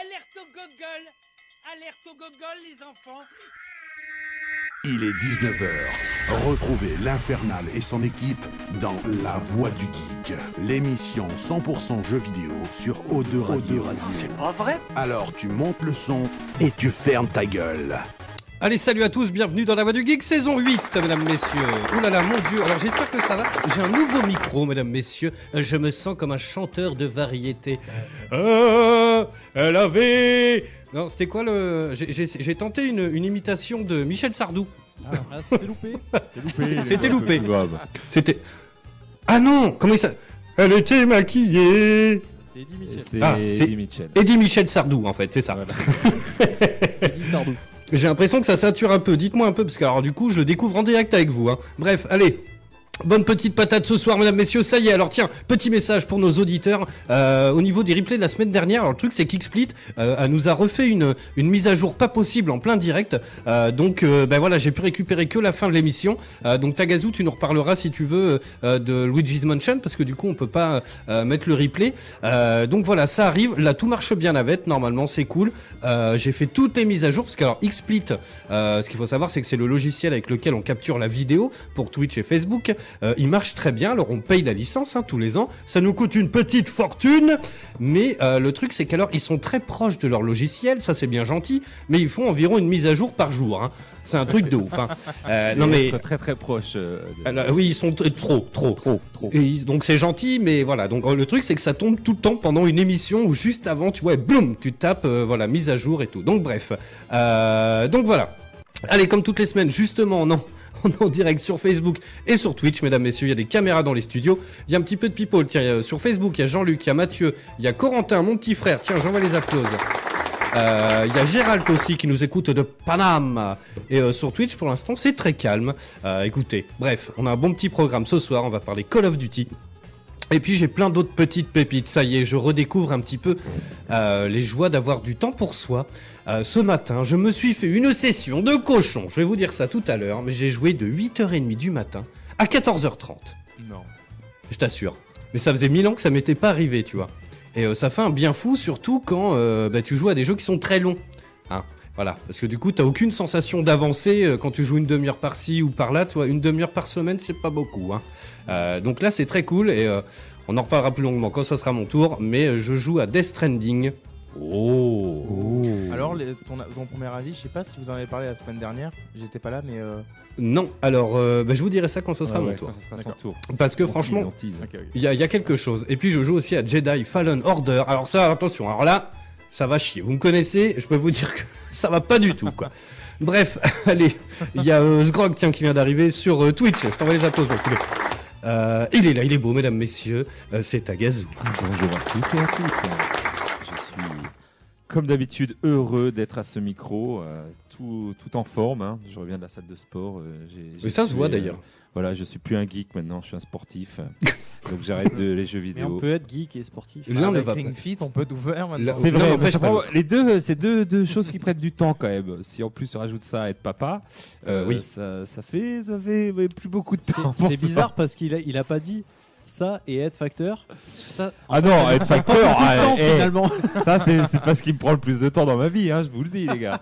alerte au gogol Alerte au gogol, les enfants Il est 19h. Retrouvez l'Infernal et son équipe dans La Voix du Geek, l'émission 100% jeux vidéo sur O2 Radio. C'est pas vrai Alors tu montes le son et tu fermes ta gueule. Allez, salut à tous, bienvenue dans la Voix du Geek, saison 8, mesdames, messieurs. Ouh là là, mon dieu, alors j'espère que ça va. J'ai un nouveau micro, mesdames, messieurs. Je me sens comme un chanteur de variété. Euh, elle avait... Non, c'était quoi le... j'ai- tenté une, une imitation de Michel Sardou. Ah, c'était loupé. C'était loupé. C'était... Ah non, comment il ça... Elle était maquillée. C'est Eddie Mitchell. C'est Ah, c'est- Eddie Mitchell. Eddie Michel Sardou, en fait, c'est ça. Eddie Sardou. J'ai l'impression que ça sature un peu. Dites-moi un peu, parce que alors du coup, je le découvre en direct avec vous. Hein. Bref, allez. Bonne petite patate ce soir, mesdames, messieurs. Ça y est. Alors tiens, petit message pour nos auditeurs. Euh, au niveau des replays de la semaine dernière, alors le truc c'est qu'Xsplit euh, nous a refait une, une mise à jour pas possible en plein direct. Euh, donc euh, ben voilà, j'ai pu récupérer que la fin de l'émission. Euh, donc Tagazu, tu nous reparleras si tu veux euh, de Luigi's Mansion parce que du coup on peut pas mettre le replay. Donc voilà, ça arrive. Là tout marche bien avec. Normalement c'est cool. J'ai fait toutes les mises à jour parce que alors Xsplit, euh, ce qu'il faut savoir c'est que c'est le logiciel avec lequel on capture la vidéo pour Twitch et Facebook. Euh, il marche très bien. Alors on paye la licence hein, tous les ans. Ça nous coûte une petite fortune, mais euh, le truc c'est qu'alors ils sont très proches de leur logiciel. Ça c'est bien gentil, mais ils font environ une mise à jour par jour. hein. C'est un truc de ouf. hein. Euh, non mais très très proche. euh, de- alors, oui, ils sont trop, trop, Trop, trop. Et ils- donc c'est gentil, mais voilà. Donc le truc c'est que ça tombe tout le temps pendant une émission ou juste avant, tu vois, boum, tu tapes, euh, voilà, mise à jour et tout. Donc bref, donc voilà. Allez, comme toutes les semaines, justement, non. On est en direct sur Facebook et sur Twitch, mesdames, messieurs. Il y a des caméras dans les studios. Il y a un petit peu de people. Tiens, euh, sur Facebook, il y a Jean-Luc, il y a Mathieu, il y a Corentin, mon petit frère. Tiens, j'envoie les applauses. Euh, Il y a Gérald aussi qui nous écoute de Paname. Et euh, sur Twitch, pour l'instant, c'est très calme. Écoutez, bref, on a un bon petit programme ce soir. On va parler Call of Duty. Et puis j'ai plein d'autres petites pépites. Ça y est, je redécouvre un petit peu euh, les joies d'avoir du temps pour soi. Euh, ce matin, je me suis fait une session de cochon. Je vais vous dire ça tout à l'heure, mais j'ai joué de 8h30 du matin à 14h30. Non. Je t'assure. Mais ça faisait mille ans que ça m'était pas arrivé, tu vois. Et euh, ça fait un bien fou, surtout quand bah, tu joues à des jeux qui sont très longs. Hein, voilà, parce que du coup, t'as aucune sensation d'avancer quand tu joues une demi-heure par-ci ou par-là. Tu vois, une demi-heure par semaine, c'est pas beaucoup. Hein. Euh, donc là, c'est très cool et euh, on en reparlera plus longuement quand ça sera mon tour. Mais euh, je joue à Death Stranding. Oh. Alors, les- ton, ton premier avis, je sais pas si vous en avez parlé la semaine dernière, j'étais pas là, mais. euh, Non, alors euh, bah, je vous dirai ça quand ce sera Ah mon tour. sera son D'accord. tour. Parce que On franchement. Il y, a, il y a quelque chose. Et puis je joue aussi à Jedi Fallen Order. Alors ça, attention. Alors là, ça va chier. Vous me connaissez, je peux vous dire que ça va pas du tout, quoi. Bref, allez. Il y a euh, Sgrog, tiens, qui vient d'arriver sur euh, Twitch. Je t'envoie les applaudissements. Euh, il est là, il est beau, mesdames, messieurs. Euh, c'est Tagazu. Bonjour à tous et à toutes. Comme d'habitude, heureux d'être à ce micro, euh, tout, tout en forme. hein. Je reviens de la salle de sport. euh, Mais ça se voit euh, d'ailleurs. Voilà, je suis plus un geek maintenant, je suis un sportif. donc j'arrête de les jeux Mais vidéo. on peut être geek et sportif. L'un ne avec va Ring pas. Fit, on peut tout faire maintenant. C'est vrai, mais les deux, c'est deux, deux choses qui prennent du temps quand même. Si en plus on rajoute ça à être papa, euh, Oui. ça, ça fait, ça fait plus beaucoup de temps. C'est bizarre parce qu'il a, il a pas dit ça et être facteur. Ça, Ah fait, non, être facteur, ah, temps, eh, finalement. ça c'est c'est pas ce qui me prend le plus de temps dans ma vie, hein, je vous le dis les gars.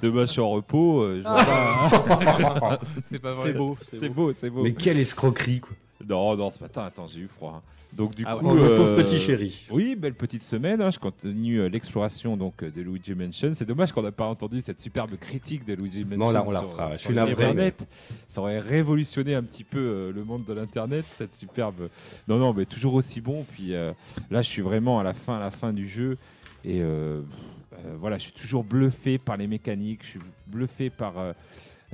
Demain je suis en repos, euh, je vois pas. C'est pas C'est beau. c'est beau, c'est beau. Mais quelle escroquerie, quoi. Non, non, ce matin, attends, j'ai eu froid. hein. Donc du Ah, coup, oh, pauvre euh, petit chéri. Oui, belle petite semaine. hein, Je continue euh, l'exploration donc euh, de Luigi Mansion. C'est dommage qu'on n'a pas entendu cette superbe critique de Luigi Mansion. Bon, là, on la sur- fera. Je sur suis Internet. Ça aurait révolutionné un petit peu euh, le monde de l'internet. Cette superbe. Non, non, mais toujours aussi bon. Puis euh, là, je suis vraiment à la fin, à la fin du jeu. Et euh, euh, voilà, je suis toujours bluffé par les mécaniques. Je suis bluffé par.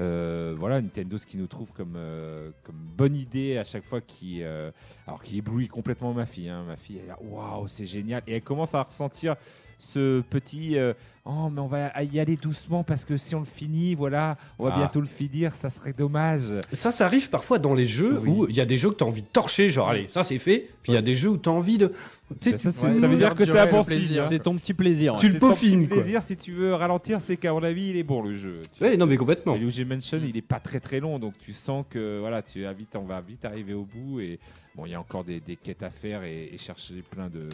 Euh, voilà, Nintendo, ce qui nous trouve comme, euh, comme bonne idée à chaque fois qui, euh, alors qui éblouit complètement ma fille. hein. Ma fille, est là, waouh, c'est génial. Et elle commence à ressentir ce petit, euh, oh, mais on va y aller doucement parce que si on le finit, voilà, on va Ah. bientôt le finir, ça serait dommage. Ça, ça arrive parfois dans les jeux Oui. où il y a des jeux que t'as envie de torcher, genre allez, ça c'est fait. Puis il y a des jeux où t'as envie de. tu Mais ça, tu- Ouais, ça veut dire que c'est un le bon plaisir. signe. hein. C'est ton petit plaisir. Tu le peaufines, petit quoi. plaisir, si tu veux ralentir, c'est qu'à mon avis, il est bon le jeu. Tu Ouais, non, mais complètement. Et Luigi Mansion, il est pas très très long, donc tu sens que voilà, tu vas vite, on va vite arriver au bout. Et bon, il y a encore des, des quêtes à faire et, et chercher plein de,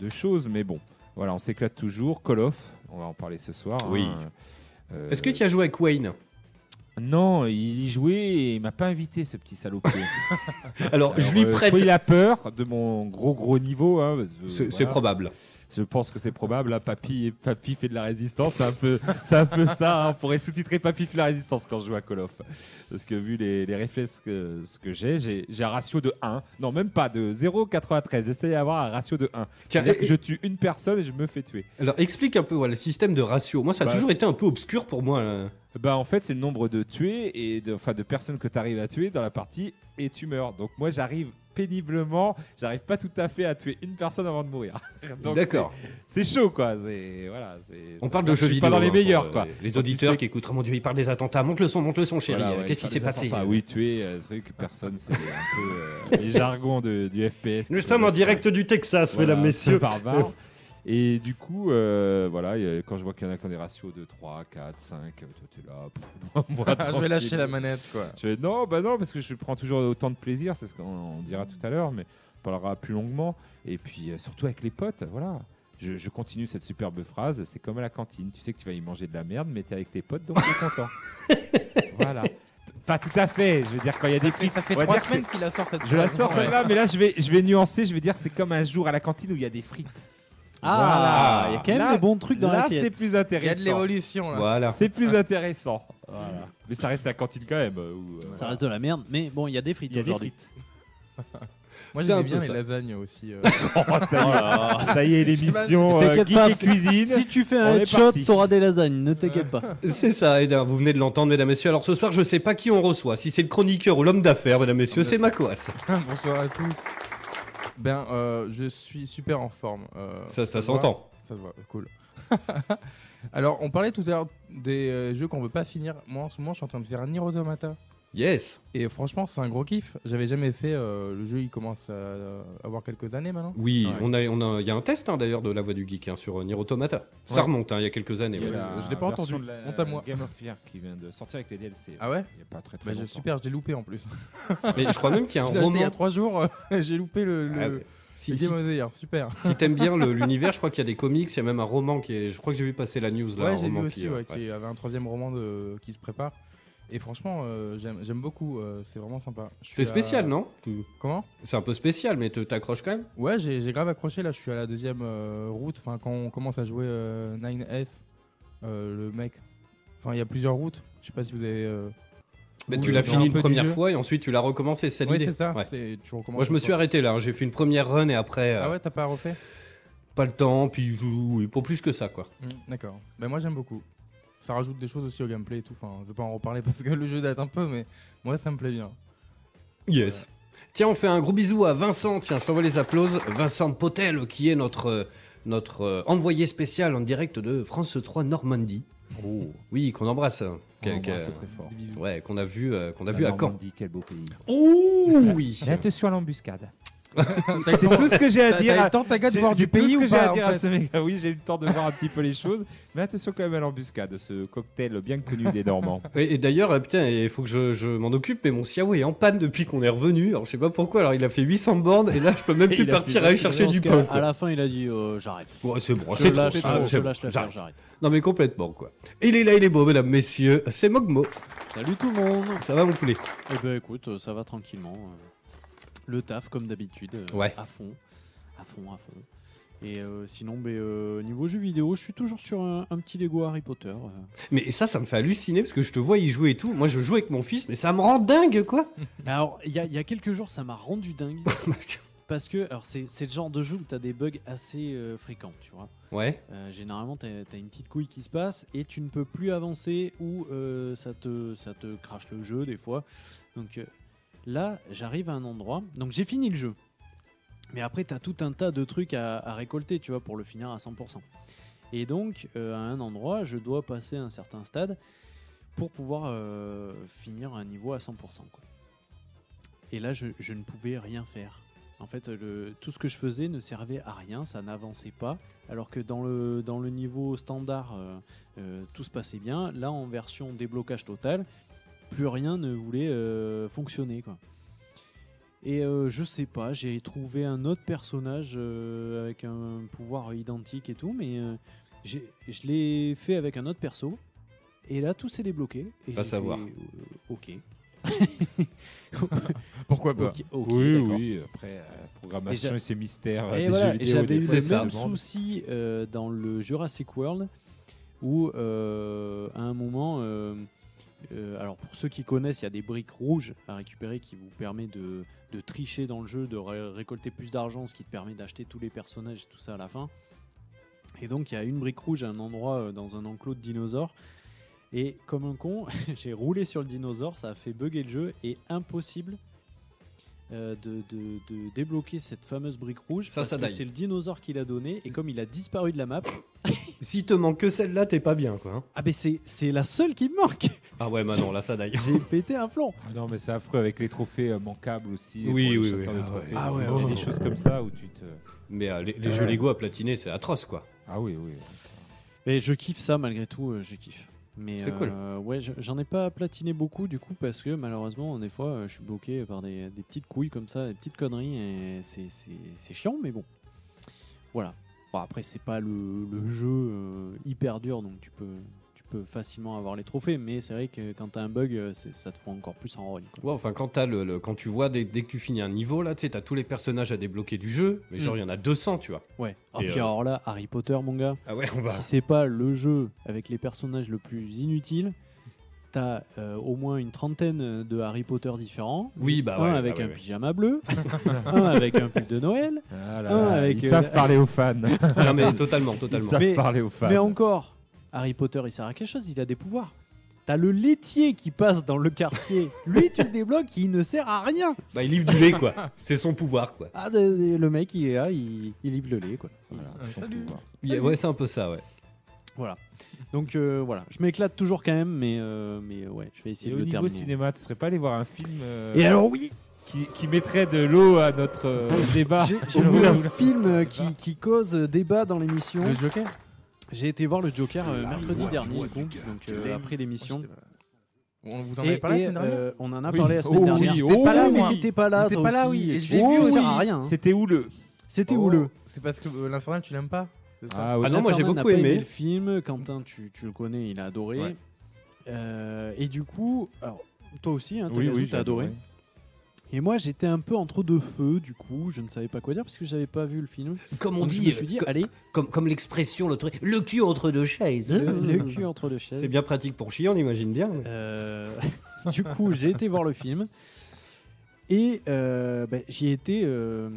de choses, mais bon, Voilà, on s'éclate toujours. Call of, on va en parler ce soir. Oui. hein. Euh, Est-ce que tu as joué avec Wayne Non, il y jouait et il m'a pas invité, ce petit salopard. Alors, je lui euh, prête. soit il a peur de mon gros gros niveau. hein, parce que, C'est voilà. c'est probable. Je pense que c'est probable. Là, papy, papy fait de la résistance. C'est un peu, c'est un peu ça. hein. On pourrait sous-titrer Papy fait de la résistance quand je joue à Call of. Parce que vu les, les réflexes que, ce que j'ai, j'ai j'ai un ratio de 1. Non, même pas de 0,93. J'essaie d'avoir un ratio de 1. Tiens, C'est-à-dire que je tue une personne et je me fais tuer. Alors, explique un peu voilà, le système de ratio. Moi, ça a Bah, toujours été un peu obscur pour moi. là. Bah, en fait, c'est le nombre de tués et de, enfin, de personnes que tu arrives à tuer dans la partie et tu meurs. Donc, moi, j'arrive péniblement. J'arrive pas tout à fait à tuer une personne avant de mourir. Donc, D'accord. C'est c'est chaud, quoi. C'est voilà. c'est- On parle de je jeux suis vidéo. pas dans les hein, pour, meilleurs, euh, quoi. Les tu auditeurs sais qui écoutent, oh mon dieu, il parle des attentats. Monte le son, monte le son, chérie. Voilà, Euh, ouais, Qu'est-ce qui s'est passé attentats. Oui, tuer, euh, truc, personne, c'est un peu euh, les jargons de, du FPS. Nous sommes en direct du Texas, mesdames, messieurs. Et du coup, euh, voilà, y a- quand je vois qu'il y en a qui ont des ratios de 3, 4, 5, toi t'es là. pff, moi, je vais tranquille. lâcher la manette, quoi. Je non, bah non, parce que je prends toujours autant de plaisir, c'est ce qu'on on dira tout à l'heure, mais on parlera plus longuement. Et puis euh, surtout avec les potes, voilà. Je, je continue cette superbe phrase, c'est comme à la cantine, tu sais que tu vas y manger de la merde, mais t'es avec tes potes, donc t'es content. voilà. Pas tout à fait, je veux dire, quand il y a des frites, Ça fait on va trois dire que semaines qu'il la sort cette c'est- je la phrase. sors Ouais. celle-là, mais là je vais, je vais nuancer, je vais dire c'est comme un jour à la cantine où il y a des frites. Ah, il y a quand même Là- des bons trucs dans Là, l'assiette. c'est plus Il y a intéressant. de l'évolution, là. Voilà. C'est plus intéressant. Voilà. Mais ça reste la cantine quand même. euh, où, euh, Ça reste de la merde, mais bon, il y a des frites il y a des aujourd'hui. frites. Moi, C'est un j'aimais peu bien les ça. lasagnes aussi. euh. Oh, ça, y est, ça y est, l'émission euh, T'inquiète Geek pas, et Cuisine. Si tu fais On un est headshot, parti. t'auras des lasagnes, ne t'inquiète pas. C'est ça, Eda, vous venez de l'entendre, mesdames, messieurs. Alors ce soir, je sais pas qui on reçoit, si c'est le chroniqueur ou l'homme d'affaires, mesdames, messieurs, c'est Macoas. Bonsoir à tous. Ben, euh, je suis super en forme. euh, Ça, s'entend. Ça se voit, cool. Alors, on parlait tout à l'heure des euh, jeux qu'on veut pas finir. Moi, en ce moment, je suis en train de faire un Nier Automata. Yes. Et franchement, c'est un gros kiff. J'avais jamais fait. euh, le jeu, il commence à euh, avoir quelques années maintenant. Oui, Ouais. on a, on a, il y a un test hein, d'ailleurs de la voix du geek hein, sur euh, Nier Automata. Ça Ouais. remonte, hein, il y a quelques années. Il y a ouais. la je l'ai pas version entendu. de la Honte à moi. Game of Fear qui vient de sortir avec les DLC. Ah ouais Il y a pas très très Bah, je, longtemps. super, je l'ai loupé en plus. Mais je crois même qu'il y a Je un l'ai acheté il y roman. a trois jours. j'ai loupé le, le- Ah, le ouais. Si, si, Game of the Year. Super. si t'aimes bien le- l'univers, je crois qu'il y a des comics, il y a même un roman qui est. Je crois que j'ai vu passer la news là. Ouais, j'ai vu roman aussi qui, euh, ouais, ouais. qu'il y avait un troisième roman de... qui se prépare. Et franchement, euh, j'aime j'aime beaucoup. euh, c'est vraiment sympa. Je suis C'est spécial, non Tu- Comment C'est un peu spécial, mais te- t'accroches quand même Ouais, j'ai j'ai grave accroché. Là, je suis à la deuxième euh, route. Enfin, quand on commence à jouer euh, 9S, euh, le mec. Enfin, il y a plusieurs routes. Je sais pas si vous avez. euh, Mais tu l'as un fini une peu du première jeu. fois et ensuite tu l'as recommencé, c'est ça Ouais, l'idée c'est ça. Ouais. c'est- Tu recommences. Moi je me suis arrêté là, hein. j'ai fait une première run et après euh, Ah ouais, t'as pas refait pas le temps, puis je- oui, pour plus que ça quoi. Hmm, D'accord. Ben moi j'aime beaucoup. Ça rajoute des choses aussi au gameplay et tout. Enfin, je vais pas en reparler parce que le jeu date un peu, mais moi ça me plaît bien. Yes. Tiens, on fait un gros bisou à Vincent, tiens, je t'envoie les applauses. Vincent Potel qui est notre, notre euh, envoyé spécial en direct de France 3 Normandie. Oui, qu'on embrasse. hein. On très fort. Ouais, qu'on a vu, euh, qu'on a La vu à Caen. Quel beau pays. Ouh oui. Attention à l'embuscade. C'est tout ce que j'ai à dire. t'as eu le temps, ta gueule, de voir c'est du tout pays ce ou que j'ai à dire à ce mec. Oui, j'ai eu le temps de voir un petit peu les choses, mais attention quand même à l'embuscade, ce cocktail bien connu des Normands. Et, et d'ailleurs, euh, putain, il faut que je, je m'en occupe, mais mon Xiaomi est en panne depuis qu'on est revenu. Alors je sais pas pourquoi. Alors il a fait 800 bornes et là je peux même plus partir aller chercher du pain. À la fin, il a dit euh, j'arrête. Ouais, c'est bon, Je c'est lâche, euh, Ah, je l'affaire, j'arrête. Non mais complètement quoi. Il est là, il est beau, mesdames, messieurs. C'est Mogmo. Salut tout le monde. Ça va mon poulet? Eh ben écoute, euh, ça va tranquillement. Le taf comme d'habitude. euh, Ouais. À fond, à fond, à fond. Et euh, sinon, ben, euh, niveau jeux vidéo, je suis toujours sur un, un petit Lego Harry Potter. euh. Mais ça, ça me fait halluciner parce que je te vois y jouer et tout. Moi, je joue avec mon fils, mais ça me rend dingue, quoi. Alors, il y, a- il y a quelques jours, ça m'a rendu dingue. parce que, alors, c'est c'est le genre de jeu où tu as des bugs assez euh, fréquents, tu vois. ouais. Euh, généralement, tu as, une petite couille qui se passe et tu ne peux plus avancer ou euh, ça, te, ça te crache le jeu des fois. Donc euh, là, j'arrive à un endroit. Donc j'ai fini le jeu. Mais après, tu as tout un tas de trucs à, récolter, tu vois, pour le finir à 100%. Et donc, euh, à un endroit, je dois passer un certain stade pour pouvoir euh, finir un niveau à 100%. Quoi. Et là, je, ne pouvais rien faire. En fait, tout ce que je faisais ne servait à rien, ça n'avançait pas. Alors que dans le, niveau standard, euh, tout se passait bien. Là, en version déblocage total, plus rien ne voulait euh, fonctionner. Quoi. Et euh, je sais pas, j'ai trouvé un autre personnage euh, avec un pouvoir identique et tout, mais euh, j'ai- je l'ai fait avec un autre perso. Et là, tout s'est débloqué. Et Va savoir. fait, euh, ok. Pourquoi pas? Oui, oui, après, euh, programmation Et ses mystères. Et voilà, j'avais eu le même souci euh, dans le Jurassic World où euh, à un moment, euh, alors pour ceux qui connaissent, il y a des briques rouges à récupérer qui vous permet de, tricher dans le jeu, de ré- récolter plus d'argent, ce qui te permet d'acheter tous les personnages et tout ça à la fin. Et donc il y a une brique rouge à un endroit euh, dans un enclos de dinosaures. Et comme un con, j'ai roulé sur le dinosaure, ça a fait bugger le jeu et impossible euh, de, de- de débloquer cette fameuse brique rouge. Ça, parce ça que daille. c'est le dinosaure qui l'a donné et comme il a disparu de la map, S'il te manque que celle-là, t'es pas bien, quoi. hein. ah ben c'est c'est la seule qui me manque. Ah ouais, bah non, là, ça daille. J'ai pété un plomb. Ah non, mais c'est affreux avec les trophées euh, manquables aussi. Oui, oui, oui. Ah trophées. ouais. Ah ouais, Il y a ouais, des choses comme ça où tu te. Mais euh, les, les jeux Lego à platiner, c'est atroce, quoi. Ah oui, oui. Mais je kiffe ça malgré tout, euh, je kiffe. Mais C'est cool. euh, ouais, je- j'en ai pas platiné beaucoup du coup parce que malheureusement des fois euh, je suis bloqué par des, des petites couilles comme ça, des petites conneries et c'est- c'est c'est chiant mais bon. Voilà. Bon, après c'est pas le, le jeu euh, hyper dur donc tu peux peux facilement avoir les trophées mais c'est vrai que quand t'as un bug euh, ça te fout encore plus en rogne. quoi. Ouais, enfin, quand, t'as le, le- quand tu vois, dès, dès que tu finis un niveau, là, tu sais, t'as tous les personnages à débloquer du jeu, mais genre, Mm. il y en a 200, tu vois. Ouais. Et Et, puis euh, alors là Harry Potter mon gars. Ah ouais. Si c'est pas le jeu avec les personnages le plus inutile, t'as euh, au moins une trentaine de Harry Potter différents. Oui, bah un ouais. avec bah ouais, un ouais. pyjama bleu, un avec un pull de Noël. Ah là Ah, avec, ils euh, savent parler aux fans. Non, mais totalement, Ils totalement. savent Mais- parler aux fans. Mais encore, Harry Potter, il sert à quelque chose, il a des pouvoirs. T'as le laitier qui passe dans le quartier. Lui, tu le débloques, il ne sert à rien. Bah, il livre du lait, quoi. C'est son pouvoir, quoi. Ah, de- de- le mec, il est là, il, il livre le lait, quoi. Voilà, Ouais, son salut. pouvoir. Il y a- Ouais, c'est un peu ça, ouais. Voilà. Donc euh, voilà, je m'éclate toujours quand même, mais, euh, mais ouais, je vais essayer Et de au le niveau terminer. cinéma, tu serais pas allé voir un film euh, Et alors oui, qui, qui mettrait de l'eau à notre euh, débat? J'ai au j'ai bout vu d'un- un film euh, qui, qui cause euh, débat dans l'émission. Le Joker? J'ai été voir le Joker euh, mercredi dernier, du coup, donc euh, après l'émission. On vous en Et, parlé et, la semaine dernière euh, on en a Oui. parlé la semaine Oh, dernière. oui, J'étais oh, pas là, oui. mais t'étais pas là, J'étais toi pas là, aussi. oui, et je l'ai vois, vu ça aussi. sert à rien. hein. C'était où le C'était Oh, houleux. C'est parce que euh, l'Infernal, tu l'aimes pas c'est ça Ah oui. Ah non, moi, j'ai n'a beaucoup pas aimé. le film. Quentin, tu, tu le connais, il a adoré. Ouais. Euh, et du coup, alors, toi aussi, hein, Oui, Tagazu, oui, t'as j'ai adoré. Et moi, j'étais un peu entre deux feux, du coup, je ne savais pas quoi dire parce que j'avais pas vu le film. Comme on Donc, je dit, me suis dit, co- allez, comme, comme l'expression, l'autre, le cul entre deux chaises. le, le cul entre deux chaises. C'est bien pratique pour chier, on imagine bien. Euh, du coup, j'ai été voir le film et euh, ben, j'y ai été euh,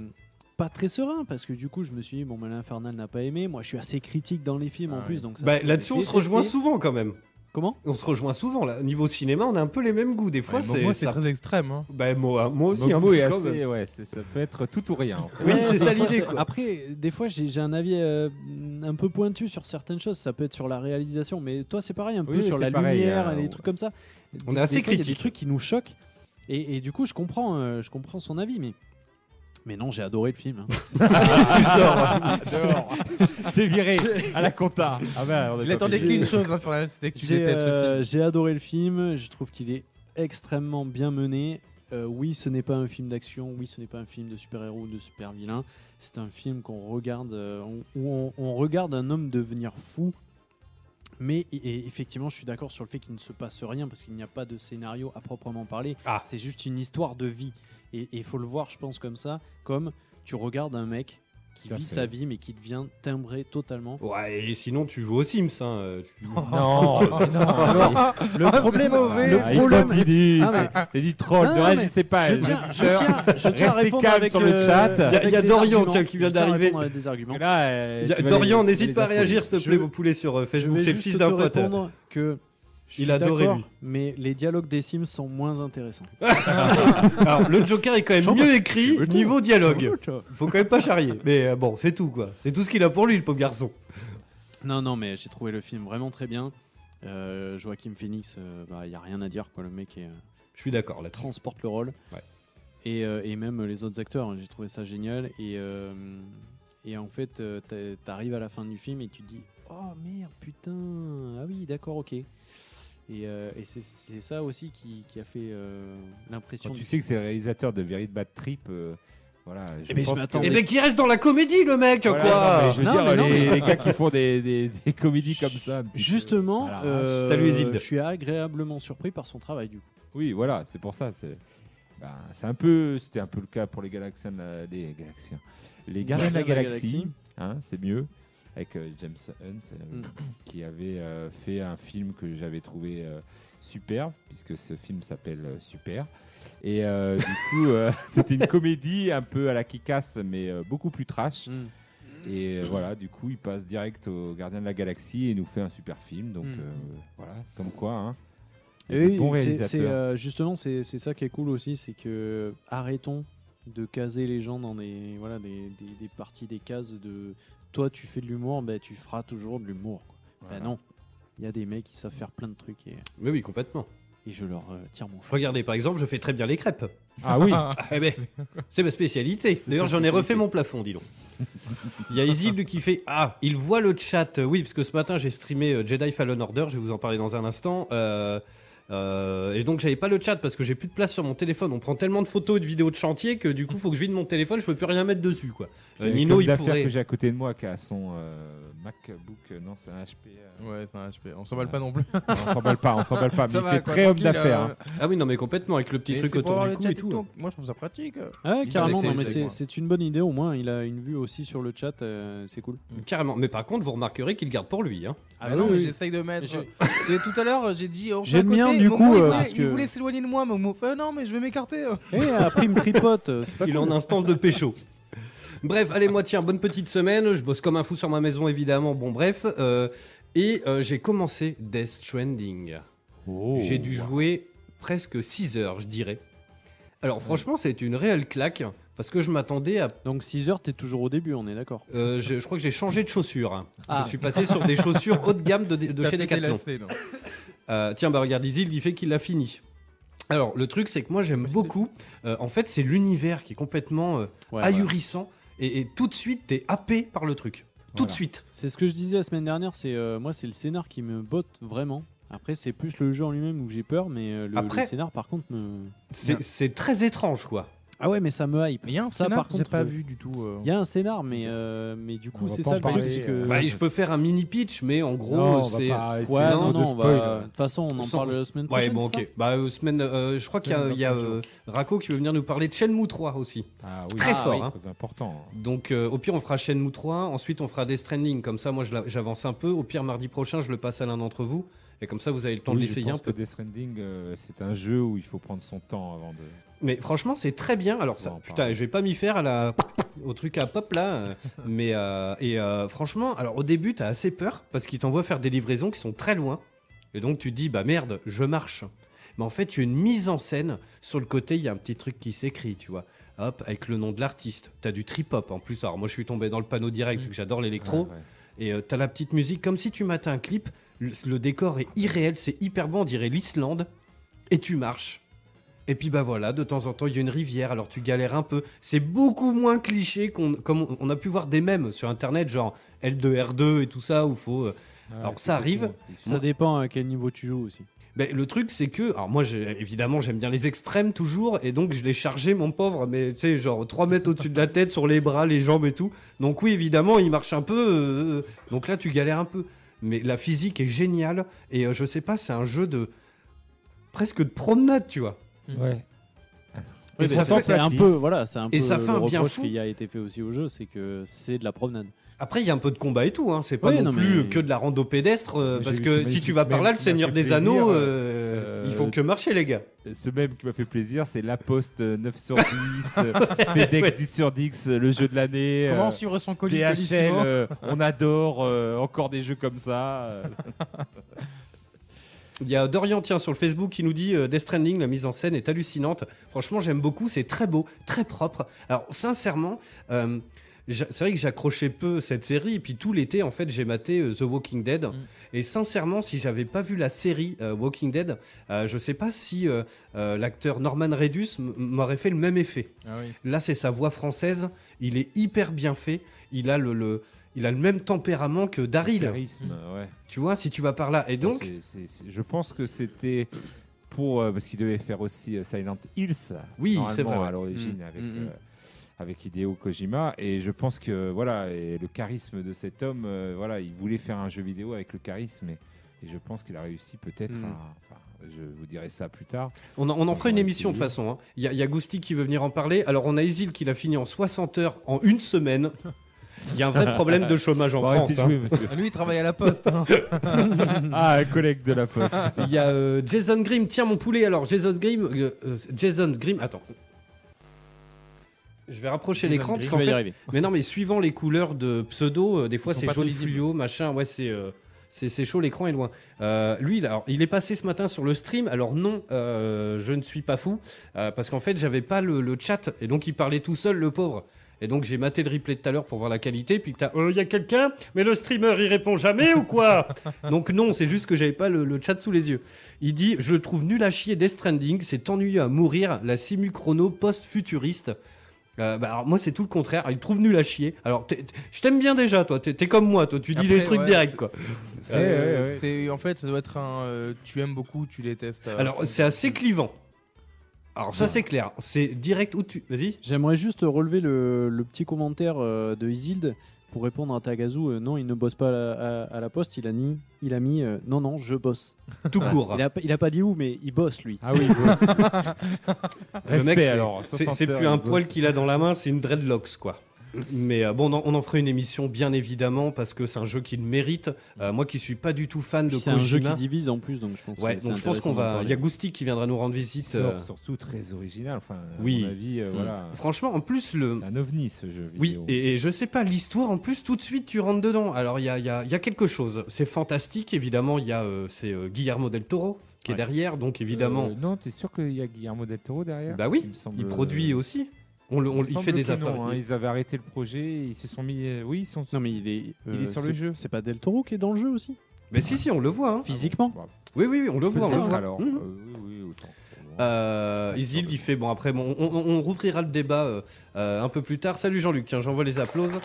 pas très serein parce que du coup, je me suis dit bon, ben, l'Infernal n'a pas aimé. Moi, je suis assez critique dans les films en Ah plus, oui. donc ça Bah, Là-dessus, on se rejoint souvent quand même. Comment On se rejoint souvent. Là. Niveau cinéma, on a un peu les mêmes goûts. Des fois, Ouais, c'est. Moi, c'est ça- très extrême. hein. Bah, moi, moi aussi, un peu est assez, ouais, ça peut être tout ou rien. en fait. Oui, c'est ça l'idée. Après, des fois, j'ai j'ai un avis euh, un peu pointu sur certaines choses. Ça peut être sur la réalisation, mais toi, c'est pareil, un peu Oui, sur la pareil, lumière, euh, et les trucs comme ça. On est assez fois, il y a Des trucs qui nous choquent. Et, et du coup, je comprends, euh, je comprends son avis, mais. Mais non, j'ai adoré le film. hein. tu sors. Dehors. C'est viré à la compta. Ah on est Il pas attendait qu'une chose, l'Infernal, c'était que tu J'ai détestes le euh, film. j'ai adoré le film. Je trouve qu'il est extrêmement bien mené. Euh, oui, ce n'est pas un film d'action. Oui, ce n'est pas un film de super-héros ou de super-vilain. C'est un film qu'on regarde, euh, on- où on, on regarde un homme devenir fou. Mais et- et effectivement, je suis d'accord sur le fait qu'il ne se passe rien parce qu'il n'y a pas de scénario à proprement parler. Ah. C'est juste une histoire de vie. Et il faut le voir, je pense, comme ça, comme tu regardes un mec qui vit fait. sa vie mais qui devient timbré totalement. Ouais, et sinon, tu joues aux Sims. Hein. euh, tu- Non, Le problème, le Ah, il problème, continue. Ah, mais- C'est c'est du troll. Non, Ne non, réagissez pas. je tiens, je tiens, je tiens Restez calme avec sur le euh, chat. Il y a- y Dorian, tiens, qui vient d'arriver. euh, Dorian, n'hésite pas à réagir, s'il te plaît, vos poulets sur euh, Je Facebook. vais C'est le juste fils te d'un pote. répondre que je Il suis adorait, lui. mais les dialogues des Sims sont moins intéressants. Alors, le Joker est quand même mieux écrit niveau dialogue. Faut quand même pas charrier. Mais euh, bon, c'est tout, quoi. C'est tout ce qu'il a pour lui, le pauvre garçon. Non, non, mais j'ai trouvé le film vraiment très bien. Euh, Joachim Phoenix, il n'y a rien à dire. Quoi. Le mec est, euh, Je suis d'accord là-dessus. transporte le rôle. Ouais. Et, euh, et même les autres acteurs, hein, j'ai trouvé ça génial. Et, euh, et en fait, euh, t'arrives à la fin du film et tu te dis Oh merde, putain, ah oui, d'accord, ok. Et, euh, et c'est c'est ça aussi qui, qui a fait euh, l'impression. Quand tu du- sais que c'est le réalisateur de Very Bad Trip, euh, voilà. Je mais je pense que- m'attendais- Eh ben, qui reste dans la comédie, le mec, Voilà, quoi non, mais je veux Non, dire, mais non, les, mais- les gars qui font des, des, des comédies comme ça. un petit peu, Justement, voilà. euh, Salut, Isilde. je suis agréablement surpris par son travail du coup. Oui, voilà, c'est pour ça. C'est ben, c'est un peu, c'était un peu le cas pour les Galaxiens, de la- les Galaxiens, les Gardiens de la Gardiens de la Galaxie. Galaxie. hein, c'est mieux avec euh, James Hunt euh, Mm. qui avait euh, fait un film que j'avais trouvé super puisque ce film s'appelle Super. Et du coup c'était une comédie un peu à la Kick-Ass mais beaucoup plus trash. Et euh, voilà du coup il passe direct aux Gardiens de la Galaxie et nous fait un super film. Donc Mm. voilà comme quoi hein, Et oui, bons c'est- euh, justement, c'est c'est ça qui est cool aussi, c'est que arrêtons de caser les gens dans des, voilà, des, des, des parties, des cases de toi tu fais de l'humour, ben, tu feras toujours de l'humour. quoi. Voilà. Ben non, il y a des mecs qui savent faire plein de trucs et, Mais oui, complètement. et je leur euh, tire mon chou. Regardez, par exemple, je fais très bien les crêpes. ah oui Eh ben, c'est ma spécialité. D'ailleurs, j'en ai refait mon plafond, dis donc. Il y a Isilde qui fait Ah, il voit le chat. Oui, parce que ce matin, j'ai streamé euh, Jedi Fallen Order. Je vais vous en parler dans un instant. Euh, euh, et donc, j'avais pas le chat parce que j'ai plus de place sur mon téléphone. On prend tellement de photos et de vidéos de chantier que du coup, faut que je vide mon téléphone. Je peux plus rien mettre dessus, quoi. Euh, Nino, il d'affaires pourrait. que j'ai à côté de moi qui a son euh, MacBook, euh, non c'est un HP. euh, Ouais, c'est un HP. On s'emballe pas non plus. on s'emballe pas, on s'emballe pas, mais Ça il va, fait quoi, très homme d'affaires. euh, hein. Ah oui, non, mais complètement, avec le petit et truc autour du cou et tout. TikTok. Moi, je trouve ça pratique. Ah, carrément, c'est- non, mais c'est- une bonne idée au moins. Il a une vue aussi sur le chat, euh, c'est cool. Carrément. Mais par contre, vous remarquerez qu'il garde pour lui. Hein. Ah non, mais oui. j'essaye de mettre. Tout à l'heure, j'ai dit. J'ai le du coup, il euh, voulait- parce il que- voulait s'éloigner de moi, mais Momo fait non, mais je vais m'écarter. Et après, il me tripote, euh, c'est pas Il est en instance de pécho. Bref, allez, moi, tiens, bonne petite semaine. Je bosse comme un fou sur ma maison, évidemment. Bon, bref. euh, et euh, j'ai commencé Death Stranding. Oh. J'ai dû jouer presque 6 heures, je dirais. Alors, franchement, c'est une réelle claque. Parce que je m'attendais à. Donc 6 heures, t'es toujours au début, on est d'accord. euh, je, je crois que j'ai changé de chaussures. hein. Ah. Je suis passé sur des chaussures haut de gamme de, de chez Decathlon. Euh, tiens, bah regarde, Isil, il fait qu'il l'a fini. Alors, le truc, c'est que moi, j'aime beaucoup. euh, en fait, c'est l'univers qui est complètement euh, Ouais, ahurissant. Et, et tout de suite, t'es happé par le truc. Tout de suite. C'est ce que je disais la semaine dernière, c'est euh, moi c'est le scénar qui me botte vraiment. Après c'est plus le jeu en lui-même où j'ai peur, mais euh, le, Après- le scénar par contre me. C'est très étrange, quoi. Ah ouais mais ça me hype. Il y a un Ça, scénar par j'ai contre, pas euh, vu du tout. euh. Il y a un scénar mais euh, mais du coup va c'est pas ça le truc, parler, c'est que. Bah, je peux faire un mini pitch, mais en gros, Non, on va c'est. pas essayer Ouais de- non de non on spoil. va. De toute façon on en Sans- parle la semaine Ouais, prochaine. bon, c'est ok. Bah, euh, semaine, euh, je crois qu'il y a, il y a d'après, euh, Rako qui veut venir nous parler de Shenmue 3 aussi. Ah oui, Très Ah fort, oui, hein. très important. Donc, euh, au pire, on fera Shenmue 3. Ensuite, on fera Death Stranding. Comme ça, moi, je la- j'avance un peu. Au pire, mardi prochain, je le passe à l'un d'entre vous. Et comme ça, vous avez le temps Oui, de l'essayer un peu. que Death Stranding, euh, c'est un jeu où il faut prendre son temps avant de. Mais franchement, c'est très bien. Alors, ça, putain, je vais pas m'y faire à la, au truc à pop là. euh, mais euh, et euh, franchement, alors au début, t'as assez peur parce qu'il t'envoie faire des livraisons qui sont très loin. Et donc tu te dis, bah merde, je marche. Mais en fait, il y a une mise en scène sur le côté. Il y a un petit truc qui s'écrit, tu vois. Hop, avec le nom de l'artiste. T'as du trip hop en plus. Alors moi, je suis tombé dans le panneau direct vu que j'adore l'électro. Ouais, ouais. Et t'as la petite musique comme si tu matais un clip. Le, le décor est irréel, c'est hyper bon, on dirait l'Islande. Et tu marches. Et puis bah voilà, de temps en temps il y a une rivière, alors tu galères un peu. C'est beaucoup moins cliché qu'on, comme on- a pu voir des mèmes sur internet, genre L2, R2 et tout ça, où faut. euh, Ah, Alors, ça arrive. ça. Dépend à quel niveau tu joues aussi. Ben, le truc c'est que, alors moi évidemment j'aime bien les extrêmes toujours, et donc je l'ai chargé mon pauvre, mais tu sais, genre 3 mètres au-dessus de la tête, sur les bras, les jambes et tout. Donc oui, évidemment, il marche un peu, euh, donc là tu galères un peu. Mais la physique est géniale, et euh, je sais pas, c'est un jeu de. presque de promenade, tu vois. Ouais. Et ça fait- c'est un peu voilà, c'est un Et peu ça fait le un bien reproche fou. qui a été fait aussi au jeu, c'est que c'est de la promenade. Après, il y a un peu de combat et tout, hein. c'est pas Oui, non, non, plus mais- que de la rando pédestre, euh, parce que si tu vas par là, le Seigneur des plaisir, Anneaux, euh, euh, euh, ils font que marcher, les gars. Ce même qui m'a fait plaisir, c'est La Poste euh, 9 sur 10, euh, FedEx ouais. 10 sur 10, euh, le jeu de l'année. Comment euh, suivre son colis DHL, euh, on adore, euh, encore des jeux comme ça. euh. Il y a Dorian, tiens, sur le Facebook qui nous dit euh, Death Stranding, la mise en scène est hallucinante. Franchement, j'aime beaucoup, c'est très beau, très propre. Alors, sincèrement, euh, c'est vrai que j'accrochais peu cette série, et puis tout l'été, en fait, j'ai maté euh, The Walking Dead. Et sincèrement, si j'avais pas vu la série euh, Walking Dead, euh, je sais pas si euh, euh, l'acteur Norman Reedus m- m'aurait fait le même effet. Ah oui. Là, c'est sa voix française. Il est hyper bien fait. Il a le, le- il a le même tempérament que Daryl. Charisme, ouais. Tu vois, si tu vas par là. Et donc, C'est- c'est- c'est- je pense que c'était pour euh, parce qu'il devait faire aussi euh, Silent Hills. Oui, c'est vrai, à l'origine Mm, avec mm, mm. euh, avec Hideo Kojima et je pense que voilà et le charisme de cet homme, euh, voilà, il voulait faire un jeu vidéo avec le charisme et, et je pense qu'il a réussi peut-être. Mm. à- enfin, je vous dirai ça plus tard. on en, on en fera une émission de toute façon. hein. Il y, a- il y a Gousti qui veut venir en parler. Alors, on a Isil qui l'a fini en 60 heures en une semaine. Il y a un vrai problème de chômage en Bon, France. hein. Ah, Lui, il travaille à la poste. hein. ah, un collègue de la poste. Il y a euh, Jason Grimm. Tiens, mon poulet. Alors, Jason Grimm. euh, Jason Grimm. Attends. Je vais rapprocher l'écran parce qu'en fait. Mais non, mais suivant les couleurs de pseudo, euh, des fois c'est jaune fluo, machin. Ouais, c'est euh, c'est c'est chaud, l'écran est loin. Euh, lui, alors, il est passé ce matin sur le stream. Alors non, je ne suis pas fou parce qu'en fait, j'avais pas le, le chat et donc il parlait tout seul, le pauvre. Et donc j'ai maté le replay tout à l'heure pour voir la qualité. Puis t'as, il y a quelqu'un, mais le streamer il répond jamais ou quoi? Donc non, c'est juste que j'avais pas le, le chat sous les yeux. Il dit, je le trouve nul à chier, Death Stranding, c'est ennuyeux à mourir, la simu chrono post-futuriste. Euh, bah, alors moi c'est tout le contraire, il trouve nul à chier. Alors je t'aime bien déjà toi, t'es comme moi, toi tu dis Après, les trucs ouais, directs c'est- quoi. C'est, euh, ouais, ouais. c'est- en fait, ça doit être un. euh, tu aimes beaucoup, tu détestes. euh, Alors c'est assez clivant. Alors ça c'est clair, c'est direct où tu... Vas-y. J'aimerais juste relever le, le petit commentaire euh, de Isilde pour répondre à Tagazu. euh, non, il ne bosse pas à la, à- à la poste. Il a, mis, il a mis euh, non, non, je bosse. Tout court. Il a, pas- il a pas dit où, mais il bosse lui. Ah oui, boss. Le Respect mec, alors. c'est 60 c'est heures, plus il un bosse. poil qu'il a dans la main, c'est une dreadlocks quoi. Mais euh, bon, on en- on en fera une émission bien évidemment parce que c'est un jeu qui le mérite. Euh, moi qui suis pas du tout fan de C'est un jeu qui divise en plus, donc je pense. Ouais, donc je pense qu'on va. Il y a Gousti qui viendra nous rendre visite. sort euh, surtout très original. Enfin, à Oui. mon avis, euh, voilà. Franchement, en plus le. C'est un ovni ce jeu Oui, et, et je sais pas, l'histoire, en plus, tout de suite, tu rentres dedans. Alors, il y a, il y a- il y a quelque chose. C'est fantastique, évidemment. Il y a euh, c'est euh, Guillermo del Toro qui est derrière, donc évidemment, Euh, non, t'es sûr qu'il y a Guillermo del Toro derrière? Bah oui, me semble- il produit aussi. On le, on- il fait des appareils. hein, Ils avaient arrêté le projet, ils se sont mis. euh, Oui, ils sont. Non, mais il est. Il est sur le jeu. C'est pas Del Toro qui est dans le jeu aussi Mais si, si, on le voit. hein. Physiquement Bah, Oui, oui, oui, on le voit. on le peut-être voit. alors. Mhm. Euh, oui, oui, autant. Euh, Isil, il fait bon après bon, on, on- on rouvrira le débat euh, euh, un peu plus tard. Salut Jean-Luc, tiens j'envoie les applauses.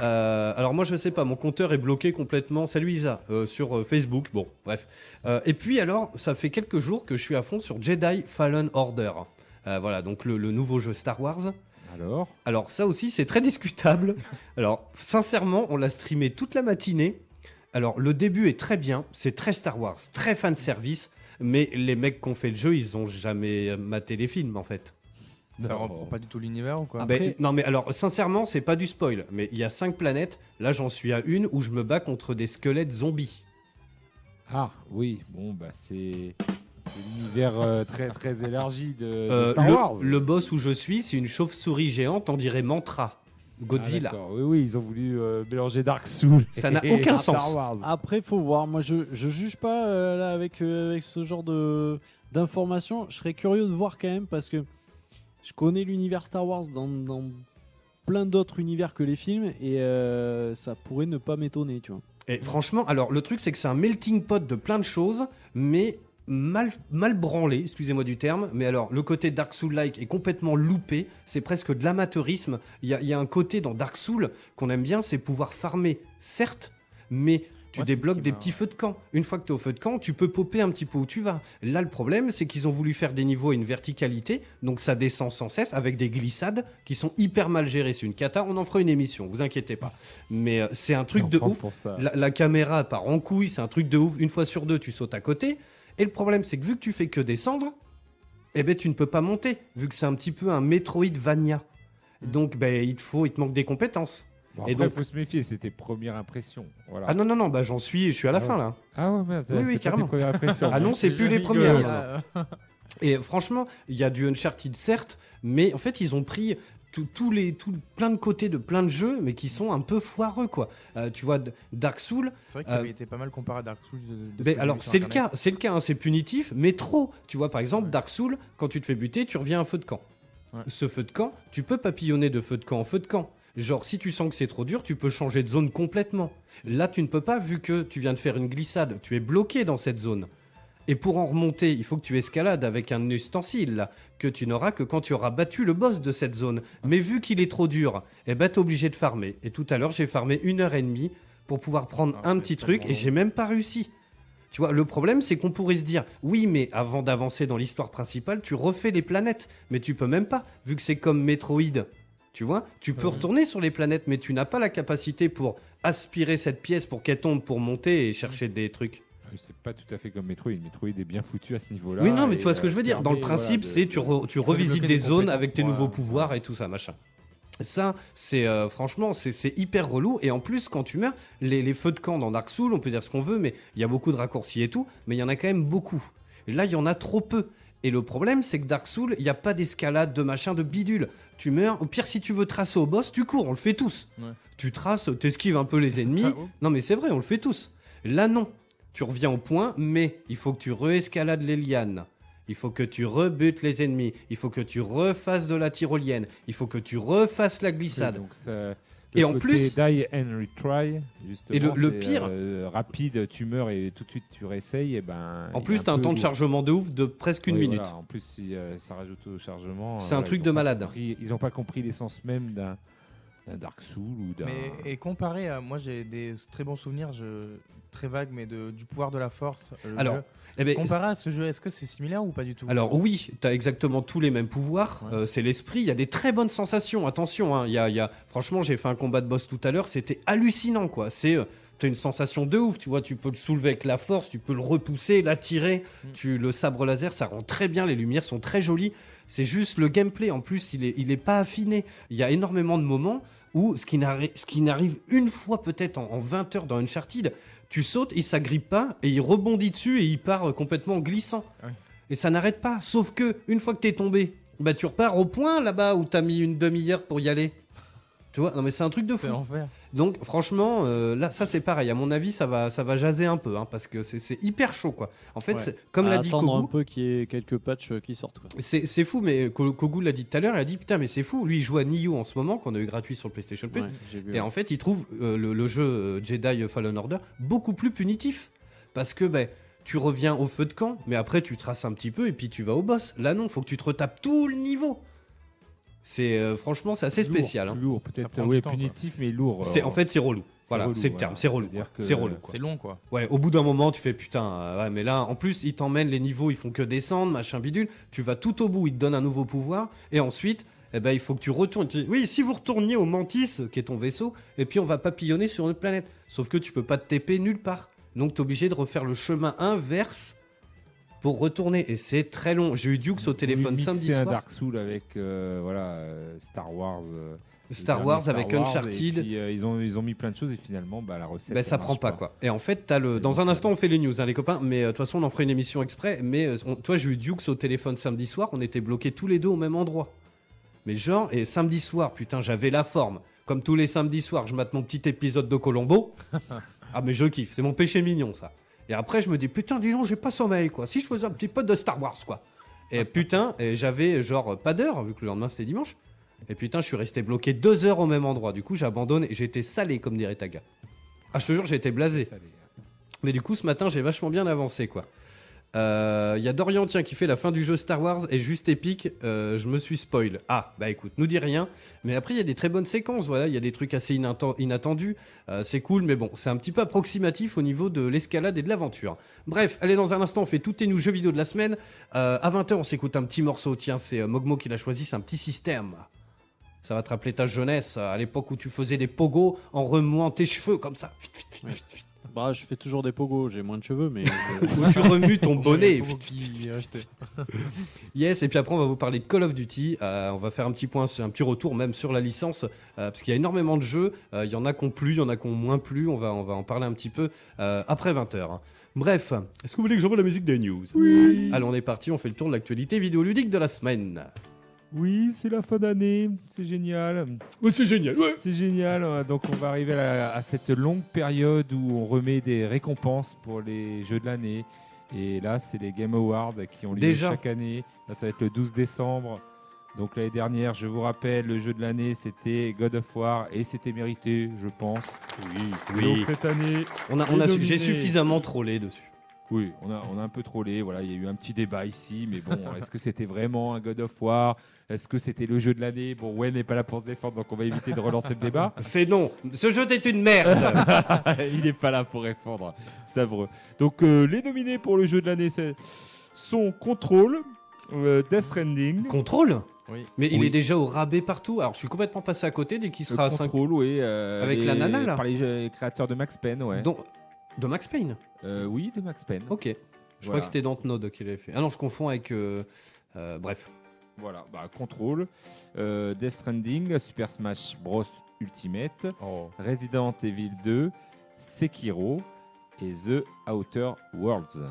Euh, alors moi je sais pas, mon compteur est bloqué complètement. Salut Isa euh, sur euh, Facebook. Bon bref. Euh, et puis alors ça fait quelques jours que je suis à fond sur Jedi Fallen Order. Euh, voilà donc le, le nouveau jeu Star Wars. Alors? Alors ça aussi c'est très discutable. Alors sincèrement on l'a streamé toute la matinée. Alors le début est très bien, c'est très Star Wars, très fan service, mais les mecs qui ont fait le jeu ils ont jamais maté les films en fait. Ça reprend pas du tout l'univers ou quoi Ben, Après- non mais alors sincèrement c'est pas du spoil, mais il y a cinq planètes. Là j'en suis à une où je me bats contre des squelettes zombies. Ah, oui, bon, bah c'est. C'est l'univers euh, très très élargi de, de Euh, Star le, Wars. le boss où je suis c'est une chauve-souris géante, on dirait Mantra, Ah, Godzilla. d'accord. oui, oui, ils ont voulu euh, mélanger Dark Souls. Ça n'a aucun Star sens. Wars. Après, faut voir. Moi, je, je juge pas euh, là avec, euh, avec ce genre de d'informations. Je serais curieux de voir quand même parce que je connais l'univers Star Wars dans, dans plein d'autres univers que les films et euh, ça pourrait ne pas m'étonner, tu vois. Et franchement, alors le truc c'est que c'est un melting pot de plein de choses, mais mal, mal branlé, excusez-moi du terme. Mais alors le côté Dark Soul-like est complètement loupé, c'est presque de l'amateurisme. Il y a, il y a un côté dans Dark Soul qu'on aime bien, c'est pouvoir farmer, certes, mais tu Moi, débloques des petits feux de camp. Une fois que tu es au feu de camp, tu peux popper un petit peu où tu vas. Là, le problème, c'est qu'ils ont voulu faire des niveaux à une verticalité, donc ça descend sans cesse avec des glissades qui sont hyper mal gérées. C'est une cata, on en fera une émission, vous inquiétez pas. Mais euh, c'est un truc de ouf. Pour ça. La, la caméra part en couille, c'est un truc de ouf. Une fois sur deux, tu sautes à côté. Et le problème, c'est que vu que tu fais que descendre, eh ben, tu ne peux pas monter, vu que c'est un petit peu un Metroidvania. Donc, ben, il te faut, il te manque des compétences. Bon, et après, donc- faut se méfier, c'était première impression. Voilà. Ah non, non, non, bah, j'en suis, je suis à la Ah fin ouais. là. Ah ouais, merde, Oui, c'est carrément. tes premières impressions. Ah non, c'est plus les premières. là. Et franchement, il y a du Uncharted certes, mais en fait, ils ont pris tout- les, tout, plein de côtés de plein de jeux, mais qui sont un peu foireux, quoi. Euh, tu vois, Dark Souls, C'est vrai qu'il Euh, avait été pas mal comparé à Dark Souls. de- j'ai alors c'est le cas, c'est le cas, hein, c'est punitif, mais trop. Tu vois par exemple Ouais. Dark Souls, quand tu te fais buter, tu reviens à un feu de camp. Ouais. Ce feu de camp, tu peux papillonner de feu de camp en feu de camp. Genre si tu sens que c'est trop dur, tu peux changer de zone complètement. Là tu ne peux pas vu que tu viens de faire une glissade, tu es bloqué dans cette zone. Et pour en remonter, il faut que tu escalades avec un ustensile que tu n'auras que quand tu auras battu le boss de cette zone. Mais vu qu'il est trop dur, eh ben t'es obligé de farmer. Et tout à l'heure, j'ai farmé une heure et demie pour pouvoir prendre Ah, un petit truc et long. j'ai même pas réussi. Tu vois, le problème, c'est qu'on pourrait se dire, oui, mais avant d'avancer dans l'histoire principale, tu refais les planètes. Mais tu peux même pas, vu que c'est comme Metroid. Tu vois, tu peux Mhm. retourner sur les planètes, mais tu n'as pas la capacité pour aspirer cette pièce pour qu'elle tombe, pour monter et chercher des trucs. Euh, C'est pas tout à fait comme Metroid. Metroid est bien foutu à ce niveau-là. oui, non, mais tu vois ce que euh, je veux dire. Dans le principe, voilà, c'est tu, re- tu revisites des zones avec tes Ouais, nouveaux ouais. pouvoirs et tout ça, machin. Ça, c'est euh, franchement, c'est c'est hyper relou. Et en plus, quand tu meurs, les, les feux de camp dans Dark Souls, on peut dire ce qu'on veut, mais il y a beaucoup de raccourcis et tout, mais il y en a quand même beaucoup. Et là, il y en a trop peu. Et le problème, c'est que Dark Souls, il n'y a pas d'escalade, de machin, de bidule. Tu meurs. Au pire, si tu veux tracer au boss, tu cours. On le fait tous. Ouais. Tu traces, t'esquives un peu les ennemis. Ah, oh. Non, mais c'est vrai, on le fait tous. Là, non. Tu reviens au point, mais il faut que tu re-escalades les lianes. Il faut que tu rebutes les ennemis. Il faut que tu refasses de la tyrolienne. Il faut que tu refasses la Oui, glissade. donc ça- Et en plus- die and retry, justement. Et le- pire- euh, rapide, tu meurs et tout de suite tu réessayes. Et ben. en plus, t'as un peu temps de chargement de ouf de presque une Oui, minute. voilà. En plus, si euh, ça rajoute au chargement. C'est un voilà, truc de malade. compris- ils n'ont pas compris l'essence même d'un d'un Dark Soul ou d'un. Et comparé à moi, j'ai des très bons souvenirs, je, très vagues, mais de, du pouvoir de la force. le Alors, jeu. Eh ben, comparé à ce jeu, est-ce que c'est similaire ou pas du tout? Alors oui, tu as exactement tous les mêmes pouvoirs. Ouais. Euh, c'est l'esprit. Il y a des très bonnes sensations. Attention, hein, il y a, il y a- franchement, j'ai fait un combat de boss tout à l'heure. C'était hallucinant, quoi. C'est euh, T'as une sensation de ouf, tu vois, tu peux le soulever avec la force, tu peux le repousser, l'attirer, Mm. tu le sabre laser, ça rend très bien, les lumières sont très jolies. C'est juste le gameplay, en plus, il est, il est pas affiné. Il y a énormément de moments où ce qui n'arri- ce qui n'arrive une fois peut-être en, en 20 heures dans Uncharted, tu sautes, il s'agrippe pas et il rebondit dessus et il part euh, complètement glissant. Ouais. Et ça n'arrête pas. Sauf que une fois que t'es tombé, bah tu repars au point là-bas où t'as mis une demi-heure pour y aller. Tu vois, non mais c'est un truc de fou. Donc franchement, euh, là ça c'est pareil. À mon avis, ça va, ça va jaser un peu, hein, parce que c'est- hyper chaud quoi. En fait, Ouais. comme l'a dit attendre un Kogu, peu qu'il y ait quelques patchs euh, qui sortent. Quoi. c'est fou, mais Ko- Kogu l'a dit tout à l'heure. Il a dit putain, mais c'est fou. Lui, il joue à Nioh en ce moment, qu'on a eu gratuit sur le PlayStation Plus. Ouais, vu, Et ouais. en fait, il trouve euh, le, le jeu euh, Jedi Fallen Order beaucoup plus punitif. Parce que ben, tu reviens au feu de camp, mais après tu traces un petit peu et puis tu vas au boss. Là non, faut que tu te retapes tout le niveau. C'est euh, franchement c'est assez Lourd, spécial. hein. Lourd, peut-être temps, quoi. punitif, mais lourd. C'est euh, en fait c'est relou. Voilà, c'est le terme, c'est relou. C'est relou. C'est long, quoi. Ouais, au bout d'un moment, tu fais putain, euh, ouais, mais là, en plus, ils t'emmènent les niveaux, ils font que descendre, machin bidule. Tu vas tout au bout, ils te donnent un nouveau pouvoir, et ensuite, eh ben, il faut que tu retournes. Tu dis, Oui, si vous retourniez au Mantis, qui est ton vaisseau, et puis on va papillonner sur une planète. Sauf que tu peux pas te TP nulle part. Donc, t'es obligé de refaire le chemin inverse pour retourner, et c'est très long. J'ai eu Dukes au téléphone samedi mixer un soir. Dark Soul avec euh, voilà, euh, Star Wars. euh, Star Wars Star avec Wars, Uncharted. Puis, euh, ils, ont, ils ont mis plein de choses et finalement, bah, la recette. Ben, ça prend pas, quoi. Et en fait, t'as le. Dans un instant, on fait les news, hein, les copains. Mais de toute façon, on en ferait une émission exprès. Mais on- toi, j'ai eu Dukes au téléphone samedi soir. On était bloqués tous les deux au même endroit. Mais genre, et samedi soir, putain, j'avais la forme. Comme tous les samedis soirs, je mate mon petit épisode de Colombo. ah, mais je kiffe. C'est mon péché mignon, ça. Et après, je me dis, putain, dis donc, j'ai pas sommeil, quoi. Si je faisais un petit peu de Star Wars, quoi. Et putain, et j'avais genre pas d'heure, vu que le lendemain c'était dimanche. Et putain, je suis resté bloqué deux heures au même endroit. Du coup, j'abandonne et j'étais salé, comme dirait Taga. Ah, je te jure, j'ai été blasé. Mais du coup, ce matin, j'ai vachement bien avancé, quoi. Euh, Il y a Dorian, tiens, qui fait la fin du jeu Star Wars et juste épique. euh, je me suis spoil. Ah, bah écoute, nous dis rien. Mais après, il y a des très bonnes séquences, voilà. Il y a des trucs assez inatten- inattendus. Euh, c'est cool, mais bon, c'est un petit peu approximatif au niveau de l'escalade et de l'aventure. Bref, allez, dans un instant, on fait tous tes nous jeux vidéo de la semaine. Euh, à 20h, on s'écoute un petit morceau. Tiens, c'est euh, Mogmo qui l'a choisi, c'est un petit système. Ça va te rappeler ta jeunesse, euh, à l'époque où tu faisais des pogos en remuant tes cheveux comme ça. Vite, vite, vite, vite. Bah, je fais toujours des pogos, j'ai moins de cheveux, mais. euh, Où tu remues ton bonnet. Yes, et puis après on va vous parler de Call of Duty. Euh, on va faire un petit point, un petit retour même sur la licence, euh, parce qu'il y a énormément de jeux. Euh, Il y en a qui ont plu, il y en a qui ont moins plu. On va, on va en parler un petit peu euh, après 20h. Bref, est-ce que vous voulez que j'envoie la musique des news? Oui Allez, on est parti, on fait le tour de l'actualité vidéoludique de la semaine. Oui, c'est la fin d'année, c'est génial. c'est génial, ouais C'est génial. euh, Donc, on va arriver à, la- à cette longue période où on remet des récompenses pour les jeux de l'année. Et là, c'est les Game Awards qui ont lieu Déjà chaque année. Là, ça va être le 12 décembre. Donc, l'année dernière, je vous rappelle, le jeu de l'année, c'était God of War et c'était mérité, je pense. Oui, Donc, cette année, On a, on a su- j'ai suffisamment trollé dessus. Oui, on a, on a un peu trollé. Voilà, il y a eu un petit débat ici, mais bon, est-ce que c'était vraiment un God of War? Est-ce que c'était le jeu de l'année? Bon, Wen n'est pas là pour se défendre, donc on va éviter de relancer le débat. C'est non. Ce jeu est une merde. il n'est pas là pour répondre. C'est affreux. Donc, euh, les nominés pour le jeu de l'année c'est- sont Control, euh, Death Stranding, Contrôle Oui. Mais il est déjà au rabais partout. Alors je suis complètement passé à côté dès qu'il sera euh, à 5 Control, oui. euh, Avec les- la nana, là Par les euh, créateurs de Max Payne, ouais. Donc, de Max Payne. Euh, oui, de Max Payne. Ok. Je Voilà. crois que c'était Dontnod qui l'avait fait. Ah non, je confonds avec. euh, euh, bref. Voilà, bah, Control, euh, Death Stranding, Super Smash Bros Ultimate, Oh. Resident Evil 2, Sekiro et The Outer Worlds.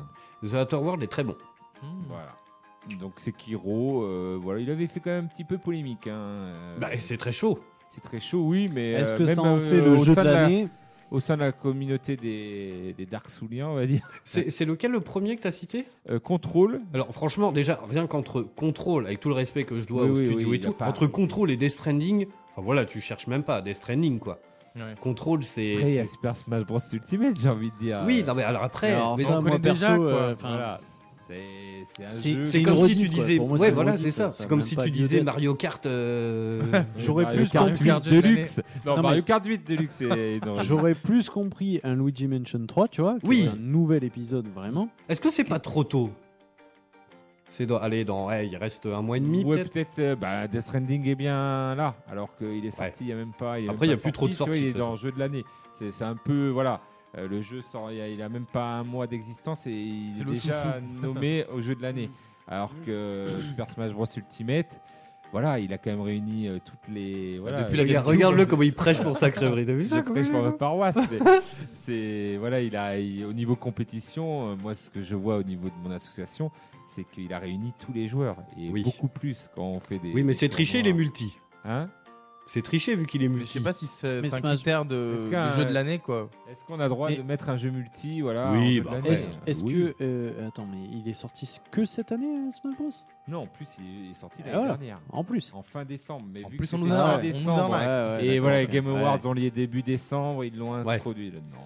The Outer World est très bon. Voilà. Donc Sekiro, euh, voilà, il avait fait quand même un petit peu polémique. hein, euh, Bah, c'est très chaud. c'est très chaud, oui, mais Est-ce euh, que même, ça en euh, fait le jeu de sein la- l'année? Au sein de la communauté des, des Dark Souliens, on va dire. C'est lequel le premier que tu as cité? Euh, Control, Alors franchement, déjà, rien qu'entre Control, avec tout le respect que je dois Oui, au oui, studio oui, et tout, pas- entre Control et Death Stranding, enfin voilà, tu cherches même pas Death Stranding quoi. Ouais. Control c'est... après il y a Super Smash Bros Ultimate, j'ai envie de dire. Oui, non mais alors après... Alors mais ça, on moi connaît perso, déjà, quoi. euh, Voilà. C'est un jeu. Comme si tu disais... Ouais, voilà, c'est ça. ça. C'est comme si tu disais. Mario Kart... euh, J'aurais plus compris 8 jeu de l'année. Deluxe. Non, Non, Mario Kart 8 Deluxe. J'aurais plus compris un Luigi Mansion 3, tu vois, Oui. un nouvel épisode vraiment. Est-ce que c'est pas trop tôt? C'est dans... Allez, dans... ouais, il reste un mois et demi Ouais, peut-être euh, bah, Death Stranding est bien là, alors qu'il est sorti il y a même pas. Après, il y a plus trop de sorties, Il est dans le jeu de l'année. C'est c'est un peu. Voilà. Euh, le jeu sort, il a, il a même pas un mois d'existence et il est déjà nommé au jeu de l'année. Alors que Super Smash Bros Ultimate, voilà, il a quand même réuni euh, toutes les. Voilà, depuis la il- GameCube, Regarde-le comment il prêche pour sa crèverie. T'as vu ça prêche pour ma paroisse. c'est voilà, il a il- au niveau compétition, euh, moi ce que je vois au niveau de mon association, c'est qu'il a réuni tous les joueurs et Oui. beaucoup plus quand on fait des. Oui, mais c'est triché les multi. Hein? C'est triché vu qu'il est multi. je sais pas si c'est un Smash- critère de, Est-ce de qu'un- jeu de l'année, quoi. Est-ce qu'on a droit Mais- de mettre un jeu multi, voilà Oui, en jeu de bah l'année après, Est-ce est-ce Oui. que. euh, attends, mais il est sorti que cette année, euh, Smash Bros? Non, en plus il est sorti l'année voilà. dernière, En plus. en fin décembre. Mais En vu plus, que on c'était nous fin arnaque, on nous décembre, arnaque. Et voilà, les Game Ouais. Awards ont lieu début décembre, ils l'ont Ouais. introduit là-dedans.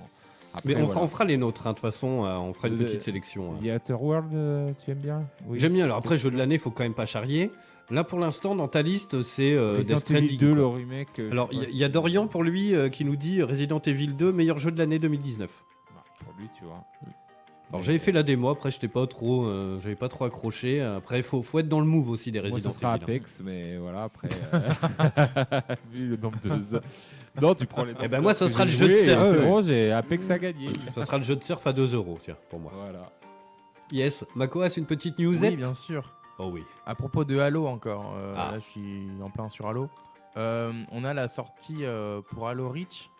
Après, Mais on, voilà. fera, on fera les nôtres, hein, de toute façon, euh, on fera une Le- petite sélection. hein. The Outer World, euh, tu aimes bien? Oui. J'aime bien, alors après, jeu de l'année, faut quand même pas charrier. Là, pour l'instant, dans ta liste, c'est euh, Resident Death Evil Stranding. 2, quoi. le remake. euh, Alors, je il y, pas il y a Dorian pour lui euh, qui nous dit Resident Evil 2, meilleur jeu de l'année 2019. Bah, Pour lui, tu vois. Alors, j'avais fait la démo, après, j'étais pas trop, euh, j'avais pas trop accroché. Après, faut, faut être dans le move aussi des Moi, Resident ce sera Evil. hein. Apex, mais voilà, après. euh, Vu le nombre de. Non, tu prends les. Eh ben, moi, ce sera le jeu de surf, C'est ouais. bon, j'ai Apex à gagner. Ça sera le jeu de surf à 2 euros, tiens, pour moi. Voilà. Yes, Makoas, une petite newsette? Oui, bien sûr. Oh oui. À propos de Halo encore, euh, Ah. là je suis en plein sur Halo. Euh, on a la sortie euh, pour Halo Reach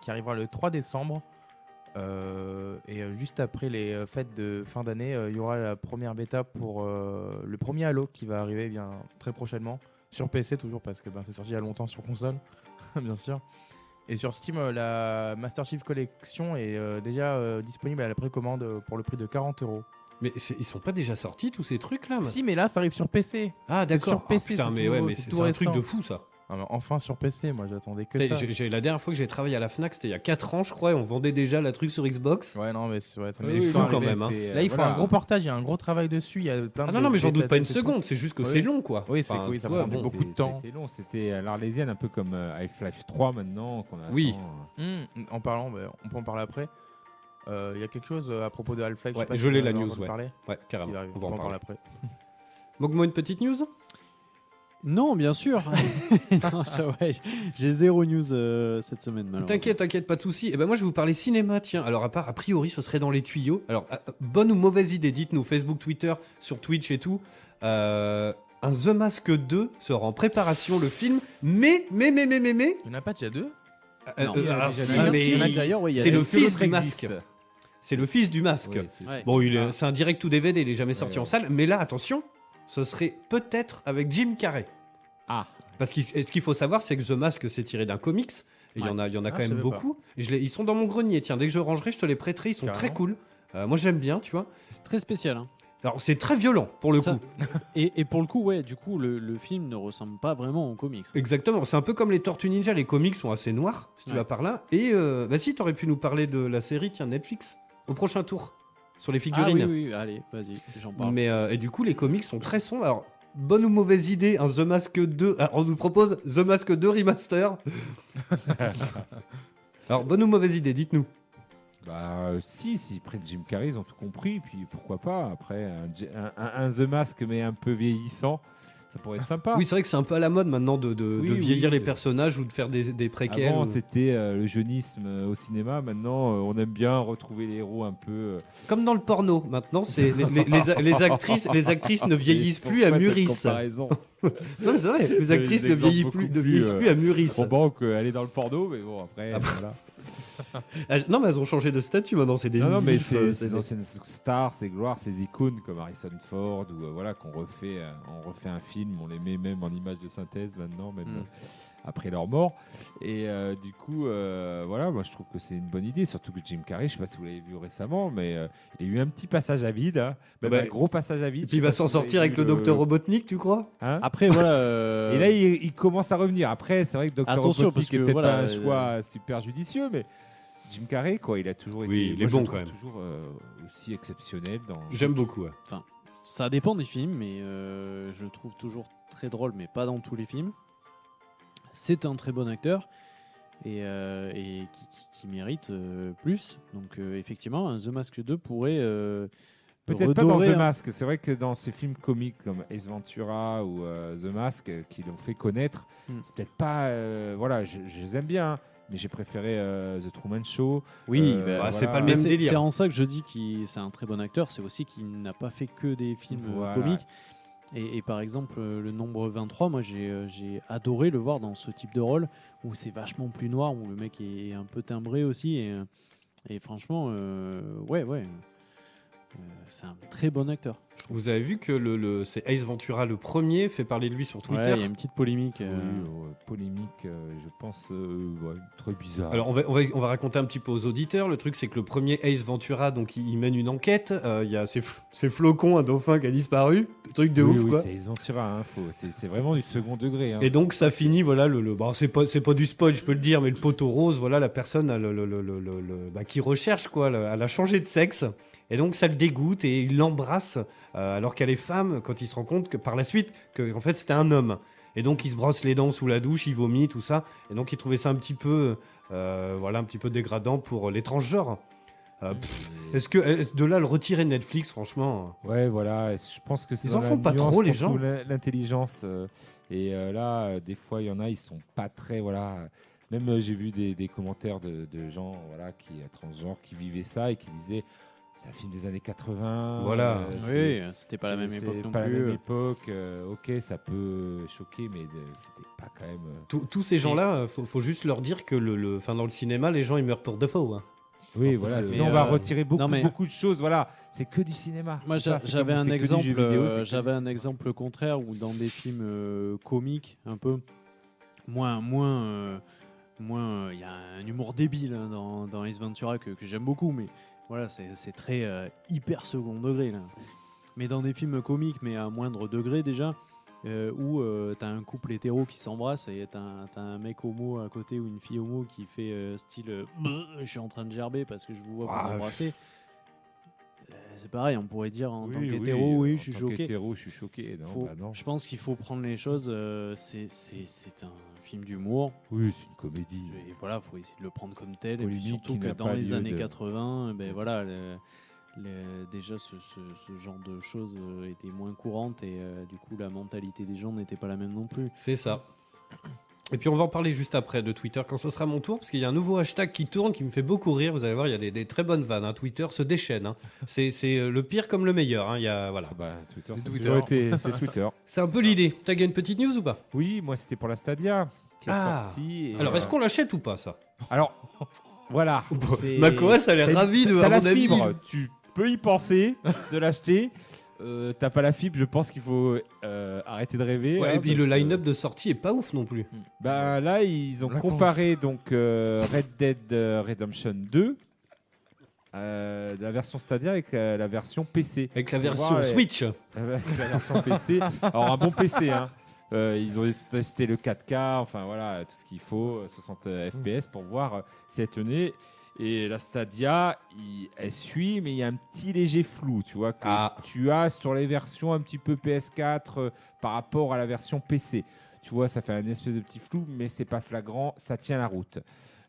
qui arrivera le 3 décembre. Et juste après les fêtes de fin d'année, il y aura la première bêta pour le premier Halo qui va arriver bien très prochainement. Sur PC toujours parce que ben, c'est sorti il y a longtemps sur console, bien sûr. Et sur Steam, la Master Chief Collection est déjà disponible à la précommande pour le prix de 40 euros. Mais ils sont pas déjà sortis, tous ces trucs-là Si, mais là ça arrive sur PC. Ah, d'accord. sur PC, Ah, putain, mais tout ouais, mais c'est un truc de fou, ça. Ah, mais enfin sur PC, moi j'attendais que ça. la dernière fois que j'ai travaillé à la Fnac, c'était il y a 4 ans, je crois, et on vendait déjà la truc sur Xbox. Ouais, non, mais c'est ouais, fait fou quand même, hein. Là, il faut un gros portage, il y a un gros travail dessus. Il y a plein Ah de non, non, mais j'en doute pas une seconde, c'est juste que Oui. c'est long, quoi. Oui, c'est Enfin, oui, ça prend bon. beaucoup de temps. C'était long, c'était à l'arlésienne, un peu comme euh, Half-Life 3 maintenant. qu'on Oui. Hum, en parlant, bah, on peut en parler après. Euh, Il y a quelque chose euh, à propos de Half-Life. Ouais, je l'ai, la news, ouais. parler. Ouais, carrément. On va en parler. après. Mogmo, une petite news? Non, bien sûr. Ouais, j'ai zéro news euh, cette semaine, malheureusement. T'inquiète, t'inquiète, pas de soucis. Et ben moi, je vais vous parler cinéma, tiens. Alors, à part, a priori, ce serait dans les tuyaux. Alors, euh, bonne ou mauvaise idée, dites-nous, Facebook, Twitter, sur Twitch et tout. Euh, un The Mask 2 sera en préparation, le film. Mais, mais, mais, mais, mais, mais. Il n'y en a pas déjà deux? Euh, euh. Ah, c'est le l'autre du existe? masque. C'est le fils du masque. Oui, c'est- Ouais. Bon, il est- c'est un direct ou DVD, il est jamais sorti en salle. Mais là, attention, ce serait peut-être avec Jim Carrey. Ah, Parce que ce qu'il faut savoir, c'est que The Mask, c'est tiré d'un comics. Et il y en a, il y en a Ah, quand je même savais pas. beaucoup. Et je les- ils sont dans mon grenier. Tiens, dès que je rangerai, je te les prêterai. Ils sont très Carrément. cool. Euh, moi, j'aime bien, tu vois. C'est très spécial. hein. Alors, c'est très violent, pour le Ça- coup. Et, et pour le coup, ouais, du coup, le, le film ne ressemble pas vraiment aux comics. Exactement. C'est un peu comme les Tortues Ninja. Les comics sont assez noirs, si tu Ouais. vas par là. Et euh, vas-y, t'aurais pu nous parler de la série, tiens, Netflix, au prochain tour. sur les Ah figurines. oui, oui, allez, vas-y, j'en parle. Mais euh, et du coup, les comics sont très sombres. Alors, bonne ou mauvaise idée, un The Mask 2. Alors, on nous propose The Mask 2 remaster. Alors, bonne ou mauvaise idée, dites-nous. Bah euh, si, s'ils prennent Jim Carrey, ils ont tout compris, puis pourquoi pas. Après, un The Mask, mais un peu vieillissant, ça pourrait être sympa. Oui, c'est vrai que c'est un peu à la mode maintenant de, de- Oui, de vieillir oui. les personnages ou de faire des, des préquels. Avant, ou- c'était euh, le jeunisme euh, au cinéma. Maintenant, euh, on aime bien retrouver les héros un peu. Comme dans le porno. Maintenant, c'est les, les- les- les actrices, les actrices ne vieillissent plus, cette mûrissent. comparaison Non, mais c'est vrai. Les actrices ne vieillissent beaucoup plus, ne plus, vieillissent plus, elles mûrissent. Qu'elle est dans le porno, mais bon, après. Ah bah. voilà. Ah, Non, mais elles ont changé de statut maintenant. C'est des Non, non, mais euh, c'est c'est ces des- anciennes stars, ces gloires, ces icônes comme Harrison Ford, ou euh, voilà, qu'on refait, euh, on refait un film, on les met même en image de synthèse maintenant, même Mm. euh, après leur mort. Et euh, du coup, euh, voilà, moi je trouve que c'est une bonne idée, surtout que Jim Carrey, je sais pas si vous l'avez vu récemment, mais euh, il a eu un petit passage à vide, hein, même Bah, un gros passage à vide. Et puis il va s'en si sortir avec le docteur Robotnik, tu crois? Hein? Après, voilà. euh, Et là, il, il commence à revenir. Après, c'est vrai que Dr. Attention, Robotnik parce que est peut-être voilà, pas un euh, choix super judicieux, mais Jim Carrey, quoi, il a toujours été. Oui, il est bon, quand même. Toujours euh, aussi exceptionnel dans. J'aime beaucoup. ouais. Ça dépend des films, mais euh, je le trouve toujours très drôle, mais pas dans tous les films. C'est un très bon acteur et, euh, et qui, qui- qui mérite euh, plus. Donc euh, effectivement, un The Mask 2 pourrait euh, Peut-être pas dans The Mask. C'est vrai que dans ces films comiques comme Ace Ventura ou euh, The Mask qui l'ont fait connaître, Hmm. c'est peut-être pas. euh, voilà, je, je les aime bien, hein, mais j'ai préféré euh, The Truman Show. Oui, Euh, bah, c'est pas le même c'est- délire. C'est en ça que je dis qu'il c'est un très bon acteur. C'est aussi qu'il n'a pas fait que des films euh, Voilà. comiques. Et, et par exemple, le nombre 23, moi j'ai j'ai adoré le voir dans ce type de rôle où c'est vachement plus noir, où le mec est un peu timbré aussi. Et, et franchement, euh, ouais, ouais. Euh, c'est un très bon acteur. Vous avez vu que le, le- c'est Ace Ventura le premier fait parler de lui sur Ouais, Twitter. il y a une petite polémique. euh, Oui, polémique, euh, je pense, euh, ouais, très bizarre. Alors on va, on, va, on va raconter un petit peu aux auditeurs. Le truc c'est que le premier Ace Ventura, donc il, il mène une enquête. Euh, Il y a ces, ces flocons, un dauphin qui a disparu. Truc de oui, ouf oui, quoi. c'est Ace Ventura, hein, c'est c'est vraiment du second degré. hein. Et donc ça finit, voilà, le, le bon, c'est pas, c'est pas du spoil, je peux le dire, mais le poteau rose, voilà, la personne a le, le- le- le- le- le- bah, qui recherche quoi, le- elle a changé de sexe, et donc ça le dégoûte et il l'embrasse, euh, alors qu'elle est femme, quand il se rend compte que par la suite, que en fait c'était un homme. Et donc il se brosse les dents sous la douche, il vomit, tout ça, et donc il trouvait ça un petit peu, euh, voilà, un petit peu dégradant pour les transgenres. Euh, Est-ce que de là le retirer de Netflix, franchement Ouais, voilà. Je pense que c'est Ils en font pas trop, les gens. L'intelligence. euh, et euh, là, euh, des fois, il y en a, ils sont pas très, voilà. Même euh, j'ai vu des, des commentaires de, de gens, voilà, qui euh, transgenres, qui vivaient ça et qui disaient, c'est un film des années 80. Voilà. euh, Oui, c'était pas la même époque c'est non pas plus. la même époque. euh, ok, ça peut choquer, mais euh, c'était pas quand même. Tous- ces gens-là, faut, faut juste leur dire que le, le, enfin, dans le cinéma, les gens ils meurent pour de faux. hein. Oui, voilà. Sinon, on va retirer beaucoup, non, mais- beaucoup de choses. Voilà, c'est que du cinéma. Moi, j'avais un exemple. j'avais un exemple contraire où dans des films euh, comiques, un peu moins, moins, euh, moins. Il y a un humour débile hein, dans, dans Ace Ventura que, que j'aime beaucoup, mais voilà, c'est très euh, hyper second degré là. Mais dans des films comiques, mais à moindre degré déjà. euh, où euh, t'as un couple hétéro qui s'embrasse et t'as un, mec homo à côté ou une fille homo qui fait euh, style euh, je suis en train de gerber parce que je vous vois Ah, vous embrasser. Euh, c'est pareil, on pourrait dire en Oui, tant qu'hétéro, oui, je suis tant choqué. qu'hétéro, je suis choqué. Non, Faut- bah non. Je pense qu'il faut prendre les choses. c'est un film d'humour. Oui, c'est une comédie. Et voilà, faut essayer de le prendre comme tel. Et puis surtout que dans les années de- 80, ben voilà, le- le- déjà ce, ce- ce genre de choses euh, était moins courante et euh, du coup la mentalité des gens n'était pas la même non plus. C'est ça. Et puis on va en parler juste après de Twitter quand ce sera mon tour, parce qu'il y a un nouveau hashtag qui tourne qui me fait beaucoup rire. Vous allez voir, il y a des, des très bonnes vannes. hein. Twitter se déchaîne. hein. C'est c'est, euh, le pire comme le meilleur. hein. Il y a, voilà. Ah bah, Twitter, C'est Twitter. c'est Twitter. C'est un peu l'idée. T'as gagné une petite news ou pas? Oui, moi c'était pour la Stadia qui est Ah. sortie. et, Alors, euh, est-ce qu'on l'achète ou pas, ça? Alors, voilà. c'est- macOS a l'air ravi de T'as la fibre, tu peux y penser de l'acheter. Euh, T'as pas la fibre, je pense qu'il faut euh, arrêter de rêver. Ouais, hein, et puis le que- line-up de sortie est pas ouf non plus. Bah là, ils ont La comparé donc euh, Red Dead Redemption 2, euh, la version Stadia avec euh, la version PC. Avec la version voir, Switch. Avec la version PC. Alors un bon PC, hein. Euh, ils ont testé le 4K, enfin voilà, tout ce qu'il faut, euh, 60 FPS pour voir euh, si elle tenait. Et la Stadia, il- elle suit, mais il y a un petit léger flou, tu vois, que Ah. tu as sur les versions un petit peu PS4 euh, par rapport à la version PC. Tu vois, ça fait un espèce de petit flou, mais c'est pas flagrant, ça tient la route.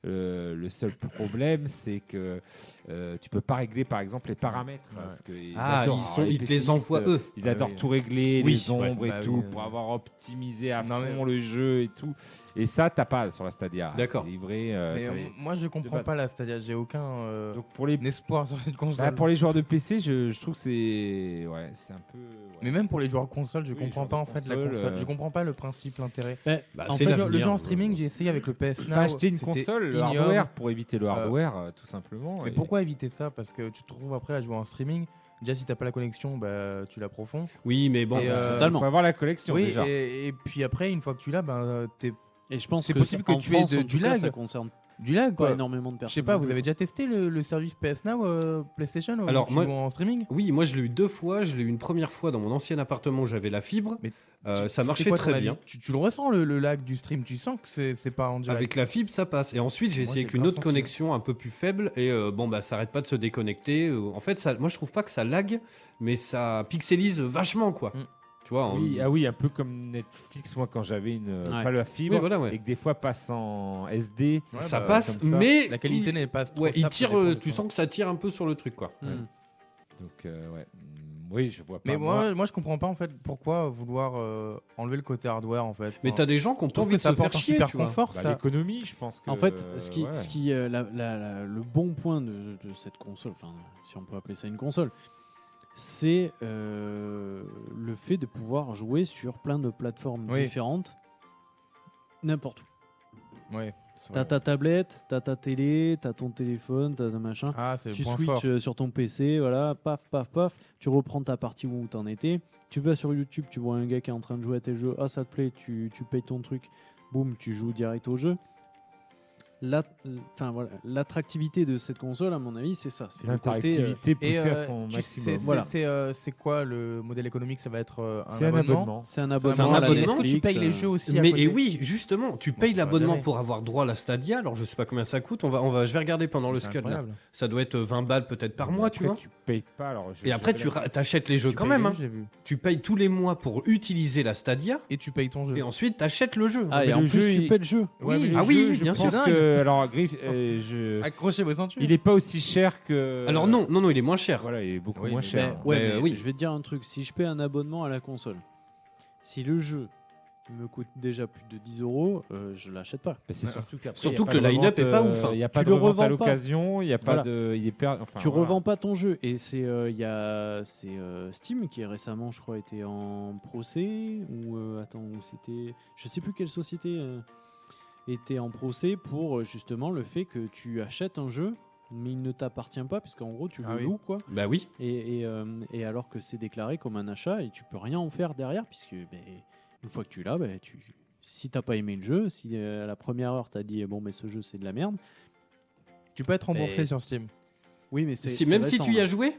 Euh, le seul problème, c'est que euh, tu peux pas régler, par exemple, les paramètres. Parce que ils Ah, adorent, ils, sont, alors, ils te les envoient eux. Ils Ah adorent oui. tout régler, Oui, les ombres ouais. et Bah tout, oui, pour avoir optimisé à Non, mais- fond le jeu et tout. Et ça, t'as pas sur la Stadia. D'accord. Livré. euh, Mais, euh, moi, je comprends pas la Stadia. J'ai aucun euh, Donc pour les, espoir sur cette console. bah, pour les joueurs de PC, je, je trouve que c'est ouais, c'est un peu. ouais. Mais même pour les joueurs console, je Oui, comprends pas de en fait la console, euh, Je comprends pas le principe, l'intérêt. Bah, Bah, en Le fait, jeu, le jeu en streaming, j'ai essayé avec le PS Now. Acheter une console, le hardware pour éviter le hardware, tout simplement. Mais et- pourquoi éviter ça? Parce que tu te retrouves après à jouer en streaming. Déjà, si t'as pas la connexion, bah, tu la profonds. Oui, mais bon. Et, euh, Il totalement. faut avoir la collection oui, déjà. et, et puis après, une fois que tu l'as, ben, t'es Et je pense C'est que possible que tu aies de- du cas, lag. Ça concerne du lag, quoi. énormément de Je personnes. sais pas, vous avez déjà testé le, le service PS Now euh, PlayStation ou Alors, moi- en streaming? Oui, moi je l'ai eu deux fois. Je l'ai eu une première fois dans mon ancien appartement où j'avais la fibre. Mais Euh, Tu- ça marchait quoi très bien. Tu, tu le ressens le, le lag du stream? Tu sens que c'est c'est pas en direct? Avec la fibre, ça passe. Et ensuite, j'ai essayé avec une autre senti. connexion un peu plus faible. Et euh, bon, bah, ça arrête pas de se déconnecter. En fait, ça, moi, je trouve pas que ça lag, mais ça pixelise vachement, quoi. Mm. Tu vois, en- Oui, ah oui, un peu comme Netflix, moi, quand j'avais une euh, Ouais. pas la fibre Oui, voilà, ouais. et que des fois passe en SD. Ouais, ça bah, passe, ça. mais La qualité il, n'est pas trop ouais, il tire. euh, tu sens que ça tire un peu sur le truc, quoi. Donc, euh, ouais. Oui, je vois pas. Mais moi, moi, je comprends pas en fait pourquoi vouloir euh, enlever le côté hardware en fait. Mais Enfin, t'as des gens qui ont envie de se faire chier, super tu vois. confort. Bah, ça. L'économie, je pense que. En fait, euh, ce qui, ouais. ce qui, euh, la- la- la- le bon point de, de cette console, enfin, si on peut appeler ça une console, c'est euh, le fait de pouvoir jouer sur plein de plateformes Oui. différentes, n'importe où. Ouais, T'as ta tablette, t'as ta télé, t'as ton téléphone, t'as ta machin. Ah, c'est tu le point switches euh, sur ton PC, voilà, paf, paf, paf. Tu reprends ta partie où t'en étais. Tu vas sur YouTube, tu vois un gars qui est en train de jouer à tel jeu. Ah, ça te plaît, tu, tu payes ton truc. Boum, tu joues direct au jeu. L'attractivité de cette console, à mon avis, c'est ça. C'est côté. euh, L'interactivité poussée à euh, son tu maximum. c'est Voilà. c'est, euh, c'est quoi le modèle économique? Ça va être euh, un C'est un abonnement? c'est un C'est un abonnement. Est-ce que tu payes les jeux aussi à Mais côté et oui, justement, tu payes tu l'abonnement pour avoir droit à la Stadia. Alors je sais pas combien ça coûte. On va, on va, je vais regarder pendant le scud. Ça doit être 20 balles peut-être par mois, tu vois. Tu payes pas. Alors, je- Et après, tu t'achètes les jeux Tu quand même. hein. Tu payes tous les mois pour utiliser la Stadia. Et tu payes ton jeu. Et ensuite, t'achètes le jeu. Ah, et en le plus, jeu, tu payes le jeu. Ah oui, bien sûr. Que alors Griff, euh, je- Accrochez vos ceintures. il est pas aussi cher que. Alors non, non, non, il est moins cher. Voilà, il est beaucoup Oui, moins mais cher. Ben, ouais, Mais, mais oui. Je vais te dire un truc. Si je paie un abonnement à la console, si le jeu me coûte déjà plus de 10 euros, euh, je l'achète pas. Mais c'est Ouais. surtout qu'après, que le line-up est pas euh, ouf, hein. Il y a Tu pas de le revente à revends pas. l'occasion, il y a pas Voilà. de, il est per- enfin, tu voilà. revends pas ton jeu et c'est euh, il y a c'est euh, Steam qui récemment je crois était en procès ou euh, attends où c'était je sais plus quelle société euh, était en procès pour euh, justement le fait que tu achètes un jeu mais il ne t'appartient pas puisqu'en gros tu Ah le oui. loues quoi Bah oui. et, et, euh, et alors que c'est déclaré comme un achat et tu peux rien en faire derrière puisque ben, une fois que tu l'as ben, tu si t'as pas aimé le jeu si euh, à la première heure t'as dit bon mais ce jeu c'est de la merde Tu peux être remboursé Mais- sur Steam. oui mais c'est Si, même si tu y hein. as joué,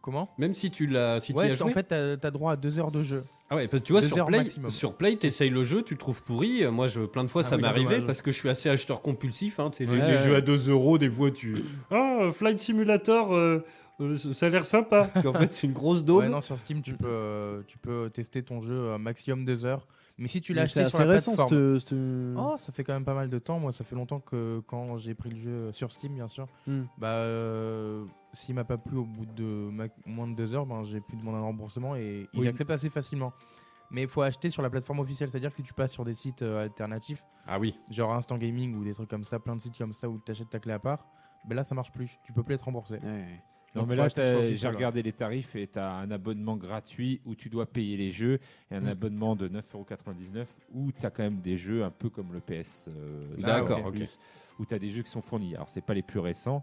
Comment même si tu l'as, si tu as joué. en fait, t'as as droit à deux heures de jeu. Ah ouais, parce que tu vois Deux sur Play, maximum. sur Play, t'essayes le jeu, tu le trouves pourri. Moi, je, plein de fois, Ah ça oui, m'est arrivé parce que je suis assez acheteur compulsif. Hein, tu sais, les, Ouais, les jeux à 2 euros, des fois, tu. Ah, Flight Simulator, euh, euh, ça a l'air sympa. Puis en fait, c'est une grosse daube. Ouais, non, sur Steam, tu peux, euh, tu peux tester ton jeu un maximum deux heures. Mais si tu l'as acheté c'est sur assez la récent plateforme. cette- cette- Oh, ça fait quand même pas mal de temps. Moi, ça fait longtemps que quand j'ai pris le jeu sur Steam, bien sûr, Hmm. bah, euh, s'il m'a pas plu au bout de ma- moins de deux heures, ben, j'ai pu demander un remboursement et Oui. acceptent assez facilement. Mais il faut acheter sur la plateforme officielle, c'est-à-dire que si tu passes sur des sites euh, alternatifs, Ah oui. genre Instant Gaming ou des trucs comme ça, plein de sites comme ça où tu achètes ta clé à part, ben là ça marche plus. Tu peux plus être remboursé. Ouais. Non, Donc, mais là, j'ai regardé les tarifs et tu as un abonnement gratuit où tu dois payer les jeux et un Mm. abonnement de 9,99€ où tu as quand même des jeux un peu comme le PS. euh, D'accord, Plus, ok. Où tu as des jeux qui sont fournis. Alors, c'est pas les plus récents,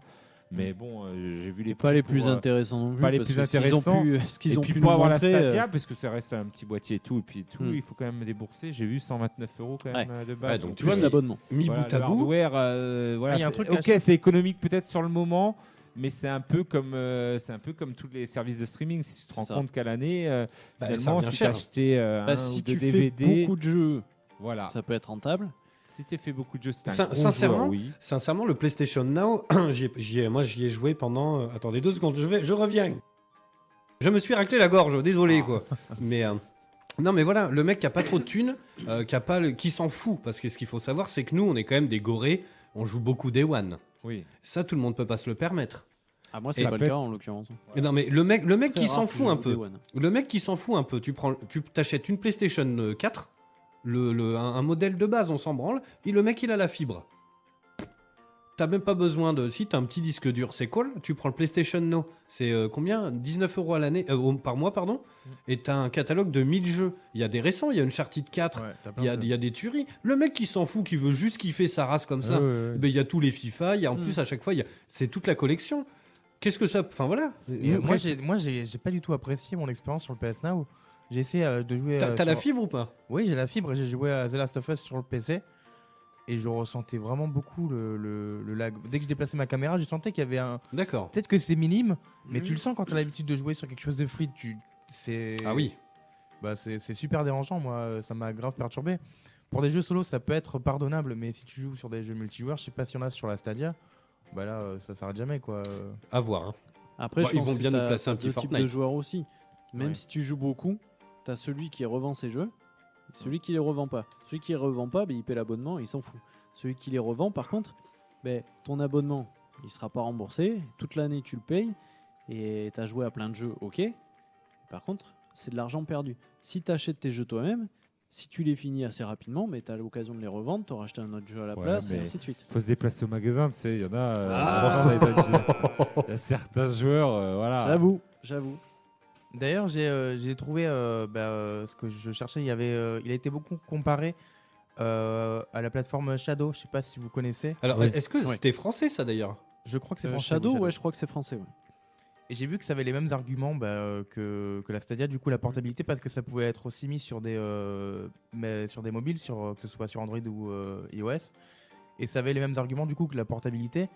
mais bon, euh, j'ai vu les pas les plus pour, euh, intéressants non plus. pas les plus ont intéressants. pu- Ce qu'ils et ont puis pu pour nous avoir montrer, la euh, Stadia, parce que ça reste un petit boîtier et tout, et puis tout, Mm. il faut quand même débourser. J'ai vu 129 euros quand même Ouais. de base. Ouais, donc Donc, tu vois, l'abonnement. Mi voilà, bout à bout. hardware, euh, voilà, Ah, il y a un c'est- truc ok, c'est économique peut-être sur le moment, mais c'est un peu comme euh, c'est un peu comme tous les services de streaming. Si tu te rends ça. compte qu'à l'année, euh, Bah, ça finalement, si tu cher. acheté euh, Bah, un si ou deux tu fais DVD, beaucoup de jeux, voilà, ça peut être rentable. si tu fait beaucoup de jeux, c'est un Sin- gros sincèrement, joueur, oui. Sincèrement, le PlayStation Now, ai- ai- moi j'y ai joué pendant. euh, attendez deux secondes, je, vais, je reviens. Je me suis raclé la gorge, désolé quoi. Mais euh, non, mais voilà, le mec qui a pas trop de thunes, euh, qui a pas, le- qui s'en fout, parce que ce qu'il faut savoir, c'est que nous, on est quand même des gorés, on joue beaucoup Day One. Oui. Ça, tout le monde peut pas se le permettre. Ah, moi, Et c'est pas le cas en l'occurrence. Mais Non, mais le mec, le mec qui s'en fout un peu. Le mec qui s'en fout un peu, tu prends, tu t'achètes une PlayStation euh, 4, le, le- un, un modèle de base, on s'en branle, puis le mec il a la fibre. T'as même pas besoin de. Si t'as un petit disque dur, c'est cool. Tu prends le PlayStation Now, c'est euh, combien? 19 euros à l'année, euh, par mois, pardon. Et t'as un catalogue de 1000 jeux. Il y a des récents, il y a Uncharted 4, Ouais, t'as plein il y, a, de il y a des tueries. Le mec qui s'en fout, qui veut juste kiffer sa race comme ça, Ouais, ouais, ouais. ben, il y a tous les FIFA, il y a en Mm. plus à chaque fois, il y a- c'est toute la collection. Qu'est-ce que ça. Enfin voilà. Et, euh, Moi, j'ai, moi, j'ai, j'ai pas du tout apprécié mon expérience sur le PS Now. J'ai essayé euh, de jouer. T'as euh, t'as la sur- fibre ou pas? Oui, j'ai la fibre et j'ai joué à The Last of Us sur le PC. Et je ressentais vraiment beaucoup le, le- le lag. Dès que je déplaçais ma caméra, je sentais qu'il y avait un. D'accord. Peut-être que c'est minime, mais tu le sens quand tu as l'habitude de jouer sur quelque chose de fluide. Tu... C'est... Ah oui. Bah, c'est, c'est super dérangeant, moi. Ça m'a grave perturbé. Pour des jeux solo, ça peut être pardonnable, mais si tu joues sur des jeux multijoueurs, je sais pas si y en a sur la Stadia, bah là, euh, ça s'arrête jamais, quoi. À voir. hein. Après, Bon, je ils pense vont que bien nous placer un petit types de joueurs aussi. Même Ouais. si tu joues beaucoup, t'as celui qui revend ses jeux, celui qui les revend pas. Celui qui les revend pas, ben, il paie l'abonnement, il s'en fout. Celui qui les revend, par contre, ben, ton abonnement, il sera pas remboursé. Toute l'année, tu le payes et t'as joué à plein de jeux, ok. Par contre, c'est de l'argent perdu. Si tu achètes tes jeux toi-même, si tu les finis assez rapidement, mais tu as l'occasion de les revendre, tu acheté un autre jeu à la Ouais, place et ainsi de suite. faut se déplacer au magasin, tu sais, il y en a. euh, Ah. Il y a certains joueurs, euh, voilà. J'avoue, j'avoue. D'ailleurs, j'ai euh, trouvé euh, bah, euh, ce que je cherchais. Il, y avait, euh, il a été beaucoup comparé euh, à la plateforme Shadow. Je sais pas si vous connaissez. Alors, Oui. est-ce que Ouais. c'était français ça d'ailleurs? Je crois que c'est Euh, français, Shadow, ouais, je crois que c'est français. ouais. Et j'ai vu que ça avait les mêmes arguments bah, que, que la Stadia, du coup la portabilité, parce que ça pouvait être aussi mis sur des, euh, mais sur des mobiles, sur, que ce soit sur Android ou euh, iOS. Et ça avait les mêmes arguments du coup que la portabilité.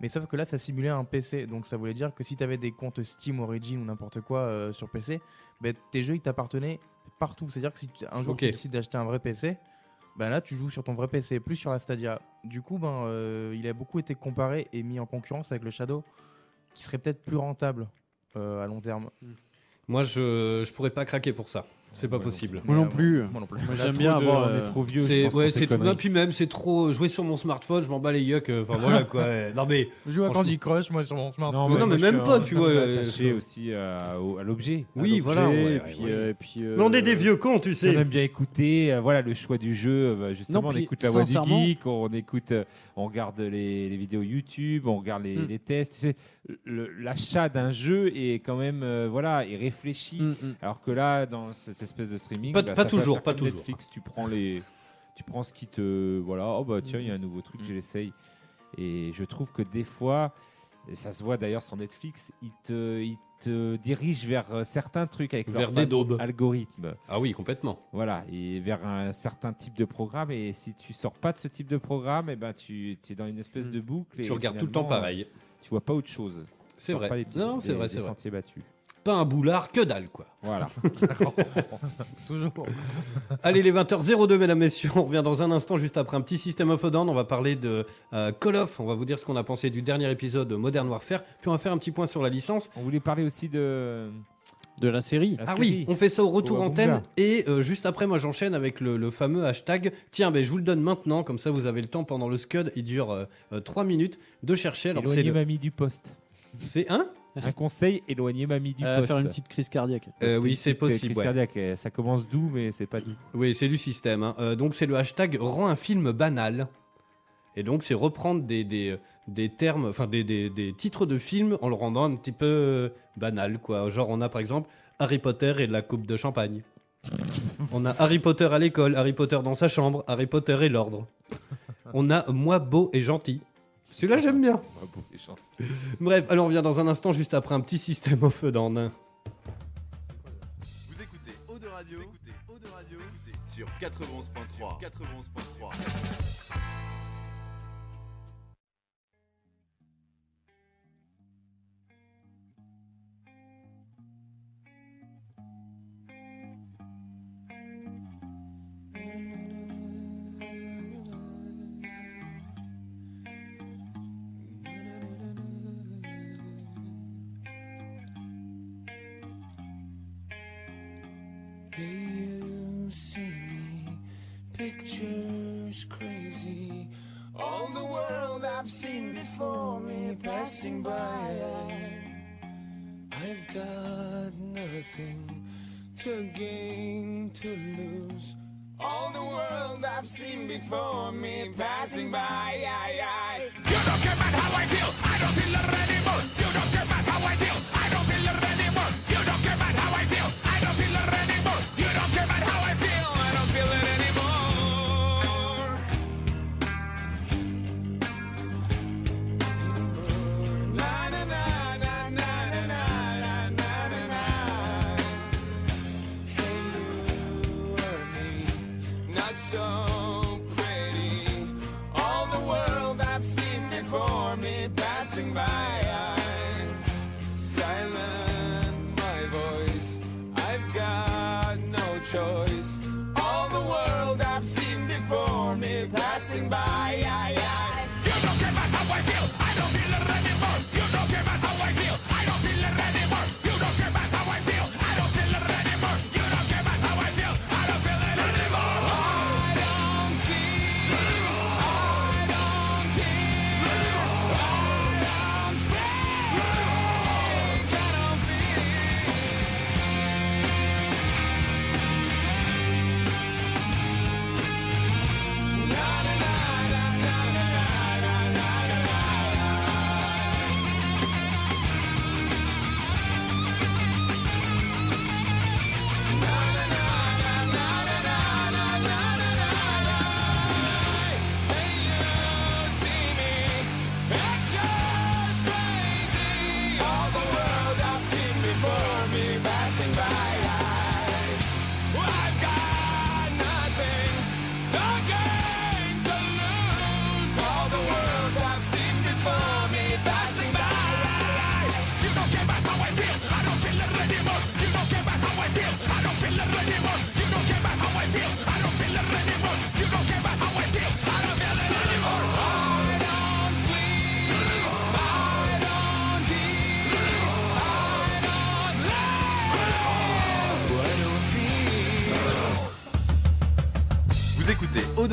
Mais sauf que là, ça simulait un PC. Donc ça voulait dire que si tu avais des comptes Steam, Origin ou n'importe quoi euh, sur PC, bah, tes jeux ils t'appartenaient partout. C'est-à-dire que si un jour tu décides d'acheter un vrai PC, ben là tu joues sur ton vrai PC, plus sur la Stadia. Du coup, ben, euh, il a beaucoup été comparé et mis en concurrence avec le Shadow, qui serait peut-être plus rentable euh, à long terme. Moi, je je pourrais pas craquer pour ça. C'est pas possible. Moi non euh, plus. Moi non plus. Moi, On j'aime bien avoir. On euh, est trop vieux. je C'est pense, ouais, c'est tout. puis même, c'est trop jouer sur mon smartphone. Je m'en bats les euh, Enfin voilà quoi. Non mais Je joue à. Candy Crush, moi, sur mon smartphone. mais non, mais même pas, tu vois, euh, attaché je- aussi à, au- à l'objet. Oui, voilà, et puis, ouais. euh, et puis, euh, on est des vieux cons, tu On sais. aime bien écouter, euh, voilà le choix du jeu. euh, bah, justement, Non, on écoute la voix du geek, on écoute, euh, on regarde les, les vidéos YouTube, on regarde les, Mm. les tests. Tu sais, le- l'achat d'un jeu est quand même, euh, voilà, est réfléchi. Mm, mm. Alors que là, dans cette espèce de streaming, Pas- bah, pas toujours, pas toujours. Netflix, tu prends les, tu prends ce qui te, voilà, oh bah tiens, il y a un nouveau truc, Mm. je l'essaye. Et je trouve que des fois, et ça se voit d'ailleurs sur Netflix, ils te, ils te dirigent vers euh, certains trucs avec Vers leur des algorithme. Ah oui, complètement. Voilà, et vers un certain type de programme. Et si tu sors pas de ce type de programme, et ben tu es dans une espèce Mm. de boucle. Et Tu regardes tout le temps finalement, pareil. Tu vois pas autre chose. C'est vrai. Pas les petits- Non, c'est vrai, c'est vrai. sentiers battus. Pas un boulard, que dalle quoi. Voilà. Toujours. Allez, les 20h02, mesdames, messieurs, on revient dans un instant, juste après un petit System of a Down. On va parler de euh, Call of. On va vous dire ce qu'on a pensé du dernier épisode de Modern Warfare. Puis on va faire un petit point sur la licence. On voulait parler aussi de De la série. la Ah série. oui, on fait ça au retour Cowabunga. antenne. Et euh, juste après, moi, j'enchaîne avec le, le fameux hashtag. Tiens, ben, je vous le donne maintenant, comme ça, vous avez le temps pendant le Scud. Il dure 3 minutes de chercher. Alors, c'est le- mamie du poste. c'est un Un conseil, éloignez mamie du Euh, poste. faire une petite crise cardiaque. Euh, Oui, c'est possible. crise ouais. cardiaque, euh, Ça commence doux, mais c'est pas doux. Oui, c'est du système. hein. Euh, donc c'est le hashtag rend un film banal. Et donc c'est reprendre des, des, des termes, enfin des, des, des titres de films en le rendant un petit peu euh, banal. Quoi. Genre on a par exemple Harry Potter et la coupe de champagne. on a Harry Potter à l'école, Harry Potter dans sa chambre, Harry Potter et l'ordre. On a Moi beau et gentil. Celui-là j'aime bien. Bref, allez on revient dans un instant juste après un petit système of a Down. Vous écoutez Eau de Radio, vous écoutez Eau de Radio sur 91.3. 91.3. seen before me passing by. I've got nothing to gain, to lose. All the world I've seen before me passing by. You don't care about how I feel. I don't feel it anymore. You don't care about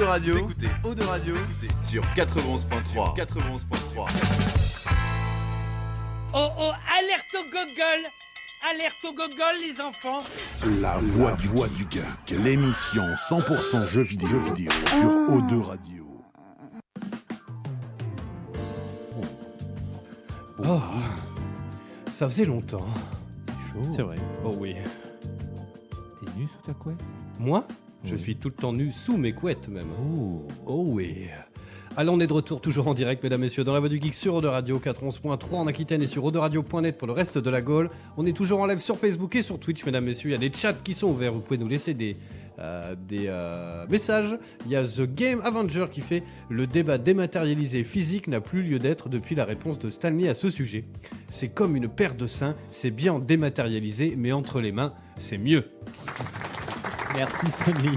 de Radio, Vous écoutez Eau de Radio sur 91.3. 91.3. Oh oh, alerte au gogol Alerte au gogol, les enfants La voix du, voix du geek, l'émission 100% jeux vidéo, jeux vidéo sur O2 Radio. Oh, ça faisait longtemps. C'est vrai. Oh oui. T'es nu sous ta couette? Moi? Je Oui. suis tout le temps nu sous mes couettes même. Oh. Oh oui. Allez, on est de retour toujours en direct, mesdames, messieurs, dans la voix du geek sur Eau Radio 411.3 en Aquitaine et sur Radio.net pour le reste de la Gaule. On est toujours en live sur Facebook et sur Twitch, mesdames, messieurs. Il y a des chats qui sont ouverts. Vous pouvez nous laisser des, euh, des euh, messages. Il y a The Game Avenger qui fait le débat dématérialisé physique n'a plus lieu d'être depuis la réponse de Stanley à ce sujet. C'est comme une paire de seins, c'est bien dématérialisé, mais entre les mains, c'est mieux. Merci Stanley.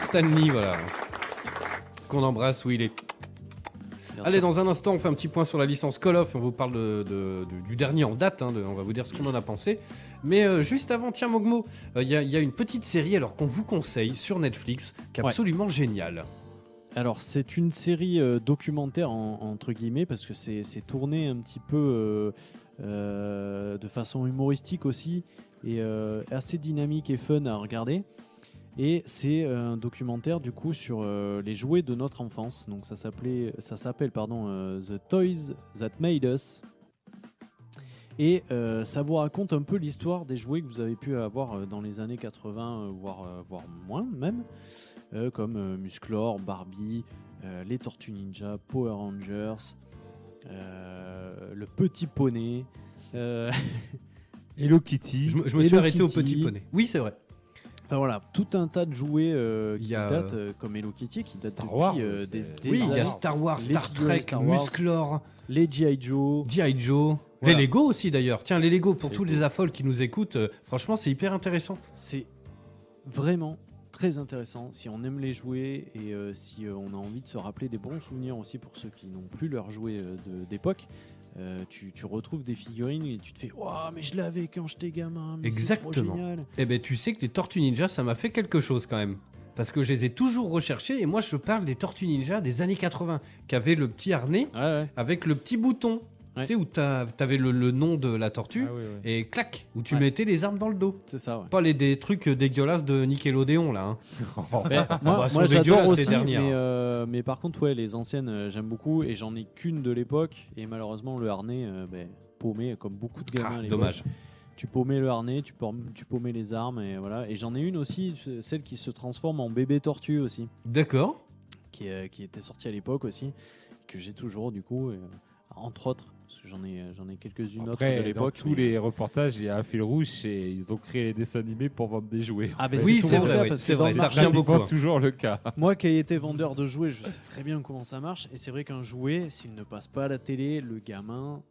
Stanley, voilà. Qu'on embrasse où il est. Bien Allez, sûr. dans un instant, on fait un petit point sur la licence Call of. On vous parle de- de- de- du dernier en date. hein, on va vous dire ce qu'on en a pensé. Mais euh, juste avant, tiens, Mogmo, euh, il y, a- il y a une petite série alors qu'on vous conseille sur Netflix qui est Ouais. absolument géniale. Alors, c'est une série euh, documentaire, en- entre guillemets, parce que c'est tourné un petit peu de façon humoristique aussi, et assez dynamique et fun à regarder. Et c'est euh, un documentaire, du coup, sur euh, les jouets de notre enfance. Donc, ça s'appelait- ça s'appelle pardon, euh, The Toys That Made Us. Et euh, ça vous raconte un peu l'histoire des jouets que vous avez pu avoir euh, dans les années 80, euh, voire, euh, voire moins même euh, comme euh, Musclor, Barbie, euh, les Tortues Ninja, Power Rangers, euh, le Petit Poney. euh, Hello Kitty. Je, me- je me suis arrêté au petit poney. Oui, c'est vrai. Enfin voilà, tout un tas de jouets euh, qui y a, datent, euh, comme Hello Kitty, qui datent Star depuis Wars, euh, des, des Oui, il y a. Star Wars, Les Star Trek, Star Wars. Musclor, les G.I. Joe. G.I. Joe. Voilà. Les Lego aussi d'ailleurs. Tiens, les Lego pour Les tous Lego. les affoles qui nous écoutent. euh, franchement, c'est hyper intéressant. C'est vraiment très intéressant si on aime les jouets et euh, si euh, on a envie de se rappeler des bons souvenirs aussi pour ceux qui n'ont plus leurs jouets euh, d'époque. Euh, tu, tu retrouves des figurines et tu te fais Waouh, mais je l'avais quand j'étais gamin. mais Exactement. trop. Eh ben, tu sais que les Tortues Ninja, ça m'a fait quelque chose quand même. Parce que je les ai toujours recherchés et moi je parle des Tortues Ninja des années 80 qui avaient le petit harnais Ouais, ouais. avec le petit bouton. Ouais. Tu sais, où t'avais le, le nom de la tortue Ah, et clac, où tu Ouais. mettais les armes dans le dos. C'est ça, ouais. Pas les des trucs dégueulasses de Nickelodeon là. hein. Ben, bah, moi, sont moi, j'adore les aussi, dernières. mais, euh, mais par contre, ouais, les anciennes, euh, j'aime beaucoup et j'en ai qu'une de l'époque. Et malheureusement, le harnais, euh, ben, paumé, comme beaucoup de gamins. Ah, à l'époque. dommage. Tu paumais le harnais, tu, paum- tu paumais les armes, et voilà. Et j'en ai une aussi, celle qui se transforme en bébé tortue aussi, D'accord. qui, qui était sortie à l'époque aussi, que j'ai toujours du coup, et, euh, entre autres, j'en ai, j'en ai quelques-unes autres de Après, dans l'époque. tous mais- les reportages, il y a un fil rouge et ils ont créé les dessins animés pour vendre des jouets. Ah, ben, Oui, c'est vrai, que c'est dans vrai, ça revient beaucoup, hein. toujours le cas. Moi qui ai été vendeur de jouets, je sais très bien comment ça marche. Et c'est vrai qu'un jouet, s'il ne passe pas à la télé, le gamin,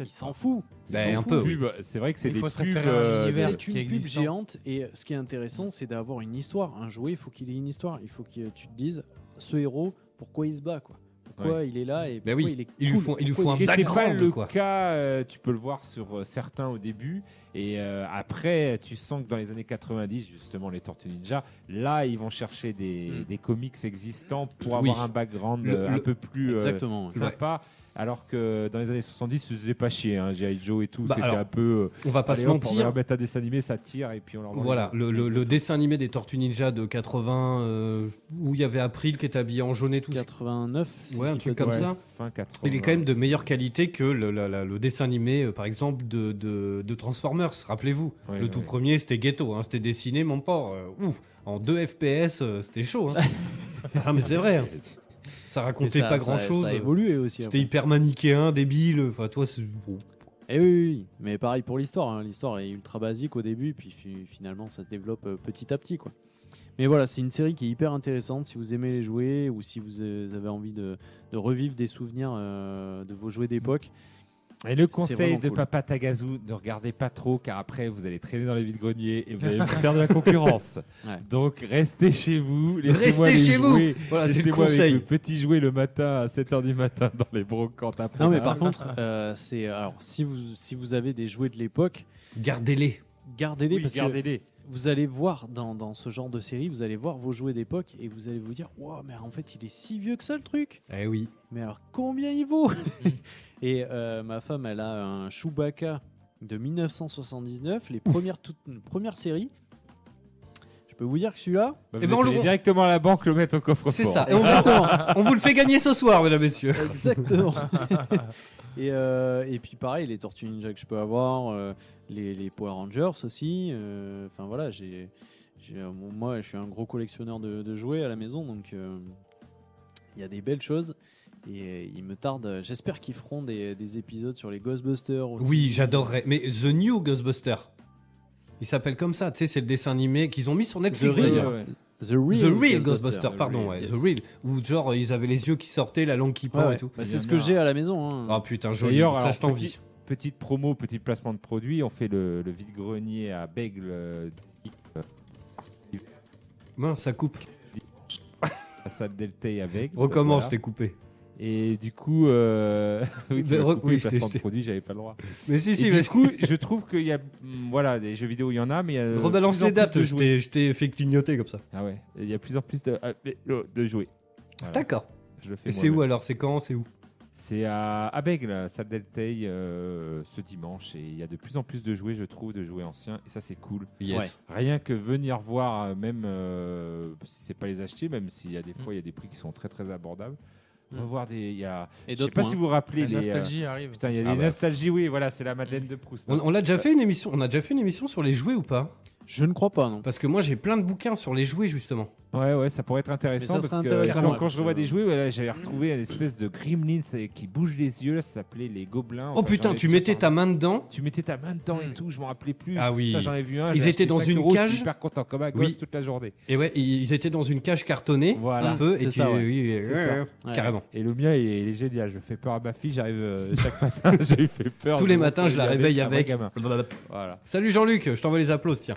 il s'en fout. Il Ben, s'en un fout. peu, oui. C'est vrai que c'est des pubs. euh, c'est- une pub existant. géante et ce qui est intéressant, c'est d'avoir une histoire. Un jouet, il faut qu'il ait une histoire. Il faut que tu te dises, ce héros, pourquoi il se bat, quoi. Pourquoi il est là et Ben oui, il est ils lui cool, font- ils lui font un cool. background, le quoi. cas, euh, tu peux le voir sur euh, certains au début, et euh, après, tu sens que dans les années 90, justement, les Tortues Ninja, là, ils vont chercher des, Mm. des comics existants pour Oui. avoir un background Le- un le- peu plus Exactement. sympa. Alors que dans les années 70, ça faisait pas chier, hein, G.I. Joe et tout, Bah, c'était un peu. On va euh, pas allez, se hop, on va mentir. un dessin animé, ça tire, et puis on leur Voilà, le, le- le Exactement. dessin animé des Tortues Ninja de 80, euh, où il y avait April qui était habillé en jaune et tout. 89. si Ouais, je un truc comme Ouais, ça. Fin 80. Il est quand même de meilleure qualité que le, la- la- le dessin animé, euh, par exemple, de, de, de Transformers. Rappelez-vous, Ouais, le ouais, tout premier, c'était ghetto. hein, c'était dessiné, mon port. euh, ouf, en 2 FPS, euh, c'était chaud. hein. ah, mais c'est vrai. Ça racontait ça- pas ça- grand chose. Ça a évolué aussi. C'était hyper manichéen, débile. Enfin, toi, c'est. bon. Et oui, oui, oui. mais pareil pour l'histoire. hein. L'histoire est ultra basique au début, puis fi- finalement ça se développe euh, petit à petit. quoi. Mais voilà, c'est une série qui est hyper intéressante si vous aimez les jouets ou si vous euh, avez envie de, de revivre des souvenirs euh, de vos jouets d'époque. Et le conseil de cool. Papa Tagazu, ne regardez pas trop car après vous allez traîner dans les vides-greniers et vous allez faire de la concurrence. Ouais. Donc restez chez vous, laissez-moi Restez les chez vous. jouets, Voilà, c'est le laissez-moi avec conseil. le petit jouet le matin à 7h du matin dans les brocantes après. Non, mais par contre, euh, c'est alors si vous si vous avez des jouets de l'époque, Gardez-les. gardez-les Oui, parce que gardez-les. vous allez voir dans, dans ce genre de série, vous allez voir vos jouets d'époque et vous allez vous dire, wow, mais en fait il est si vieux que ça le truc. Eh oui. Mais alors combien il vaut? Et euh, ma femme, elle a un Chewbacca de 1979, les premières toutes premières séries. Je peux vous dire que celui-là, Bah, Eh vous ben, on êtes le- allé directement à la banque le mettre au coffre-fort. C'est ça. Et on, vous, on vous le fait gagner ce soir, mesdames, messieurs. Exactement. et, euh, et puis pareil, les Tortues Ninja que je peux avoir, euh, les, les Power Rangers aussi. euh, Enfin voilà, j'ai, j'ai- euh, moi je suis un gros collectionneur de, de jouets à la maison, donc euh, il y a des belles choses. Et euh, il me tarde, j'espère qu'ils feront des, des épisodes sur les Ghostbusters aussi. Oui, j'adorerais. Mais The New Ghostbuster. Il s'appelle comme ça. Tu sais, c'est le dessin animé qu'ils ont mis sur The Netflix. Real. The Real, The Real Ghostbuster. Ghostbuster, pardon, ouais, Yes. The Real. Où genre ils avaient les yeux qui sortaient, la langue qui ouais. et tout. Bah, c'est ce que j'ai à la maison. hein. Ah putain, joli. D'ailleurs, ça alors, je t'envie. petit- petite promo, petit placement de produit, on fait le, le vide-grenier à Bègle euh, Mince, ça coupe. à Stade Deltay avec. Recommence, Voilà. je t'ai coupé. Et du coup, euh... oui, tu coupé placement de produit, j'avais pas le droit. Mais si, Et si, du coup, je trouve qu'il y a, hum, voilà, des jeux vidéo, il y en a, mais il y a de rebalance les dates. Je t'ai- fait clignoter comme ça. Ah ouais, il y a plus en plus de, ah, oh, de. Voilà, D'accord. Je le fais Et c'est où alors? C'est quand? C'est où? C'est à, à Bègle, à Stade Deltay, euh, ce dimanche, et il y a de plus en plus de jouets, je trouve, de jouets anciens, et ça c'est cool. Yes. Rien que venir voir, euh, même euh, si c'est pas les acheter, même s'il y a des Mm. fois il y a des prix qui sont très très abordables. On Mm. va voir des, il y a, Et je sais pas moins. si vous vous rappelez La les, euh, nostalgie arrive. putain, il y a Ah des bah. nostalgies, oui, voilà, c'est la Madeleine de Proust. hein. On, on l'a déjà fait une émission. On a déjà fait une émission sur les jouets ou pas? Je ne crois pas, non. Parce que moi j'ai plein de bouquins sur les jouets justement. Ouais, ouais, ça pourrait être intéressant parce que quand, ouais, quand je revois des jouets, voilà, j'avais retrouvé une espèce de gremlins euh, qui bouge les yeux, là, ça s'appelait les gobelins. Oh Enfin, putain, tu mettais ta main dedans. Tu mettais ta main dedans et Mm. tout, je m'en rappelais plus. Ah oui. J'en ai vu un. Ils étaient dans 5 une cage. hyper content comme un gosse toute la journée. Et ouais, ils étaient dans une cage cartonnée. Voilà. Un peu. Et ça, ouais. oui, Ouais. Carrément. Et le mien, il est, génial. Je fais peur à ma fille. J'arrive euh, chaque matin. J'ai fait peur. Tous les matins, je la réveille avec. Voilà. Salut Jean-Luc, je t'envoie les applaudissements, tiens.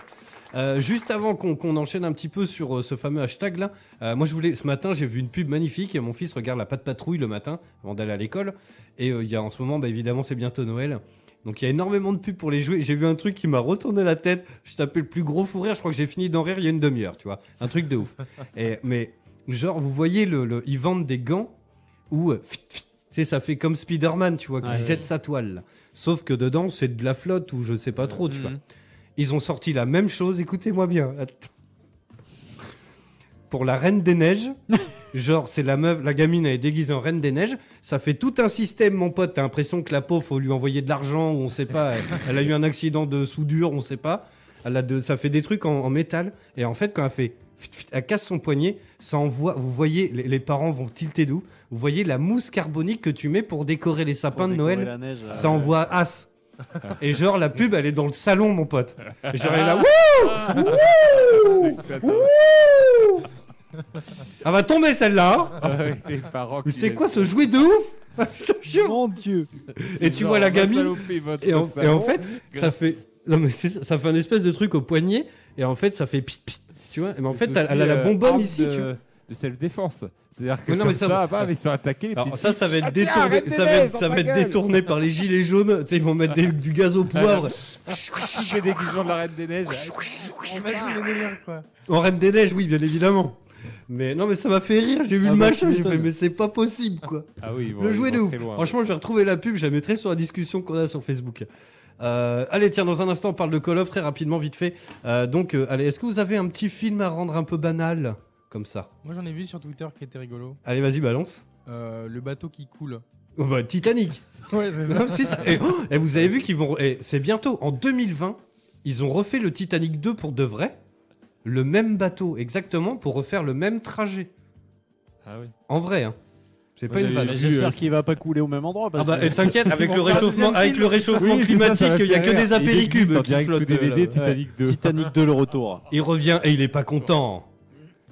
Euh, juste avant qu'on enchaîne un petit peu sur euh, ce fameux hashtag là. Euh, moi, je voulais. Ce matin, j'ai vu une pub magnifique. Mon fils regarde la patte patrouille le matin avant d'aller à l'école. Et il y a en ce moment, bah, évidemment, c'est bientôt Noël. Donc il y a énormément de pubs pour les jouets. J'ai vu un truc qui m'a retourné la tête. Je tapais le plus gros fou rire. Je crois que j'ai fini d'en rire il y a une demi-heure, tu vois. Un truc de ouf. Et, mais genre, vous voyez, le, le- ils vendent des gants où, tu sais, ça fait comme Spider-Man, tu vois, qui Ouais. jette sa toile. Sauf que dedans, c'est de la flotte ou je sais pas trop, tu vois. Ils ont sorti la même chose, écoutez-moi bien. Pour la Reine des Neiges, genre c'est la meuf, la gamine elle est déguisée en Reine des Neiges, ça fait tout un système mon pote, t'as l'impression que la pauvre faut lui envoyer de l'argent ou on sait pas, elle, elle a eu un accident de soudure, on sait pas. Elle a de, ça fait des trucs en, en métal. Et en fait quand elle fait elle casse son poignet, ça envoie, vous voyez, les, les parents vont tilter d'où? Vous voyez la mousse carbonique que tu mets pour décorer les sapins de Noël? ça envoie as. Et genre, la pub, elle est dans le salon, mon pote. Et genre, elle est là, wouh Wouh Wouh Elle va tomber celle-là. hein. c'est quoi ce jouet de ouf Je te jure. Mon dieu Et tu Genre, vois la gamine. Et en, et en salon. fait, ça fait. Non, mais c'est ça, fait un espèce de truc au poignet. Et en fait, ça fait pit pit. Tu vois Mais en fait, elle, a la euh, bonbonne arme ici, de, tu vois. De self-défense. C'est-à-dire que Mais non, comme mais ça- ça, bam, ils sont attaqués. les Alors petites ça, ça va être Ah, tiens, détourné, ça va être, ça va détourné par les gilets jaunes. Tu sais, ils vont mettre des- du gaz au poivre. Le déguisement de la Reine des Neiges. Imagine le délire, quoi. En Reine des Neiges, oui, bien évidemment. Mais non, mais ça m'a fait rire. J'ai vu Ah le bah, machin, j'ai fait, mais c'est pas possible, quoi. Ah oui, vont- le jouet de ouf. loin. Franchement, je vais retrouver la pub, je la mettrai sur la discussion qu'on a sur Facebook. Euh, allez, tiens, dans un instant, on parle de Call of très rapidement, vite fait. Euh, donc, euh, allez, est-ce que vous avez un petit film à rendre un peu banal? Comme ça Moi, j'en ai vu sur Twitter qui était rigolo. Allez, vas-y, balance. Euh, le bateau qui coule. Oh, bah, Titanic. Ouais, c'est Non, si, ça- et, oh, et vous avez vu qu'ils vont. et c'est bientôt, en 2020, ils ont refait le Titanic 2 pour de vrai. Le même bateau, exactement, pour refaire le même trajet. Ah oui. En vrai, hein. C'est pas une vanne. J'espère euh, qu'il va pas couler au même endroit. Ah Parce bah, que- et t'inquiète, avec le réchauffement, avec le Oui, climatique, il y a que rire. des apéricubes qui flottent. tout DVD Titanic 2. Titanic 2 le retour. Il revient et il est pas content.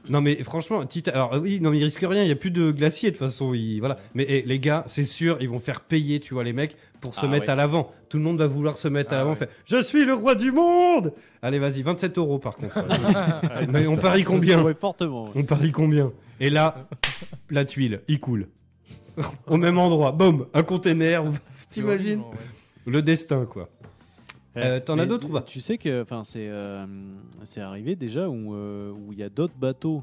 Non mais franchement, Tita- alors oui, non mais il risque rien, il y a plus de glacier de toute façon, il- voilà. Mais eh, les gars, c'est sûr, ils vont faire payer, tu vois les mecs pour se Ah mettre ouais. à l'avant. Tout le monde va vouloir se mettre à Ah l'avant, ouais. faire je suis le roi du monde. Allez, vas-y, 27 euros par contre. mais on parie Ça combien fortement. On parie combien? Et là, la tuile, il coule. Au même endroit, boum, un container, t'imagines? Le destin quoi. Euh, T'en as d'autres ou pas? Tu sais que, enfin, c'est euh, c'est arrivé déjà où euh, où il y a d'autres bateaux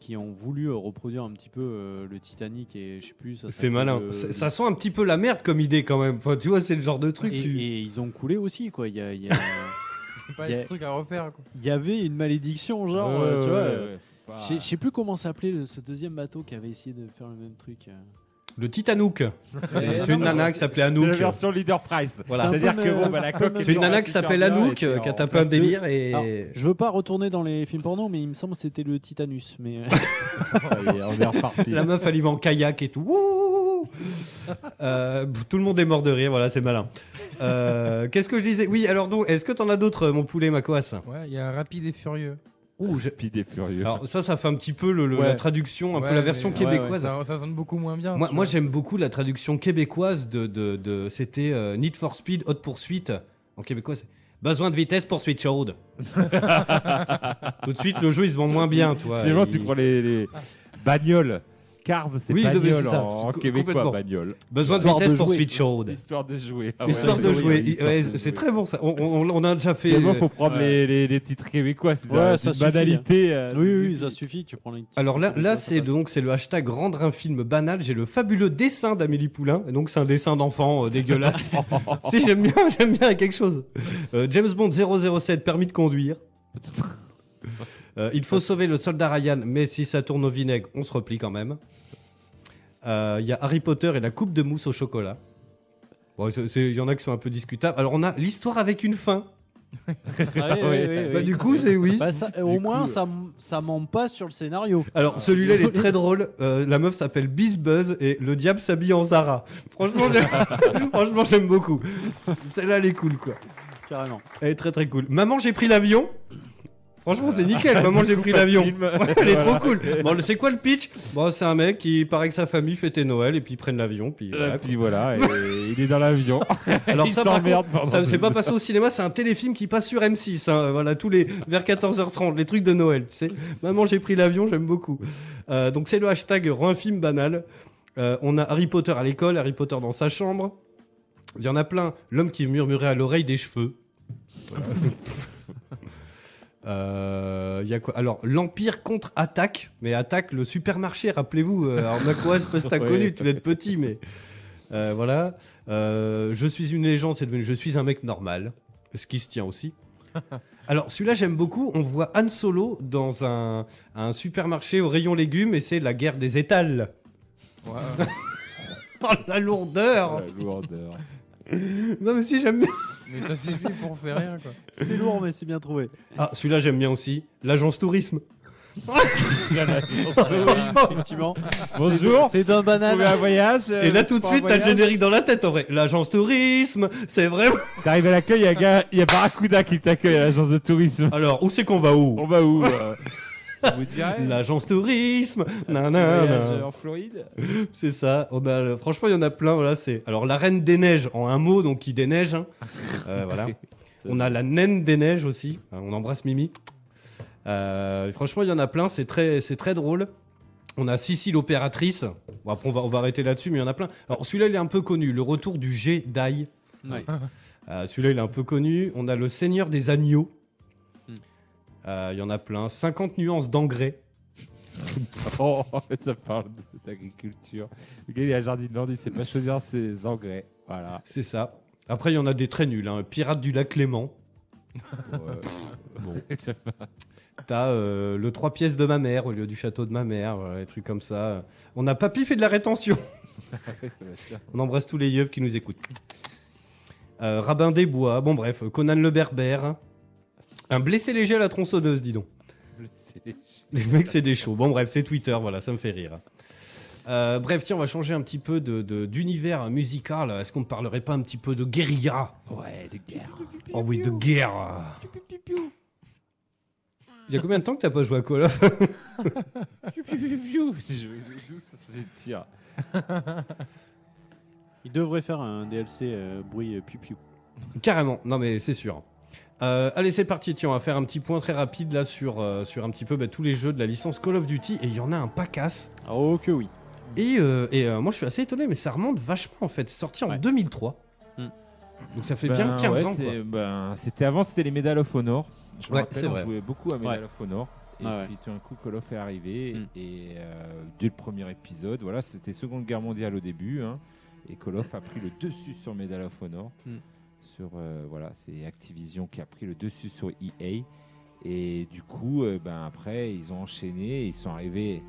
qui ont voulu euh, reproduire un petit peu euh, le Titanic et je sais plus. ça C'est malin. le- Ça- Ça sent un petit peu la merde comme idée quand même. Enfin, tu vois, c'est le genre de truc. Et, tu- et ils ont coulé aussi quoi. Il y, a- y a- C'est pas Y a- un petit truc à refaire, quoi. il y avait une malédiction genre, Ouais, tu ouais, vois. ouais, ouais. Je sais- plus comment s'appelait ce deuxième bateau qui avait essayé de faire le même truc. Le Titanook. C'est une nana qui s'appelait C'est Anouk. la version leader price. Voilà. C'est-à-dire que bon, bah, la un peu coque. C'est une nana qui s'appelle Anouk qui a tapé un délire et. Alors, je veux pas retourner dans les films porno, mais il me semble que c'était le Titanus. Mais on est reparti. La meuf, elle y va en kayak et tout. Euh, tout le monde est mort de rire, voilà, c'est malin. Euh, Qu'est-ce que je disais? Oui, alors donc, est-ce que t'en as d'autres, mon poulet, ma coasse? Ouais, il y a un rapide et furieux. Ouh, j'ai- Rapide et furieux. Alors ça, ça fait un petit peu le- le- Ouais. la traduction, un peu la version mais- québécoise. Ça, ça sonne beaucoup moins bien. Moi, j'aime beaucoup la traduction québécoise de, de, de- c'était euh, Need for Speed Haute Poursuite. En québécois, c'est besoin de vitesse poursuite chaude. Tout de suite, le jeu il se vend moins bien. Finalement, Il- tu prends les, les bagnoles. Cars, c'est Oui, bagnole ça, en, en c'est québécois, bagnole. Besoin de vitesse de jouer. poursuite chaude. Histoire de jouer. Ah ouais, Histoire de jouer. Ouais, c'est très bon ça. On, on- on a déjà fait. Euh, faut prendre les, les, les titres québécois. C'est Ouais, la- ça une suffit. banalité. euh, oui, oui, ça suffit. Tu prends les. Alors là, là c'est donc c'est le hashtag rendre un film banal. J'ai le fabuleux dessin d'Amélie Poulain. Et donc c'est un dessin d'enfant euh, dégueulasse. si j'aime bien, j'aime bien quelque chose. Euh, James Bond 007 permis de conduire. Euh, il faut sauver le soldat Ryan, mais si ça tourne au vinaigre, on se replie quand même. Euh, Il y a Harry Potter et la coupe de mousse au chocolat. Bon, il y en a qui sont un peu discutables. Alors on a l'histoire avec une fin. Ah oui, oui, oui, Bah, oui. du coup, c'est oui. Bah, ça- au moins, ça, ça ment pas sur le scénario. Alors celui-là il est très drôle. Euh, la meuf s'appelle Biz Buzz et le diable s'habille en Zara. Franchement, j'aime- franchement j'aime beaucoup. Celle-là elle est cool quoi. Carrément. Elle est très très cool. Maman j'ai pris l'avion. Franchement, c'est nickel. Maman, j'ai pris l'avion. Elle est trop cool. Bon, c'est quoi le pitch? Bon, c'est un mec qui paraît que sa famille fêtait Noël et puis ils prennent l'avion. Puis voilà, puis voilà, et il est dans l'avion. Alors il ça, par contre, ça deux c'est pas passé au cinéma, c'est un téléfilm qui passe sur M6. hein, voilà, tous les vers 14h30, les trucs de Noël. Tu sais, maman, j'ai pris l'avion, j'aime beaucoup. Euh, donc c'est le hashtag rend un film banal. Euh, on a Harry Potter à l'école, Harry Potter dans sa chambre. Il y en a plein. L'homme qui murmurait à l'oreille des cheveux. Voilà. Euh, y a quoi? Alors, l'Empire contre-attaque, mais attaque le supermarché, rappelez-vous. Alors, sais pas si t'as connu, tu être petit, mais. Euh, voilà. Euh, je suis une légende, c'est devenu je suis un mec normal. Ce qui se tient aussi. Alors, celui-là, j'aime beaucoup. On voit Han Solo dans un, un supermarché au rayon légumes et c'est la guerre des étals. oh, la lourdeur La lourdeur. Non, mais si, j'aime bien. Mais ça suffit pour faire rien quoi. C'est lourd, mais c'est bien trouvé. Ah, celui-là, j'aime bien aussi. L'agence tourisme. Effectivement. Bonjour. C'est d'un trouvez un banal. voyage euh, Et là, tout de suite, t'as le générique dans la tête, en vrai. L'agence tourisme, c'est vraiment. T'arrives à l'accueil, il y a y a Barracuda qui t'accueille à l'agence de tourisme. Alors, où c'est qu'on va où On va où euh vous dirait? L'agence tourisme, nanana. en Floride? C'est ça. On a, le- franchement, il y en a plein. Voilà, c'est alors la reine des neiges en un mot, donc qui déneige. hein. Euh, voilà. On a la naine des neiges aussi. Euh, On embrasse Mimi. Euh, franchement, il y en a plein. C'est très, c'est très drôle. On a Sissi l'opératrice. Bon, après, on va, on va arrêter là-dessus, mais il y en a plein. Alors, celui-là, il est un peu connu. Le retour du Jedi. Ouais. Euh, celui-là, il est un peu connu. On a le Seigneur des agneaux. Euh, Il y en a plein. 50 nuances d'engrais. Oh, en fait, ça parle de- d'agriculture. Le gars, il est à Jardinland, il sait pas choisir ses engrais. Voilà. C'est ça. Après, il y en a des très nuls. Hein. Pirate du lac Clément. bon. T'as euh, le trois pièces de ma mère au lieu du château de ma mère, voilà, des trucs comme ça. On a Papy fait de la rétention. On embrasse tous les yeux qui nous écoutent. Euh, Rabin des Bois, bon bref, Conan le Berbère. Un blessé léger à la tronçonneuse, dis donc. Les mecs, c'est des shows. Bon, bref, c'est Twitter, voilà, ça me fait rire. Euh, bref, tiens, on va changer un petit peu de- de- d'univers musical. Est-ce qu'on ne parlerait pas un petit peu de guérilla? Ouais, de guerre. Oh oui, de guerre. Il y a combien de temps que t'as pas joué à Call of? Je D'où ça se tire Il devrait faire un DLC euh, bruit euh, piou-piou. Carrément, non mais c'est sûr. Euh, allez, c'est parti. Tiens, on va faire un petit point très rapide là sur, euh, sur un petit peu bah, tous les jeux de la licence Call of Duty. Et il y en a un pas casse. Oh que oui. Et, euh, et moi, je suis assez étonné, mais ça remonte vachement en fait. Sorti en Ouais. 2003. Hmm. Donc ça fait Ben, bien 15 ouais, ans. Quoi. ben, C'était avant, c'était les Medal of Honor. Je Ouais, rappelle, on jouait beaucoup à Medal of Honor. Et Ah puis tout d'un coup, Call of est arrivé. Mm. Et dès le premier épisode, voilà, c'était Seconde Guerre mondiale au début. hein, et Call of a pris le dessus sur Medal of Honor. Mm. Sur, euh, voilà, c'est Activision qui a pris le dessus sur EA. Et du coup, euh, ben, après, ils ont enchaîné. Ils sont arrivés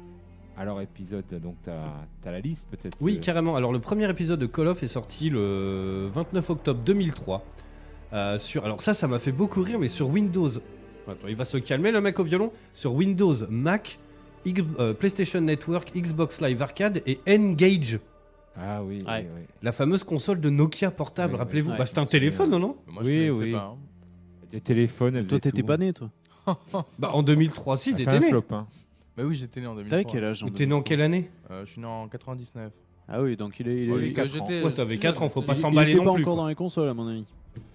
à leur épisode. Donc, tu as, la liste peut-être Oui, euh, carrément. Alors, le premier épisode de Call of est sorti le 29 octobre 2003. Euh, sur, alors, ça, ça m'a fait beaucoup rire, mais sur Windows. Attends, il va se calmer, le mec au violon. Sur Windows, Mac, X- euh, PlayStation Network, Xbox Live Arcade et Engage, Ah oui, oui, Ouais. oui. la fameuse console de Nokia portable. Oui, oui. Rappelez-vous, Ouais, bah, c'était un téléphone, non, non Moi, Oui, je connaissais oui. pas. hein. Des téléphones. elles Toi, t'étais pas né, toi Bah, en 2003, si, t'étais un né. flop, hein. Bah oui, j'étais né en 2003. T'avais quel âge en T'es né en 2003? quelle année Euh, Je suis né en 99. Ah oui, donc il est. Il, est- Oh, il- les gars, il- j'étais- Ouais, t'avais 4 ans, faut pas il- s'emballer il était non pas plus. encore dans les consoles, à mon avis.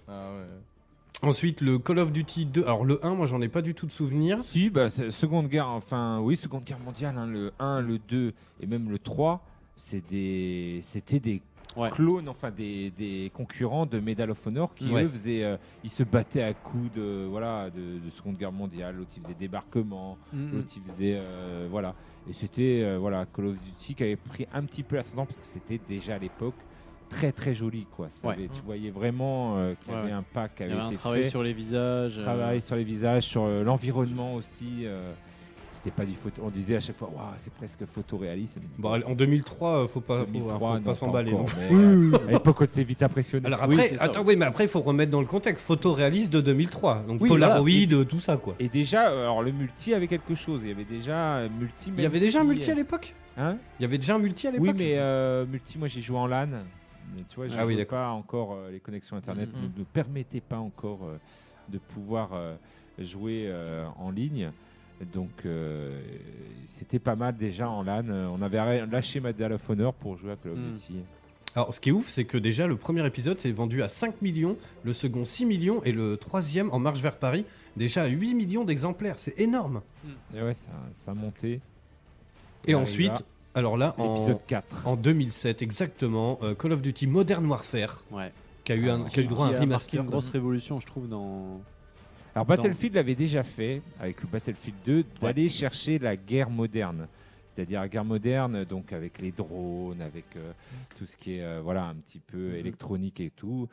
Ah ouais. Ensuite, le Call of Duty 2. Alors, le 1, moi, j'en ai pas du tout de souvenir. Si, bah, c'est- Seconde Guerre, enfin, oui, Seconde Guerre mondiale, hein, le 1, le 2 et même le 3, c'est des, c'était des Ouais. clones, enfin des, des concurrents de Medal of Honor qui Ouais. eux faisaient, euh, ils se battaient à coups de, voilà, de, de Seconde Guerre mondiale. L'autre il faisait débarquement, Mm, l'autre il faisait, euh, voilà. Et c'était, euh, voilà, Call of Duty qui avait pris un petit peu l'ascendant parce que c'était déjà à l'époque très très joli, quoi. Ça Ouais. avait- tu voyais vraiment euh, qu'il y avait ouais. un pack qui Il y avait avait un travail fait. sur les visages. euh, Travail sur les visages, sur euh, l'environnement aussi. C'était pas du photo. On disait à chaque fois, Waouh, c'est presque photoréaliste. Bon, en 2003, euh, faut pas, faut- 2003, faut pas s'emballer. à l'époque, on était vite impressionné. Alors après, attends, oui, mais après, il faut remettre dans le contexte. Photoréaliste de 2003. Donc Oui, Polaroid, voilà. euh, tout ça, quoi. Et déjà, euh, alors le multi avait quelque chose. Il y avait déjà euh, multi. Il y avait déjà un multi à l'époque Hein Il y avait déjà un multi à l'époque Oui, mais euh, multi, moi j'ai joué en LAN. Mais tu vois, je Ah oui, pas encore. euh, les connexions internet Mhm. ne, ne permettaient pas encore euh, de pouvoir euh, jouer euh, en ligne. Donc euh, c'était pas mal déjà en LAN. Euh, On avait lâché Medal of Honor pour jouer à Call of Mm. Duty. Alors, ce qui est ouf, c'est que déjà, le premier épisode s'est vendu à 5 millions, le second 6 millions et le troisième, En Marche vers Paris, déjà à 8 millions d'exemplaires. C'est énorme. Et ouais, ça, ça a monté. Et ensuite, alors là, en, Épisode 4. en 2007, exactement, euh, Call of Duty Modern Warfare, Ouais. qui a eu, un, qui a eu droit à Qui un a marqué remaster. une grosse révolution, je trouve, dans. Alors Battlefield l'avait déjà fait avec le Battlefield 2 d'aller chercher la guerre moderne. C'est-à-dire la guerre moderne, donc avec les drones, avec euh, tout ce qui est euh, voilà un petit peu électronique et tout.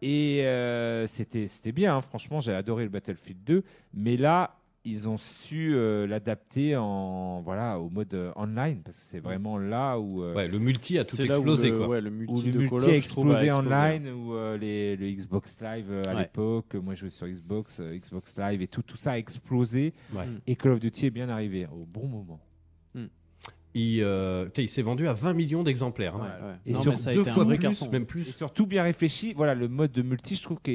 Et euh, c'était c'était bien, hein. franchement, j'ai adoré le Battlefield 2. Mais là, ils ont su euh, l'adapter en voilà au mode euh, online parce que c'est vraiment là où euh, Ouais, le multi a tout où explosé, le, quoi. ouais, le où multi le de Call multi a of, explosé online, où euh, les, le Xbox Live euh, à Ouais. l'époque, moi je jouais sur Xbox, euh, Xbox Live et tout, tout ça a explosé. Ouais. Mm. Et Call of Duty est bien arrivé au bon moment. Il, euh, il s'est vendu à 20 millions d'exemplaires. hein. Ouais, ouais. Et Non, sur mais ça a Deux été un fois plus, carton. même Et plus. surtout bien réfléchi, voilà le mode de multi, je trouve qu'il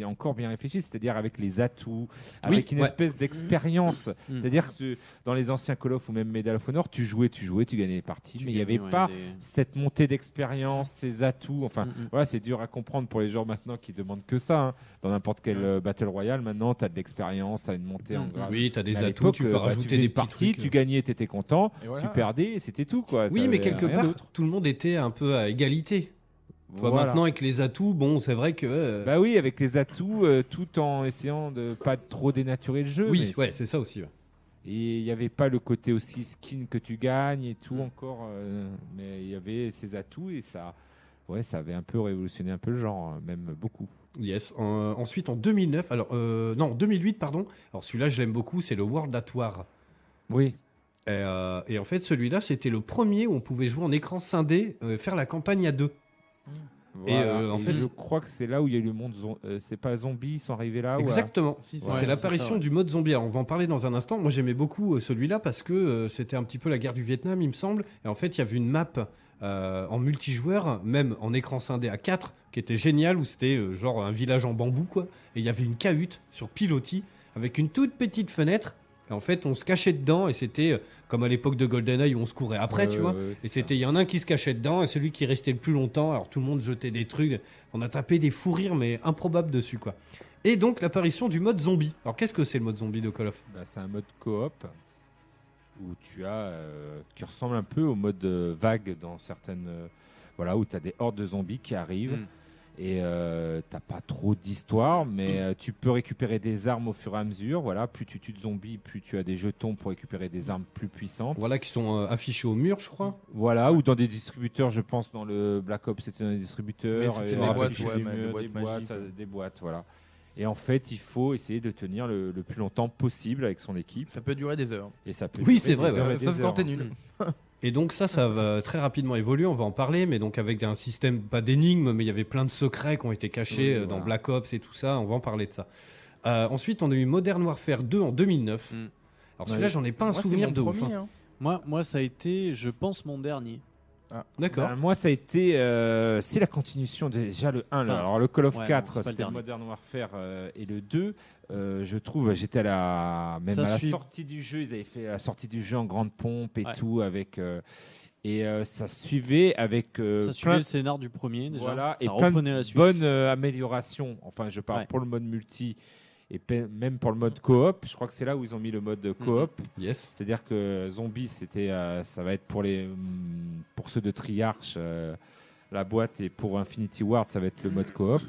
est, encore bien réfléchi, c'est-à-dire avec les atouts, avec une ouais. espèce d'expérience. Mm. C'est-à-dire que tu- dans les anciens Call of ou même Medal of Honor, tu jouais, tu jouais, tu gagnais les parties, Tu mais il n'y avait ouais, pas des- cette montée d'expérience, ces atouts. Enfin, Mm, mm. voilà, c'est dur à comprendre pour les gens maintenant qui demandent que ça. hein. Dans n'importe quel euh, Battle Royale, maintenant, tu as de l'expérience, tu as une montée en Mm, mm. grade. Oui, t'as des Mais à atouts, tu peux euh, bah, rajouter des parties, trucs. tu gagnais, tu étais content, Et voilà. tu perdais, et c'était tout. Quoi. Oui, mais quelque part, tout le monde était un peu à égalité. Toi, Voilà. maintenant, avec les atouts, bon, c'est vrai que. euh, Bah oui, avec les atouts, euh, tout en essayant de pas trop dénaturer le jeu. oui, ouais, c'est ça aussi. ouais. Et il n'y avait pas le côté aussi skin que tu gagnes et tout Mm. encore. euh, mais il y avait ces atouts et ça, ouais, ça avait un peu révolutionné un peu le genre, hein, même beaucoup. Yes. En- ensuite, en 2009, alors, non, en 2008, pardon. Alors, celui-là, je l'aime beaucoup, c'est le World at War. Oui. Et, euh, et en fait, celui-là, c'était le premier où on pouvait jouer en écran scindé, euh, faire la campagne à deux. Et, Voilà. euh, en Et fait- je crois que c'est là où il y a eu le monde. euh, c'est pas zombies, ils sont arrivés là. ou, Exactement. Si, si. Ouais, c'est c'est l'apparition ça, ouais. du mode zombie. Alors, on va en parler dans un instant. Moi, j'aimais beaucoup euh, celui-là parce que euh, c'était un petit peu la guerre du Vietnam, il me semble. Et en fait, il y avait une map euh, en multijoueur, même en écran scindé à 4, qui était géniale, où c'était euh, genre un village en bambou, quoi. Et il y avait une cahute sur pilotis avec une toute petite fenêtre. Et en fait, on se cachait dedans et c'était euh, comme à l'époque de GoldenEye où on se courait après, tu vois. Et c'était, il y en a un qui se cachait dedans et celui qui restait le plus longtemps. Alors tout le monde jetait des trucs. On a tapé des fous rires, mais improbables dessus, quoi. Et donc l'apparition du mode zombie. Alors qu'est-ce que c'est le mode zombie de Call of? Bah, c'est un mode coop où tu as euh, qui ressemble un peu au mode euh, vague dans certaines euh, voilà où tu as des hordes de zombies qui arrivent Mm. Et euh, t'as pas trop d'histoire mais euh, tu peux récupérer des armes au fur et à mesure voilà plus tu tues de zombies plus tu as des jetons pour récupérer des armes plus puissantes Voilà, qui sont euh, affichés au mur, je crois. voilà ou dans des distributeurs je pense dans le Black Ops c'était dans des distributeurs Mais c'était et des boîtes, ouais, des boîtes des boîtes, magiques, ça- ouais. des boîtes voilà et en fait il faut essayer de tenir le, le plus longtemps possible avec son équipe Ça peut durer des heures. et ça peut Oui, durer c'est vrai, des heures ouais. Sauf quand t'es nul. Et donc ça, ça va très rapidement évoluer. On va en parler, mais donc avec un système pas d'énigmes, mais il y avait plein de secrets qui ont été cachés Oui, euh, dans voilà. Black Ops et tout ça. On va en parler de ça. Euh, ensuite, on a eu Modern Warfare 2 en 2009. Mm. Alors celui-là, j'en ai pas un Moi, souvenir de ouf. premier, hein. hein. Moi, moi, ça a été, je pense, mon dernier. D'accord. Ben, moi, ça a été. euh, c'est la continuation déjà le 1. là. Enfin, Alors, le Call of ouais, non, 4, c'est pas le c'était le. Modern Warfare. euh, et le 2, euh, je trouve, j'étais à la. Même Ça à la suit. sortie du jeu, ils avaient fait la sortie du jeu en grande pompe et Ouais. tout. avec euh, Et euh, ça suivait avec. euh, ça suivait plein le scénar du premier déjà. Voilà, ça et plein de la suite. bonnes euh, améliorations. Enfin, je parle Ouais. pour le mode multi et même pour le mode coop. Je crois que c'est là où ils ont mis le mode coop. Yes. C'est-à-dire que Zombie, c'était, euh, ça va être pour les, hum, pour ceux de Triarch, euh, la boîte, et pour Infinity Ward, ça va être le mode coop.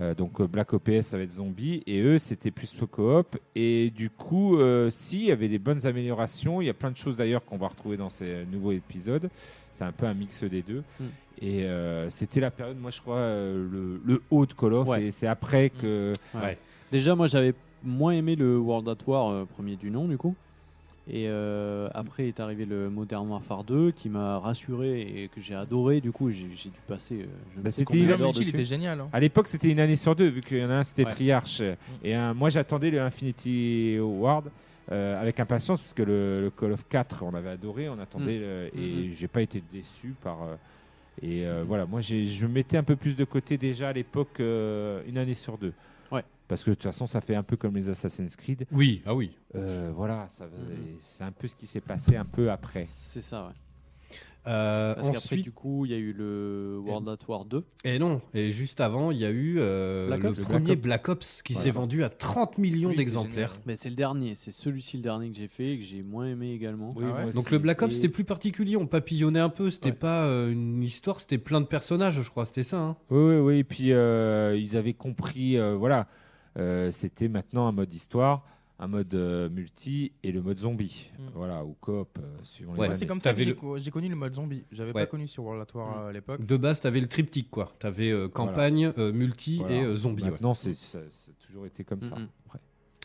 Euh, donc euh, Black OPS, ça va être Zombie, et eux, c'était plus le coop. Et du coup, si, il y avait des bonnes améliorations. Il y a plein de choses d'ailleurs qu'on va retrouver dans ces nouveaux épisodes. C'est un peu un mix des deux. Mm. Et euh, c'était la période, moi je crois, euh, le, le haut de Call of. Ouais. Et c'est après que. Ouais. Déjà, moi, j'avais moins aimé le World at War euh, premier du nom, du coup. Et euh, après est arrivé le Modern Warfare 2 qui m'a rassuré et que j'ai adoré. Du coup, j'ai j'ai dû passer. euh, je ne Bah, sais c'était combien d'heures dessus. était génial. hein. À l'époque, c'était une année sur deux, vu qu'il y en a un, c'était Ouais. Triarch. Et un, moi, j'attendais le Infinity Ward euh, avec impatience, parce que le, le Call of 4, on avait adoré, on attendait, Mm. le- et Mhm. j'ai pas été déçu par. euh, et Mm. euh, voilà, moi, j'ai- je mettais un peu plus de côté déjà à l'époque, euh, une année sur deux. Parce que de toute façon, ça fait un peu comme les Assassin's Creed. Oui, ah oui. Euh, voilà, Mhm. c'est un peu ce qui s'est passé un peu après. C'est ça, ouais. Euh, Parce qu'après, ensuite, du coup, il y a eu le World at War 2. et non, et juste avant, il y a eu euh, Black le Ops. premier Black Ops. Black Ops qui Voilà. s'est vendu à 30 millions Oui, d'exemplaires. Mais c'est le dernier, c'est celui-ci le dernier que j'ai fait et que j'ai moins aimé également. Oui, Ah ouais Donc le Black Ops Et- c'était plus particulier, on papillonnait un peu, c'était Ouais. pas euh, une histoire, c'était plein de personnages, je crois, c'était ça. Hein. Oui, oui, oui. Et puis euh, ils avaient compris, euh, voilà, euh, c'était maintenant un mode histoire, un mode euh, multi et le mode zombie. Mm. Voilà, ou coop, euh, suivant Ouais, les c'est comme ça que j'ai le- co- j'ai connu le mode zombie. J'avais Ouais. pas connu sur World at War à l'époque. De base, t'avais le triptyque quoi. T'avais euh, campagne, euh, multi Voilà. et euh, zombie. ouais. Maintenant, c'est ça, ça a toujours été comme ça. Mhm. Après.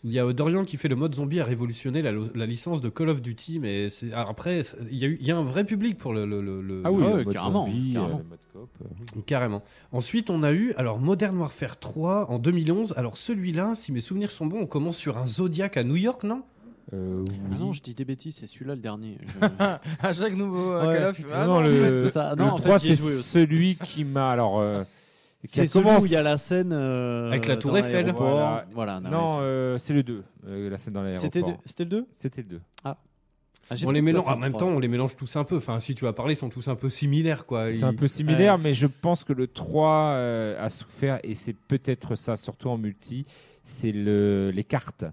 Il y a Dorian qui fait le mode zombie a révolutionné la, licence de Call of Duty, mais c'est- alors après il y, a eu- il y a un vrai public pour le, le- le- le- Ah oui, Ah le mode carrément, zombie, euh, carrément. le mode coop. euh, oui. Carrément. Ensuite, on a eu alors Modern Warfare 3 en 2011. Alors celui-là, si mes souvenirs sont bons, on commence sur un Zodiac à New York, non? Euh, oui. Ah non, je dis des bêtises, c'est celui-là le dernier. Je- à chaque nouveau euh, Ouais. Call of. Ah non, non, le, c'est ça. le Non, en fait, 3, j'y ai c'est celui qui m'a alors. euh, C'est celui où il y a la scène euh, Avec la tour Eiffel. l'aéroport. Voilà. Voilà. non, euh, c'est le 2, euh, la scène dans l'aéroport. deux- c'était le 2 C'était le 2. Ah, j'ai On les mélange en même temps, on les mélange tous un peu. Enfin, si tu vas parler, ils sont tous un peu similaires quoi. C'est Ils- un peu similaire, mais je pense que le 3 euh, a souffert, et c'est peut-être ça, surtout en multi, c'est le, les cartes,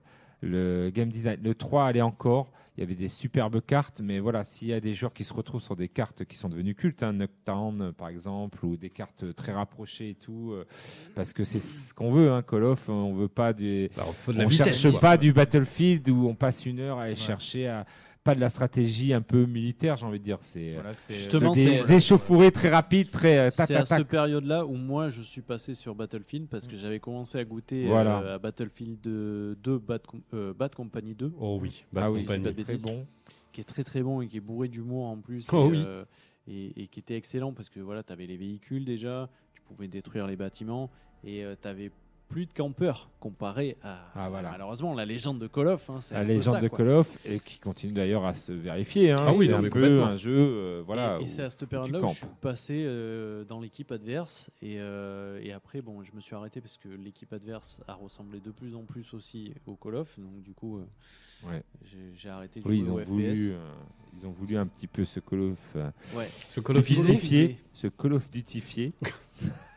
le game design. Le 3 allait encore, il y avait des superbes cartes, mais voilà, s'il y a des joueurs qui se retrouvent sur des cartes qui sont devenues cultes, hein, euh, par exemple, ou des cartes très rapprochées et tout, euh, parce que c'est ce qu'on veut, hein, Call of, on veut pas des... Bah, on vitesse. cherche quoi. pas du Battlefield où on passe une heure à aller chercher à... Pas de la stratégie un peu militaire, j'ai envie de dire. C'est Voilà, c'est- Justement, des échauffourées très rapides, très euh, tac, C'est à cette période-là où moi je suis passé sur Battlefield parce que j'avais commencé à goûter Voilà. euh, à Battlefield 2 Bad, Com- euh, Bad Company 2 Oh oui, Bad Ah oui, Company. très bon. qui est très très bon et qui est bourré d'humour en plus Oh et, oui. euh, et, et qui était excellent parce que voilà tu avais les véhicules déjà tu pouvais détruire les bâtiments et tu avais plus de campeurs comparé à Ah, voilà. malheureusement la légende de Call of hein, La légende ça, de quoi. Call of et qui continue d'ailleurs à se vérifier. Hein. Ah oui, c'est un peu un jeu, euh, voilà. et, c'est à cette période-là où je suis passé euh, dans l'équipe adverse et, euh, et après bon je me suis arrêté parce que l'équipe adverse a ressemblé de plus en plus aussi au Call of donc du coup euh, Ouais. j'ai- j'ai arrêté de Oui, ils ont au FPS. voulu, euh, ils ont voulu un petit peu ce Call of, euh, Ouais. Ce Call of ce Call of.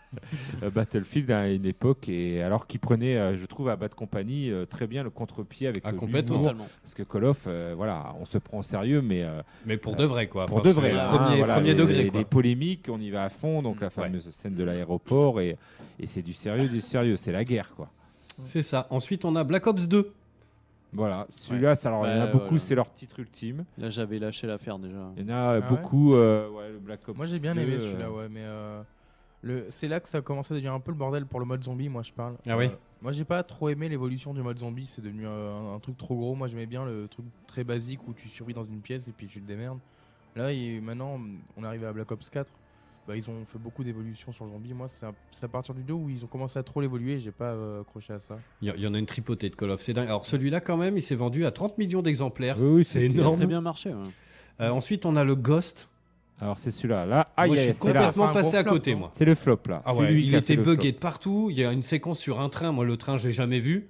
euh, Battlefield à une époque et alors qu'il prenait, euh, je trouve, à Bad Company euh, très bien le contre-pied avec Ah, le complètement. Totalement. parce que Call of, euh, voilà, on se prend au sérieux, mais euh, Mais pour de vrai quoi. pour Enfin, de vrai, là, Premier, hein, voilà, premier les, degré les- quoi. les polémiques, on y va à fond, donc la Ouais. fameuse scène de l'aéroport et, et c'est du sérieux, du sérieux, c'est la guerre quoi. C'est ça. Ensuite, on a Black Ops 2. Voilà, celui-là, alors, il y en a beaucoup, voilà. c'est leur titre ultime. Là, j'avais lâché l'affaire déjà. Il y en a Ah ouais beaucoup, euh, ouais, le Black Ops. Moi j'ai bien 2, aimé celui-là, ouais, mais euh. C'est là que ça a commencé à devenir un peu le bordel pour le mode zombie, moi je parle. Ah oui. Euh, Moi j'ai pas trop aimé l'évolution du mode zombie, c'est devenu euh, un, un truc trop gros. Moi j'aimais bien le truc très basique où tu survis dans une pièce et puis tu te démerdes. Là, il- maintenant, on est arrivé à Black Ops 4. Bah, ils ont fait beaucoup d'évolutions sur le zombie. Moi, c'est à, partir du 2 où ils ont commencé à trop l'évoluer. J'ai pas euh, accroché à ça. Il y, en a une tripotée de Call of. C'est dingue. Alors celui-là quand même, il s'est vendu à 30 millions d'exemplaires. Oui, oui, C'est c'est Il a énorme. très bien marché. ouais. Euh, ensuite, on a le Ghost. Alors c'est celui-là. Là, ah, Moi, je suis c'est là. complètement Fait un gros passé à flop, côté, hein. moi. C'est le flop là. Ah C'est ouais, lui il qui a était le flop. de partout. Il y a une séquence sur un train. Moi, le train, j'ai jamais vu.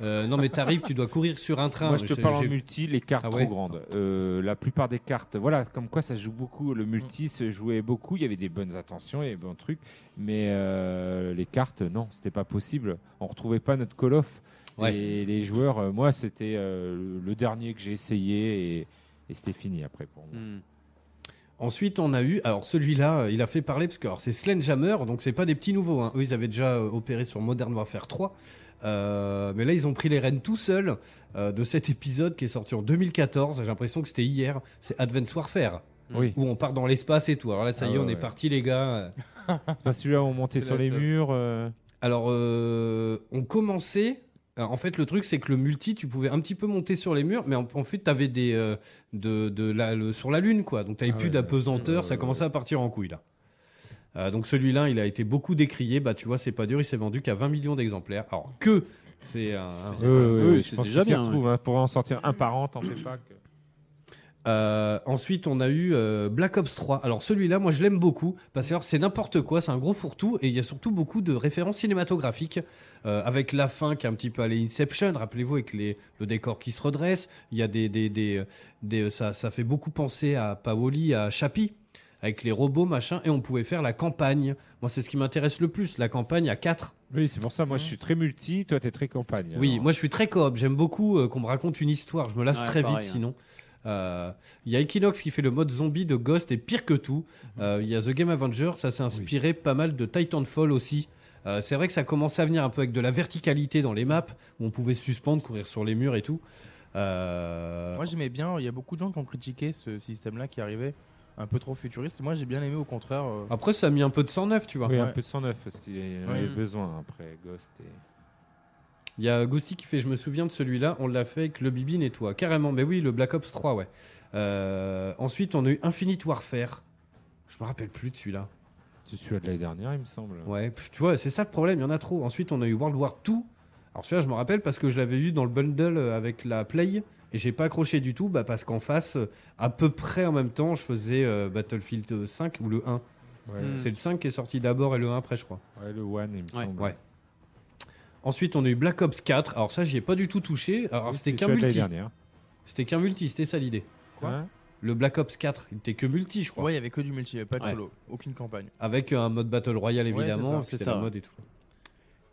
Euh, non, mais t'arrives, tu dois courir sur un train. Moi, je te J'ai- parle en j'ai- multi, les cartes Ah trop grandes. Euh, la plupart des cartes, voilà, comme quoi ça se joue beaucoup. Le multi se jouait beaucoup. Il y avait des bonnes intentions, il y avait des bons trucs, mais euh, les cartes, non, c'était pas possible. On retrouvait pas notre Call of. Ouais. Et les joueurs, euh, moi, c'était euh, le dernier que j'ai essayé et, et c'était fini après pour moi. Hmm. Ensuite, on a eu, alors celui-là, euh, il a fait parler parce que c'est Sledgehammer, donc c'est pas des petits nouveaux. hein. Eux, ils avaient déjà euh, opéré sur Modern Warfare 3. Euh, mais là, ils ont pris les rênes tout seuls euh, de cet épisode qui est sorti en 2014. J'ai l'impression que c'était hier. C'est Advance Warfare, Oui. où on part dans l'espace et tout. Alors là, ça Ah y est, ouais, on est parti, les gars. C'est pas celui-là où on montait sur les top. murs. euh, Alors, euh, on commençait. Alors, en fait, le truc, c'est que le multi, tu pouvais un petit peu monter sur les murs, mais en, en fait, tu avais des. euh, de, de la, le- sur la Lune, quoi. Donc, tu Ah plus ouais, d'apesanteur, ouais, ça ouais, commençait ouais. à partir en couille, là. Euh, donc, celui-là, il a été beaucoup décrié. Bah, tu vois, c'est pas dur, il s'est vendu qu'à 20 millions d'exemplaires. Alors, que. C'est un. Oui, je pense déjà bien, retrouve. hein. Pour en sortir un par an, t'en fais pas. que- Euh, ensuite, on a eu euh, Black Ops 3. Alors celui-là, moi je l'aime beaucoup parce que c'est n'importe quoi, c'est un gros fourre-tout et il y a surtout beaucoup de références cinématographiques euh, avec la fin qui est un petit peu à l'Inception. Rappelez-vous avec les, le décor qui se redresse. Il y a des, des, des, des- ça, ça fait beaucoup penser à Paoli, à Chappie avec les robots machin et on pouvait faire la campagne. Moi, c'est ce qui m'intéresse le plus, la campagne à 4 Oui, c'est pour ça, moi je suis très multi, toi t'es très campagne. oui, Alors, moi je suis très coop. J'aime beaucoup euh, qu'on me raconte une histoire. Je me lasse Ouais, très pareil, vite hein. sinon. Euh, Il y a Equinox qui fait le mode zombie de Ghost et pire que tout. Euh, Il y a The Game Avenger, ça s'est inspiré pas mal de Titanfall aussi. Euh, c'est vrai que ça commençait à venir un peu avec de la verticalité dans les maps où on pouvait se suspendre, courir sur les murs et tout. Euh, Moi j'aimais bien, il y a beaucoup de gens qui ont critiqué ce système-là qui arrivait un peu trop futuriste. Moi j'ai bien aimé au contraire. euh, Après, ça a mis un peu de sang neuf, tu vois. Oui, un Ouais. peu de 109 parce qu'il en Ouais. avait besoin après Ghost. Et... Il y a Ghosty qui fait Je me souviens de celui-là, on l'a fait avec le Bibine et toi. Carrément, mais oui, le Black Ops 3, ouais. Euh, ensuite, on a eu Infinite Warfare. Je me rappelle plus de celui-là. C'est celui de l'année dernière, il me semble. Ouais, tu vois, c'est ça le problème, il y en a trop. Ensuite, on a eu World War 2. Alors celui-là, je me rappelle parce que je l'avais eu dans le bundle euh, avec la Play et j'ai pas accroché du tout bah, parce qu'en face, euh, à peu près en même temps, je faisais euh, Battlefield 5 ou le 1. Ouais, Mm. C'est le 5 qui est sorti d'abord et le 1 après, je crois. ouais, le One, il me Ouais. semble. Ouais. Ensuite, on a eu Black Ops 4. Alors ça, j'y ai pas du tout touché. Alors Oui, c'était qu'un multi. C'était qu'un multi, c'était ça l'idée. Quoi? Hein Le Black Ops 4, il était que multi, je crois. Ouais, il y avait que du multi, il y avait pas de Ouais. solo, aucune campagne. Avec un mode Battle Royale Ouais, évidemment, c'est ça, la ça. mode et tout.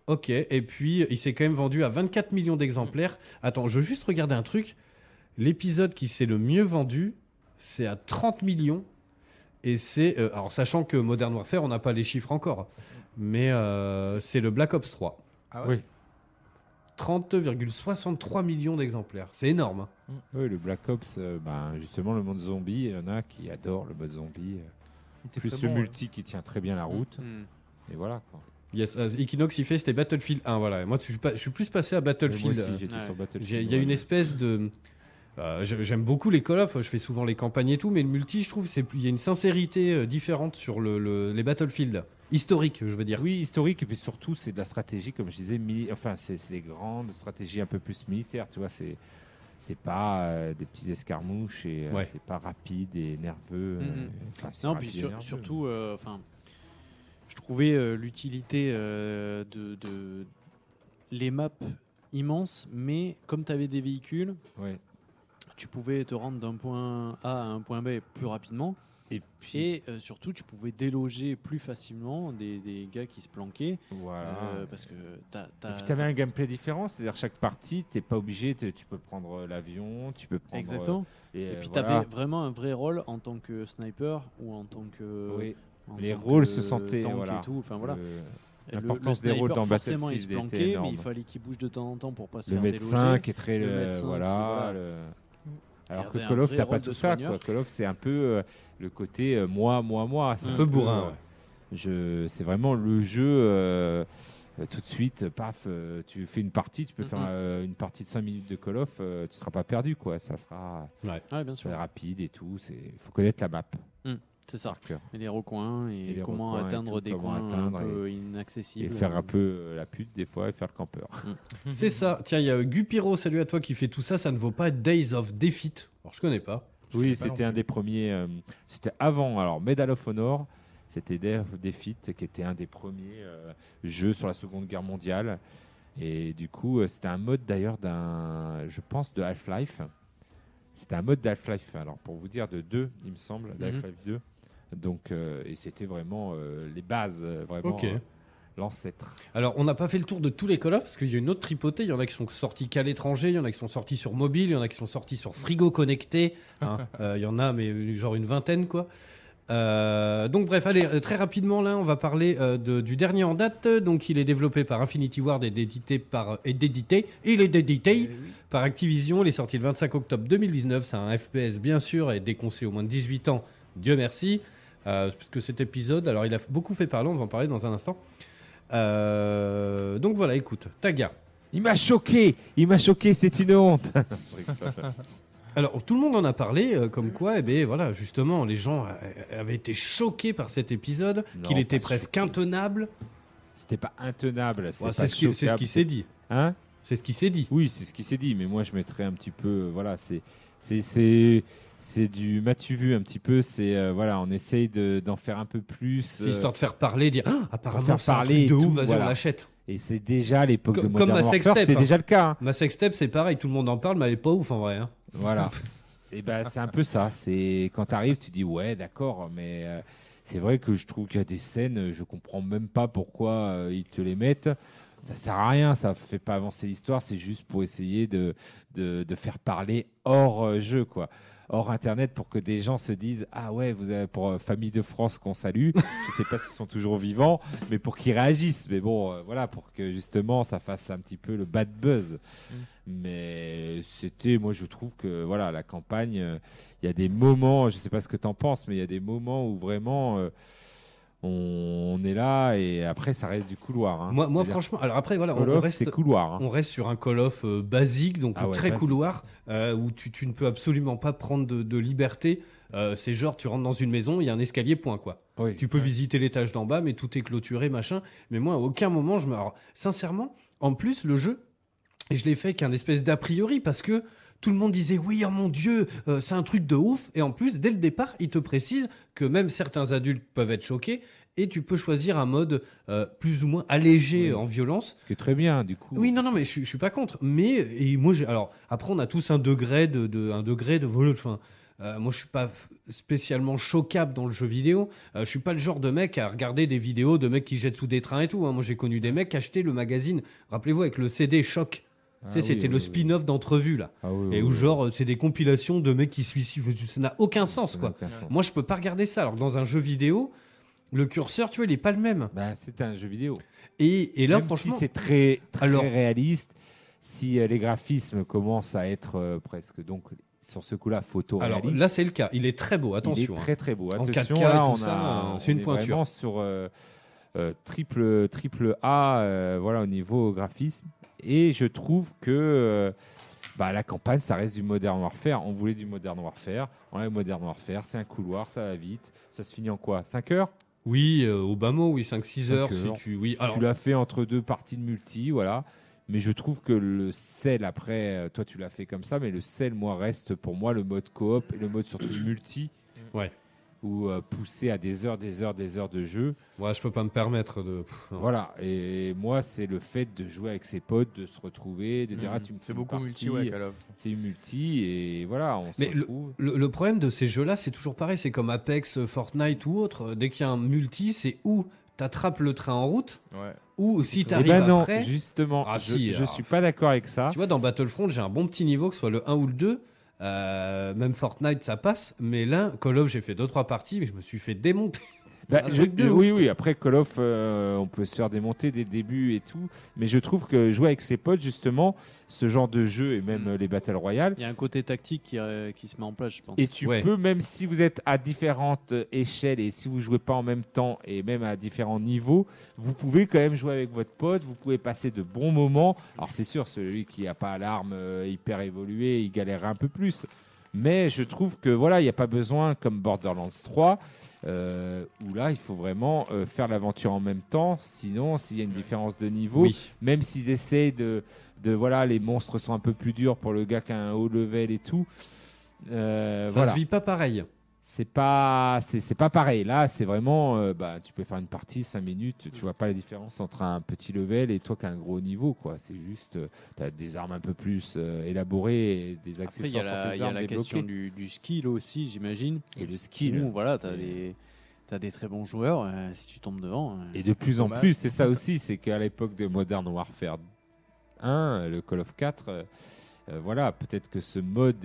Ok, et puis il s'est quand même vendu à 24 millions d'exemplaires. Attends, je veux juste regarder un truc. L'épisode qui s'est le mieux vendu, c'est à 30 millions. Et c'est. euh, alors, sachant que Modern Warfare, on n'a pas les chiffres encore. Mais euh, c'est le Black Ops 3. Ah Oui. 30,63 millions d'exemplaires. C'est énorme. hein. Oui, le Black Ops, euh, ben, justement, le mode zombie, il y en a qui adorent le mode zombie. euh, Il était plus très le bon, ouais. multi qui tient très bien la route. Mm. Et voilà. Quoi. Yes, euh, Equinox, il fait, c'était Battlefield 1. Voilà. Et Moi, je suis, pas- je suis plus passé à Mais Moi Battlefield. aussi, euh, j'étais ouais. sur Battlefield. J'ai- Il y a une espèce de. Euh, j'ai- J'aime beaucoup les Call of, je fais souvent les campagnes et tout, mais le multi, je trouve, c'est plus- il y a une sincérité euh, différente sur le, le- les Battlefield historiques, je veux dire. Oui, historique, et puis surtout, c'est de la stratégie, comme je disais, enfin, c'est des grandes stratégies un peu plus militaires, tu vois, c'est. C'est pas euh, des petits escarmouches et euh, Ouais. c'est pas rapide et nerveux. Euh, enfin, Non, puis et sur- nerveux. surtout, euh, enfin, je trouvais euh, l'utilité euh, de, de les maps immenses, mais comme tu avais des véhicules, Ouais. Tu pouvais te rendre d'un point A à un point B plus rapidement. Et puis, Et euh, surtout, tu pouvais déloger plus facilement des, des gars qui se planquaient. voilà. euh, parce que t'as. Et t'as- puis tu avais un gameplay différent, c'est-à-dire chaque partie, t'es pas obligé, tu peux prendre euh, l'avion, tu peux prendre. Exactement. euh, Et euh, puis, tu voilà. avais vraiment un vrai rôle en tant que sniper ou en tant que. Oui, en les tant rôles que se sentaient, tank voilà. et tout. Enfin, voilà. Et le- l'importance le des rôles dans forcément, il se planquait, mais il fallait qu'il bouge de temps en temps pour pas se le faire médecin déloger. qui est très. Le qui, voilà. Il Alors que Call of, t'as pas tout ça. Quoi. Call of, c'est un peu euh, le côté euh, moi, moi, moi. C'est Un peu bourrin, euh, ouais. je, c'est vraiment le jeu. euh, euh, tout de suite, paf, euh, tu fais une partie, tu peux Mhm. faire euh, une partie de 5 minutes de Call of, euh, tu seras pas perdu, quoi. Ça sera Ouais, bien sûr. très rapide et tout. C'est, faut connaître la map C'est ça. cœur. Et les recoins et, Et les comment recoins atteindre des comment coins atteindre un peu inaccessibles. Et faire un peu euh, la pute des fois et faire le campeur. C'est ça. Tiens, il y a Gupiro, salut à toi qui fait tout ça. Ça ne vaut pas Days of Defeat. Alors, je connais pas. Je Oui, c'était un des premiers. euh, c'était avant. Alors, Medal of Honor, c'était Day of Defeat, qui était un des premiers euh, jeux sur la Seconde Guerre mondiale. Et du coup, euh, c'était un mode d'ailleurs d'un, je pense, de Half-Life. C'était un mode d'Half-Life. Alors, pour vous dire, de 2, il me semble, d'Half-Life 2. Donc, euh, et c'était vraiment euh, les bases, euh, vraiment euh, l'ancêtre. Alors, on n'a pas fait le tour de tous les Call of parce qu'il y a une autre tripotée. Il y en a qui sont sortis qu'à l'étranger, il y en a qui sont sortis sur mobile, il y en a qui sont sortis sur frigo connecté. hein. Euh, Il y en a, mais genre une vingtaine, quoi. Euh, donc bref, allez, très rapidement là, on va parler euh, de- du dernier en date. Donc il est développé par Infinity Ward et édité par et d'édité. Il est édité par Activision. Il est sorti le 25 octobre 2019. C'est un FPS bien sûr et déconcé au moins de 18 ans. Dieu merci. Euh, parce que cet épisode, alors il a beaucoup fait parler. On va en parler dans un instant. Euh, donc voilà, écoute, Taga. Il m'a choqué Il m'a choqué, c'est une honte. Alors, tout le monde en a parlé, euh, comme quoi, eh ben, voilà, justement, les gens euh, avaient été choqués par cet épisode, qu'il était presque intenable. C'était pas intenable. C'est Ouais, ce ce qui s'est dit. Hein C'est ce qui s'est dit. Oui, c'est ce qui s'est dit, mais moi je mettrais un petit peu. Voilà, c'est. c'est- C'est du m'as-tu vu un petit peu. C'est euh, voilà, on essaye de- d'en faire un peu plus. C'est euh, histoire de faire parler, dire ah, apparemment faire un parler truc de ouf, vas-y voilà. on l'achète. et c'est déjà l'époque de Modern comme ma Warfare, c'est hein. déjà le cas. hein. Ma sextape c'est pareil, tout le monde en parle, mais elle est pas ouf en vrai. hein. Voilà. et ben c'est un peu ça. C'est quand t'arrives, tu dis ouais, d'accord, mais euh, c'est vrai que je trouve qu'il y a des scènes, je comprends même pas pourquoi euh, ils te les mettent. Ça sert à rien, ça fait pas avancer l'histoire. C'est juste pour essayer de de, de faire parler hors jeu, quoi. Hors internet pour que des gens se disent ah ouais vous avez pour euh, famille de France qu'on salue je sais pas s'ils sont toujours vivants mais pour qu'ils réagissent. Mais bon euh, voilà pour que justement ça fasse un petit peu le bad buzz. Mais c'était, moi je trouve que voilà, la campagne, euh, il y a des moments, je sais pas ce que tu en penses, mais il y a des moments où vraiment euh, on, est là et après ça reste du couloir. hein. Moi, franchement, alors après voilà, on, reste couloir. hein. On reste sur un Call of euh, basique, donc Ah ouais, très basique. couloir, euh, où tu, tu ne peux absolument pas prendre de, de liberté. Euh, c'est genre, tu rentres dans une maison, il y a un escalier, point quoi. Oui. Tu peux visiter l'étage d'en bas, mais tout est clôturé, machin. Mais moi, à aucun moment, je me. Alors, sincèrement, en plus, le jeu, je l'ai fait qu'un espèce d'a priori parce que tout le monde disait oui, oh mon dieu, euh, c'est un truc de ouf. Et en plus, dès le départ, il te précise que même certains adultes peuvent être choqués et tu peux choisir un mode euh, plus ou moins allégé Oui. en violence. Ce qui est très bien du coup. Oui, non, non, mais je, suis- je suis pas contre. Mais et moi, j'ai- alors après, on a tous un degré de, de un degré de vol. Enfin, euh, moi, je suis pas spécialement choquable dans le jeu vidéo. Euh, je suis pas le genre de mec à regarder des vidéos de mecs qui jettent sous des trains et tout. hein. Moi, j'ai connu des mecs qui achetaient le magazine. Rappelez-vous avec le CD Choc. Ah tu sais, oui, c'était oui, le oui. spin-off d'entrevue là. Ah oui, Et oui, où oui. genre, c'est des compilations de mecs qui suicident. Ça n'a aucun sens Ça quoi. aucun sens. Moi, je peux pas regarder ça. Alors dans un jeu vidéo, le curseur, tu vois, il est pas le même. Bah, c'est un jeu vidéo. Et, et là, Même franchement, si c'est très, très Alors- réaliste, si euh, les graphismes commencent à être euh, presque donc sur ce coup-là photo alors réaliste. là, c'est le cas. Il est très beau. Attention. Il est hein. très très beau. En Attention, 4K là, tout on ça, a, euh, c'est une on est pointure. vraiment sur euh, triple triple A, euh, voilà au niveau graphisme. Et je trouve que euh, bah, la campagne, ça reste du Modern Warfare. On voulait du Modern Warfare. On a le Modern Warfare. C'est un couloir, ça va vite. Ça se finit en quoi? 5 heures? Oui, euh, au bas mot, oui, 5-6 heures. Si tu, oui, alors, Tu l'as fait entre deux parties de multi, voilà. Mais je trouve que le sel, après, euh, toi tu l'as fait comme ça, mais le sel, moi, reste pour moi le mode coop et le mode surtout multi. Ouais. Ou euh, poussé à des heures, des heures, des heures de jeu. ouais, je peux pas me permettre de. Voilà. Et moi, c'est le fait de jouer avec ses potes, de se retrouver, de dire, ah, tu me fais C'est beaucoup partie, multi, ouais. C'est une multi, et voilà, on se Mais le, retrouve. le- le problème de ces jeux-là, c'est toujours pareil. C'est comme Apex, euh, Fortnite ou autre. Dès qu'il y a un multi, c'est où t'attrapes le train en route, Ouais. ou si Eh t'arrives ben non, après. justement, Ah, je, si, je alors. suis pas d'accord avec ça. Tu vois, dans Battlefront, j'ai un bon petit niveau, que ce soit le 1 ou le 2. Euh, même Fortnite, ça passe. Mais là, Call of, j'ai fait 2-3 parties, mais je me suis fait démonter. Bah, je- de euh, ouf, oui, oui. Après Call of, euh, on peut se faire démonter dès le début et tout. Mais je trouve que jouer avec ses potes, justement, ce genre de jeu et même euh, les Battle Royale, Il y a un côté tactique qui, euh, qui se met en place, je pense. et tu Ouais. peux, même si vous êtes à différentes échelles et si vous jouez pas en même temps et même à différents niveaux, vous pouvez quand même jouer avec votre pote, vous pouvez passer de bons moments. Alors c'est sûr, celui qui n'a pas l'arme hyper évoluée, il galère un peu plus. Mais je trouve que voilà, il n'y a pas besoin, comme Borderlands 3, euh, où là, il faut vraiment euh, faire l'aventure en même temps. Sinon, s'il y a une différence de niveau, Oui. même s'ils essayent de, de voilà, les monstres sont un peu plus durs pour le gars qui a un haut level et tout. Euh, ça voilà, se vit pas pareil. C'est pas c'est c'est pas pareil. Là, c'est vraiment euh, bah tu peux faire une partie 5 minutes, tu vois pas la différence entre un petit level et toi qui as un gros niveau quoi. C'est juste tu as des armes un peu plus euh, élaborées et des Après, il y a accessoires sur la, tes il y a la question du, du skill aussi, j'imagine. et le skill. Où, voilà, t'as Et- des, t'as des très bons joueurs. euh, si tu tombes devant. euh, Et de plus en plus, c'est ça aussi, c'est qu'à l'époque de Modern Warfare 1, le Call of 4, euh, euh, voilà, peut-être que ce mode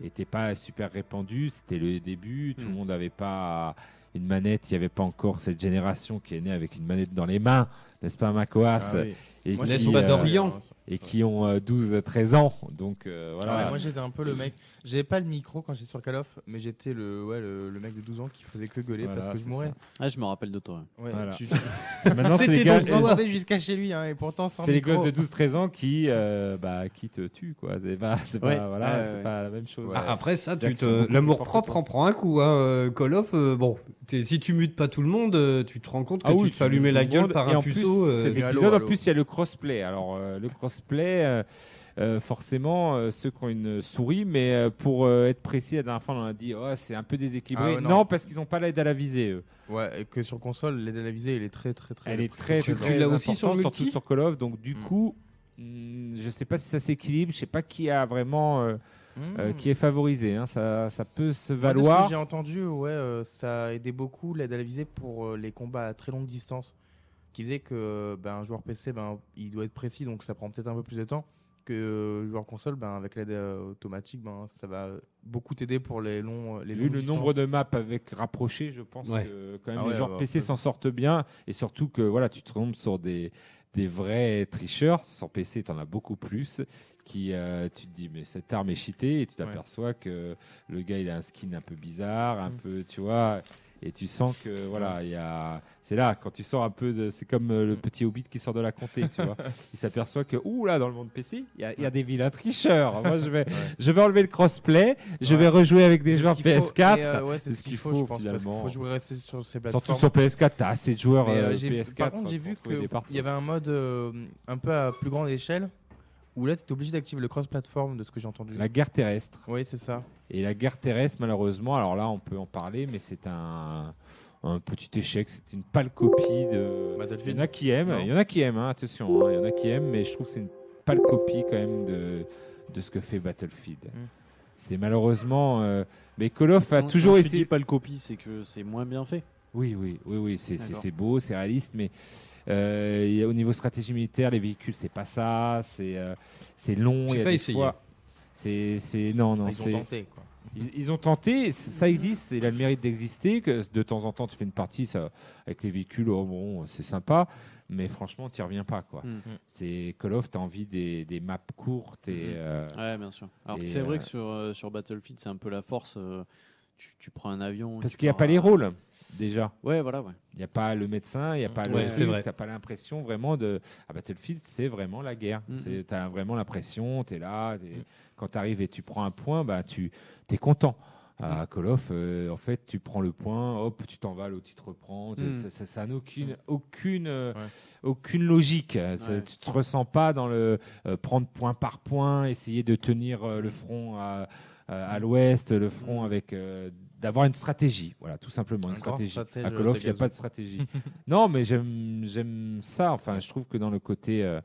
n'était pas super répandu, c'était le début, tout le Mm. monde n'avait pas une manette, il n'y avait pas encore cette génération qui est née avec une manette dans les mains, n'est-ce pas, Macoas Ah oui. et, Moi, qui, euh, d'Orient et qui ont euh, 12-13 ans. Donc euh, Ah voilà. ouais, moi j'étais un peu le mec. J'avais pas le micro quand j'étais sur Call of, mais j'étais le, ouais, le, le mec de 12 ans qui faisait que gueuler Voilà, parce que je mourais. ça. Ah, je me rappelle de toi. Ouais, Voilà. tu- Maintenant, c'est les, gars- jusqu'à chez lui, hein, et pourtant sans c'est les gosses de 12-13 ans qui, euh, bah, qui te tuent. quoi. C'est pas, c'est pas- Ouais, voilà, ouais, c'est ouais. pas la même chose. Ouais. Ah, après ça, tu l'amour propre en prend un coup. Hein. Call of, euh, bon, si tu mutes pas tout le monde, euh, tu te rends compte que Ah oui, tu te fais allumer la le gueule par un puceau. euh, épisode, en plus, il y a le crossplay. Alors, euh, le crossplay, euh, forcément, euh, ceux qui ont une souris, mais euh, pour euh, être précis, la dernière fois, on a dit, oh, c'est un peu déséquilibré. Ah ouais, non. non. parce qu'ils n'ont pas l'aide à la visée, eux. Ouais, et que sur console, l'aide à la visée, il est très très très. Elle est très, Tu- très tu l'as aussi sur surtout sur Call of. Donc, du Mm. coup, hmm, je sais pas si ça s'équilibre. Je sais pas qui a vraiment, euh, Mmh. euh, qui est favorisé. hein. Ça, ça peut se ce valoir. que j'ai entendu, ouais, euh, ça a aidé beaucoup l'aide à la visée pour euh, les combats à très longue distance. Qui disait que ben, un joueur PC, ben, il doit être précis, donc ça prend peut-être un peu plus de temps. Que euh, joueur console, ben, avec l'aide euh, automatique, ben, ça va beaucoup t'aider pour les longs. Les Vu le distances. nombre de maps avec rapproché, je pense Ouais. que quand même Ah les ouais, joueurs ouais, PC s'en sortent bien et surtout que voilà, tu tombes sur des des vrais tricheurs. Sur PC, tu en as beaucoup plus qui euh, tu te dis mais cette arme est cheatée et tu t'aperçois que le gars il a un skin un peu bizarre, un Mm. peu tu vois et tu sens que voilà, il y a c'est là quand tu sors un peu de c'est comme euh, le petit hobbit qui sort de la comté, tu vois. Il s'aperçoit que ouh là dans le monde PC, il y a, il y a des vilains tricheurs. Moi je vais je vais enlever le crossplay, je Ouais. vais rejouer avec des joueurs qu'il faut. PS4. Et, euh, ouais, c'est ce qu'il faut, faut, pense, finalement. faut jouer rester sur ces plateformes. Surtout sur PS4, t'as assez de joueurs euh, euh, j'ai- PS4. par contre, j'ai vu qu'il y avait un mode euh, un peu à plus grande échelle où là, tu étais obligé d'activer le cross-platform de ce que j'ai entendu. la guerre terrestre. Oui, c'est ça. Et la guerre terrestre, malheureusement, alors là, on peut en parler, mais c'est un, un petit échec. C'est une pâle copie de. Battlefield. Il y en a qui aiment, il y en a qui aiment, hein, attention, hein, il y en a qui aiment, mais je trouve que c'est une pâle copie quand même de, de ce que fait Battlefield. Mm. C'est malheureusement. euh, mais Call of a Quand- toujours quand tu essayé. dis pas le copie, c'est que c'est moins bien fait. Oui, oui, oui, oui, c'est beau, c'est réaliste, mais euh, au niveau stratégie militaire, les véhicules, c'est pas ça, c'est euh, c'est long, il y a pas des essayé. fois. C'est c'est- non, non, Ils ont c'est tenté, quoi. ils, ils ont tenté, ça existe, il a le mérite d'exister, que de temps en temps tu fais une partie ça, avec les véhicules, oh, bon, c'est sympa, mais franchement tu reviens pas quoi. Mm. C'est Call of, t'as envie des, des maps courtes et Mhm. euh, Ouais, bien sûr. Alors c'est vrai euh, que sur, euh, sur Battlefield, c'est un peu la force. Tu, tu prends un avion. parce tu qu'il n'y a pas les rôles déjà. Ouais, voilà, ouais. Il n'y a pas le médecin, il n'y a pas Ouais, le vrai. t'as pas l'impression vraiment de. À Battlefield, c'est vraiment la guerre. Mhm. C'est T'as vraiment l'impression, tu es là, t'es- Mhm. quand tu arrives et tu prends un point, bah, tu es content. À Call of, euh, en fait, tu prends le point, hop, tu t'en vas, l'autre il te reprend. Mhm. Ça, ça, ça n'a aucune, aucune, euh, Ouais. aucune logique. Ça- Ouais. Tu te ressens pas dans le euh, prendre point par point, essayer de tenir euh, le front à, à- à l'ouest, le front avec. euh, d'avoir une stratégie, voilà, tout simplement une stratégie. À Call of, il n'y a pas de stratégie. non, mais j'aime j'aime ça. Enfin, je trouve que dans le côté, euh,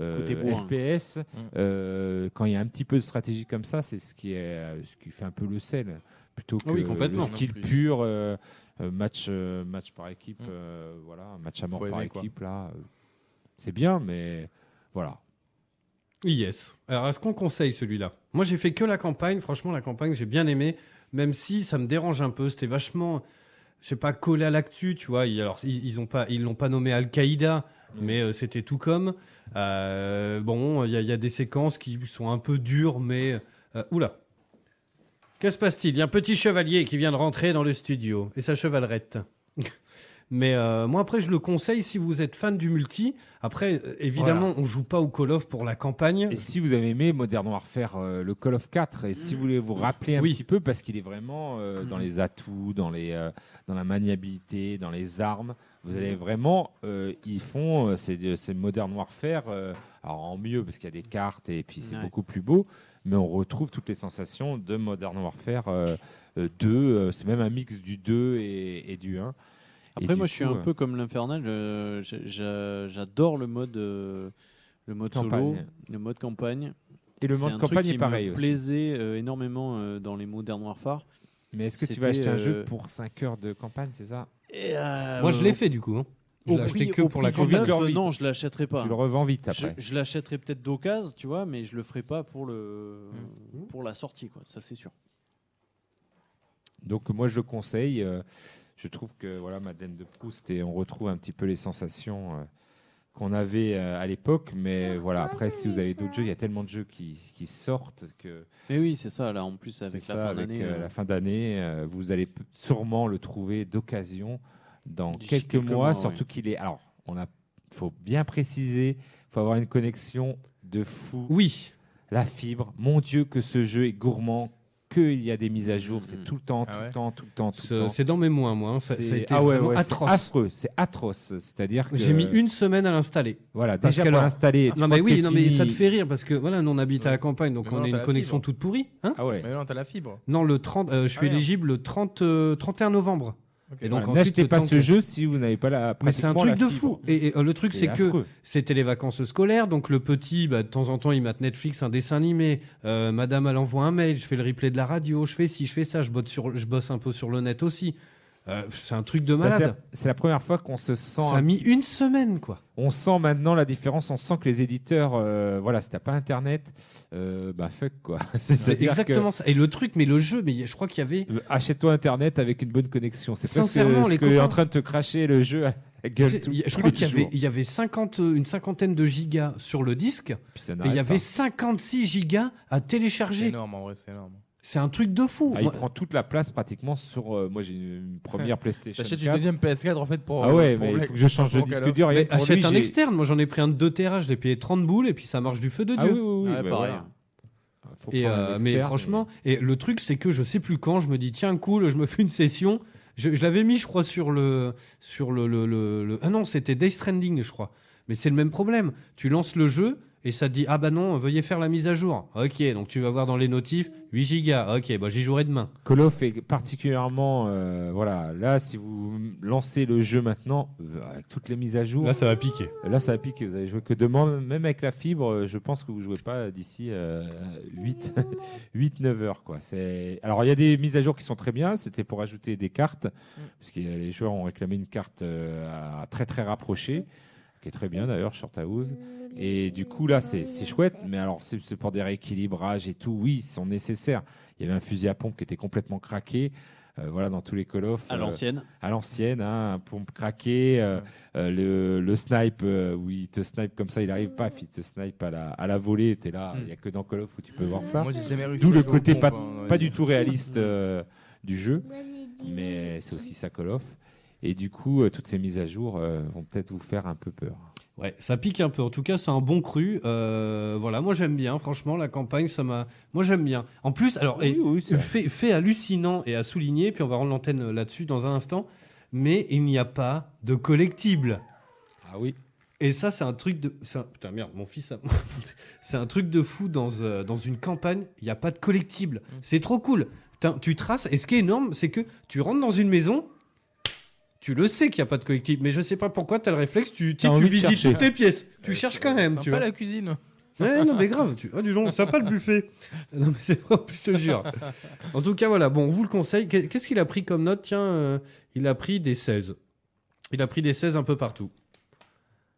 euh, Côté. FPS, Mm. euh, quand il y a un petit peu de stratégie comme ça, c'est ce qui est euh, ce qui fait un peu le sel, plutôt que Ah oui, complètement. le skill pur, euh, euh, match match par équipe, Mm. euh, voilà, match à mort par quoi. équipe là, euh, c'est bien, mais voilà. Yes. Alors, est-ce qu'on conseille celui-là? Moi, j'ai fait que la campagne. Franchement, la campagne, j'ai bien aimé. Même si ça me dérange un peu. C'était vachement, je sais pas, collé à l'actu, tu vois. Ils- Alors, ils, ils ont pas, ils l'ont pas nommé Al-Qaïda, mais euh, c'était tout comme. Euh, bon, il y, a- il y a des séquences qui sont un peu dures, mais. euh, oula. Que se passe-t-il? Il y a un petit chevalier qui vient de rentrer dans le studio et sa chevalerette. Mais euh, moi après je le conseille si vous êtes fan du multi. Après euh, évidemment on joue pas au Call of pour la campagne. Et si vous avez aimé Modern Warfare, euh, le Call of 4, et si vous voulez vous rappeler un Oui. petit peu, parce qu'il est vraiment euh, dans les atouts, dans, les, euh, dans la maniabilité, dans les armes, vous allez vraiment, euh, ils font, euh, c'est c'est Modern Warfare, euh, alors en mieux, parce qu'il y a des cartes et puis c'est Ouais. beaucoup plus beau, mais on retrouve toutes les sensations de Modern Warfare euh, euh, 2, euh, c'est même un mix du 2 et, et du 1. Après, moi, je suis un euh, peu comme l'Infernal. j'a- j'a- J'adore le mode, euh, le mode solo, Campagne. le mode campagne. Et le C'est mode un truc campagne qui est pareil me plaisait euh, énormément euh, dans les Modern Warfare. Mais est-ce que tu vas acheter un jeu pour 5 heures de campagne, c'est ça? Moi je l'ai fait du coup. hein. Je Au prix, que au pour prix la vie. non, je l'achèterai pas. Tu le revends vite Je, après. je l'achèterai peut-être d'occasion, tu vois, mais je le ferai pas pour le Mmh. pour la sortie, quoi. Ça, c'est sûr. Donc moi je le conseille. euh, je trouve que voilà Madeleine de Proust et on retrouve un petit peu les sensations euh, qu'on avait euh, à l'époque. Mais voilà après si vous avez d'autres jeux, il y a tellement de jeux qui, qui sortent que Mais oui, c'est ça. Là, en plus avec la ça, fin avec d'année. euh, euh, la fin d'année, euh, vous allez sûrement le trouver d'occasion dans quelques, quelques mois. mois, surtout ouais. qu'il est. Alors on a, faut bien préciser, faut avoir une connexion de fou. Oui. La fibre, mon Dieu que ce jeu est gourmand. Que il y a des mises à jour. C'est Mm. tout le temps, tout Ah ouais le temps, tout le temps, tout le C'est temps. c'est dans mes moins, moi. hein. Ça, ça a été ah atroce. affreux, c'est atroce. C'est-à-dire que J'ai mis une semaine à l'installer. voilà déjà pour l'installer. tu Non mais oui, non mais ça te fait rire parce que voilà, nous on habite à la campagne, donc Mais on non, a une connexion fibre. toute pourrie. Hein Ah ouais. Mais non, t'as la fibre. non, le 30, euh, je suis Ah, éligible le 30, euh, 31 novembre. Et donc Voilà, ensuite, N'achetez pas ce que- jeu si vous n'avez pas la. Mais c'est un truc de fibre. fou. Et, et, euh, le truc, c'est que c'était les vacances scolaires, donc le petit, bah, de temps en temps, il mate Netflix, un dessin animé. Euh, madame, elle envoie un mail, je fais le replay de la radio, je fais ci, je fais ça, je bosse, sur, je bosse un peu sur le net aussi. Euh, c'est un truc de Bah, c'est malade. la- c'est la première fois qu'on se sent. ça a mis une semaine, quoi. On sent maintenant la différence. On sent que les éditeurs, euh, voilà, si t'as pas internet, euh, bah fuck quoi. C'est exactement ça. Et le truc, mais le jeu, mais je crois qu'il y avait. euh, Achète-toi internet avec une bonne connexion. C'est presque Sincèrement, ce les que est en train de te cracher le jeu gueule. C'est- tout- je crois qu'il y avait, il y avait 50, euh, une cinquantaine de gigas sur le disque, Puis ça et il y avait pas. 56 gigas à C'est télécharger. énorme, en vrai, c'est énorme. C'est un truc de fou. Ah, il Moi- prend toute la place pratiquement sur. euh, moi, j'ai une première PlayStation. T'achètes une 4. deuxième PS4 en fait pour. Ah ouais, pour mais il faut que je change de disque dur. Mais pour achète lui, un externe. Moi, j'en ai pris un de 2 Tera, je l'ai payé 30 boules, et puis ça marche du feu de Ah Dieu. oui, oui, oui. Ouais, bah pareil. voilà. Faut Et prendre un euh, mais franchement, et le truc, c'est que je sais plus quand, je me dis, tiens, cool, je me fais une session. Je, je l'avais mis, je crois, sur le. Sur le, le, le- le- Ah non, c'était Day Stranding, je crois. Mais c'est le même problème. Tu lances le jeu et ça te dit, ah bah non, veuillez faire la mise à jour. Ok, donc tu vas voir dans les notifs, 8 gigas. Ok, bah j'y jouerai demain. Call of est particulièrement, euh, voilà, là, si vous lancez le jeu maintenant, euh, avec toutes les mises à jour, Là, ça va piquer. là, ça va piquer. Vous allez jouer que demain, même avec la fibre, euh, je pense que vous jouez pas d'ici euh, 8, 8, 9 heures, quoi. C'est, alors, il y a des mises à jour qui sont très bien. C'était pour ajouter des cartes, parce que les joueurs ont réclamé une carte euh, à très, très rapprochée, qui est très bien d'ailleurs, Short House. Et du coup, là, c'est chouette, mais alors, c'est pour des rééquilibrages et tout. Oui, ils sont nécessaires. Il y avait un fusil à pompe qui était complètement craqué. Euh, voilà, dans tous les Call of. À euh, l'ancienne. à l'ancienne, hein, un pompe craqué, euh, euh, le, le snipe euh, où il te snipe comme ça, il arrive pas, il te snipe à la, à la volée, t'es là, il Mm. y a que dans Call of où tu peux voir ça. Moi, j'ai jamais réussi D'où à le côté pompe, pas, hein, pas du tout réaliste euh, du jeu, mais c'est aussi ça Call of. Et du coup, euh, toutes ces mises à jour euh, vont peut-être vous faire un peu peur. Ouais, ça pique un peu. En tout cas, c'est un bon cru. Euh, voilà, moi j'aime bien. Franchement, la campagne, ça m'a. Moi j'aime bien. En plus, alors, et- fait, fait hallucinant et à souligner, puis on va rendre l'antenne là-dessus dans un instant, mais il n'y a pas de collectible. Ah oui. Et ça, c'est un truc de. un- Putain, merde, mon fils. a- c'est un truc de fou dans, euh, dans une campagne, il n'y a pas de collectible. C'est trop cool. Putain, tu traces, et ce qui est énorme, c'est que tu rentres dans une maison. Tu le sais qu'il n'y a pas de collectible, mais je sais pas pourquoi tu as le réflexe, tu, visites toutes les pièces. Tu cherches quand même, tu vois. la cuisine. Ouais, non, mais grave. Tu... Ah, du genre, sympa le buffet. Non, mais c'est vrai, je te jure. En tout cas, voilà. Bon, on vous le conseille. Qu'est- Qu'est-ce qu'il a pris comme note? Tiens, euh, il a pris des 16. Il a pris des 16 un peu partout.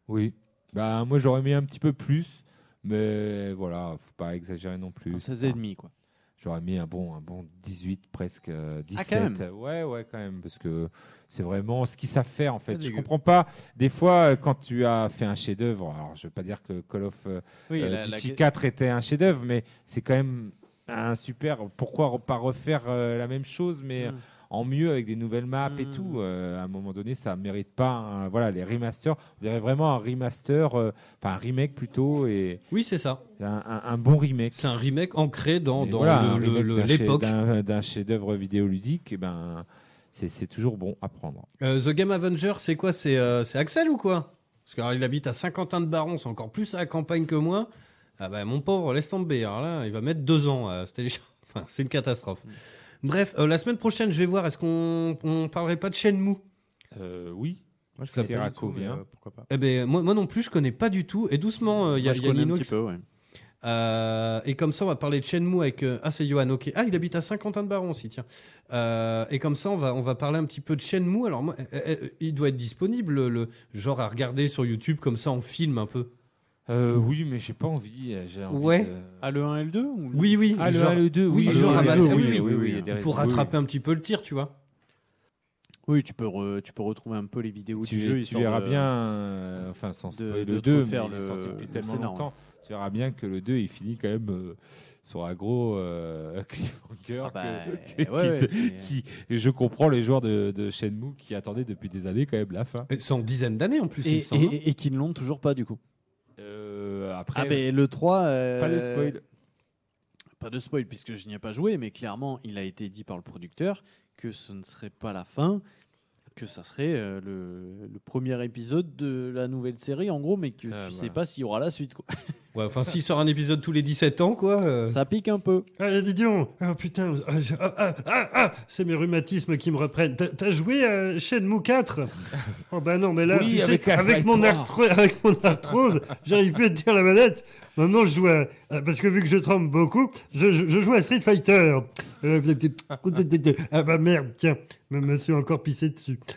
Oui. Bah, moi, j'aurais mis un petit peu plus, mais voilà, faut pas exagérer non plus. 16 et demi, quoi. J'aurais mis un bon, un bon 18, presque euh, 17. Ah, quand même. Ouais, ouais, quand même, parce que c'est vraiment ce qu'ils savent faire en fait. Ah, Je comprends pas. Des fois, euh, quand tu as fait un chef-d'œuvre, alors je veux pas dire que Call of euh, Oui, euh, la- la- Duty 4 était un chef-d'œuvre, mais c'est quand même un super. Pourquoi pas refaire euh, la même chose, mais Mm. en mieux avec des nouvelles maps et Mm. tout. Euh, à un moment donné, ça mérite pas. un- voilà, les remasters. On dirait vraiment un remaster, euh, enfin un remake plutôt, et Oui, c'est ça. un, un- un bon remake. C'est un remake ancré dans, l'époque. d'un d'un chef-d'œuvre vidéoludique, et ben, c'est c'est toujours bon à prendre. Euh, The Game Avenger, c'est quoi? C'est euh, c'est Axel ou quoi? Parce qu'il habite à Saint-Quentin de Baron, c'est encore plus à la campagne que moi. Ah bah mon pauvre, laisse tomber. Alors là, il va mettre deux ans à se télécharger. Enfin, c'est une catastrophe. Bref, euh, la semaine prochaine, je vais voir, est-ce qu'on on parlerait pas de Shenmue? Euh, oui. Moi, je Ça connais peut pas être du tout, mais, bien. pourquoi pas. Eh ben, moi, moi non plus, je connais pas du tout. Et doucement, euh, il y a, Moi, je il y a connais un petit qui- peu, ouais. Euh, et comme ça, on va parler de Shenmue avec. euh, Ah, c'est Johan, ok. Ah, il habite à Saint-Quentin-de-Baron aussi, tiens. Euh, et comme ça, on va, on va parler un petit peu de Shenmue. Alors, moi, euh, euh, il doit être disponible, le, genre à regarder sur YouTube, comme ça, on filme un peu. Euh, oui, mais j'ai pas envie. Ouais. de- Ah, le 1 et le 2 ou le- Oui, oui. Ah, le genre- 1 et le 2, oui, oui. genre le à 1 et battre- le 2, oui, oui, oui, il Pour rattraper un petit peu le tir, tu vois. Oui, tu peux, re- tu peux retrouver un peu les vidéos Tu, du jeu. tu verras de- bien, euh, enfin sans de- spoiler de le te 2, refaire mais il est le- sorti depuis le tellement scénar, longtemps. Tu verras bien que le 2 il finit quand même euh, sur un gros euh, cliffhanger Ah bah, que- que- ouais, ouais, qui, et je comprends les joueurs de, de Shenmue qui attendaient depuis des années quand même la fin. Et en dizaines d'années en plus. Et, hein. et, et qui ne l'ont toujours pas, du coup. Euh, après, Ah, mais le 3. euh, pas de spoil. pas de spoil puisque je n'y ai pas joué, mais clairement, il a été dit par le producteur que ce ne serait pas la fin, que ça serait euh, le, le premier épisode de la nouvelle série, en gros, mais que Ah, tu sais voilà. pas s'il y aura la suite. Quoi. Ouais, enfin, s'il sort un épisode tous les 17 ans, quoi. euh, Ça pique un peu. Ah, dis donc, ah, putain, ah, ah, ah, ah, ah, c'est mes rhumatismes qui me reprennent. T'as- joué à Shenmue 4 Oh bah non, mais là, Oui, tu sais, avec mon arthro- avec mon arthrose, j'arrive plus à tenir la manette. Maintenant, je joue à, à- parce que vu que je tremble beaucoup, je, je- je joue à Street Fighter. Euh, ah bah merde, tiens, je me suis encore pissé dessus.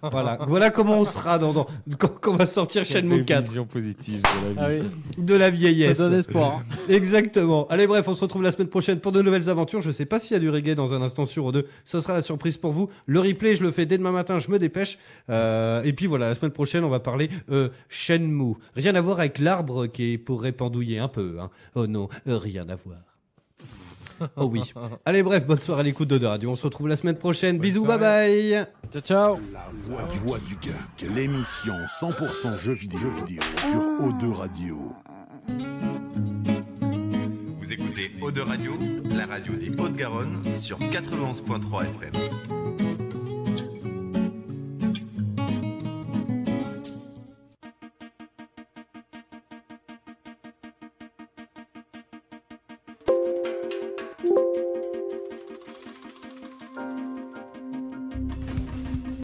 Voilà. voilà comment on sera dans, dans- quand, quand on va sortir Shenmue 4. Vision positive de la Ah vie. oui, De la ça vieillesse. donne espoir. hein. Exactement. Allez, bref, on se retrouve la semaine prochaine pour de nouvelles aventures. Je sais pas s'il y a du reggae dans un instant sur O2. Ça sera la surprise pour vous. Le replay, je le fais dès demain matin. Je me dépêche. Euh, et puis voilà, la semaine prochaine, on va parler euh, Shenmue. Rien à voir avec l'arbre qui est pour répandouiller un peu. Hein. Oh non, euh, rien à voir. Oh oui. Allez, bref, bonne soirée à l'écoute de Radio. On se retrouve la semaine prochaine. Bisous, bye bye. Ciao, ciao. La voix du, voix du geek, l'émission 100% jeux vidéo, jeux vidéo sur O2 Radio. Vous écoutez Eau de Radio, la radio des Hauts-de-Garonne sur 91.3 FM.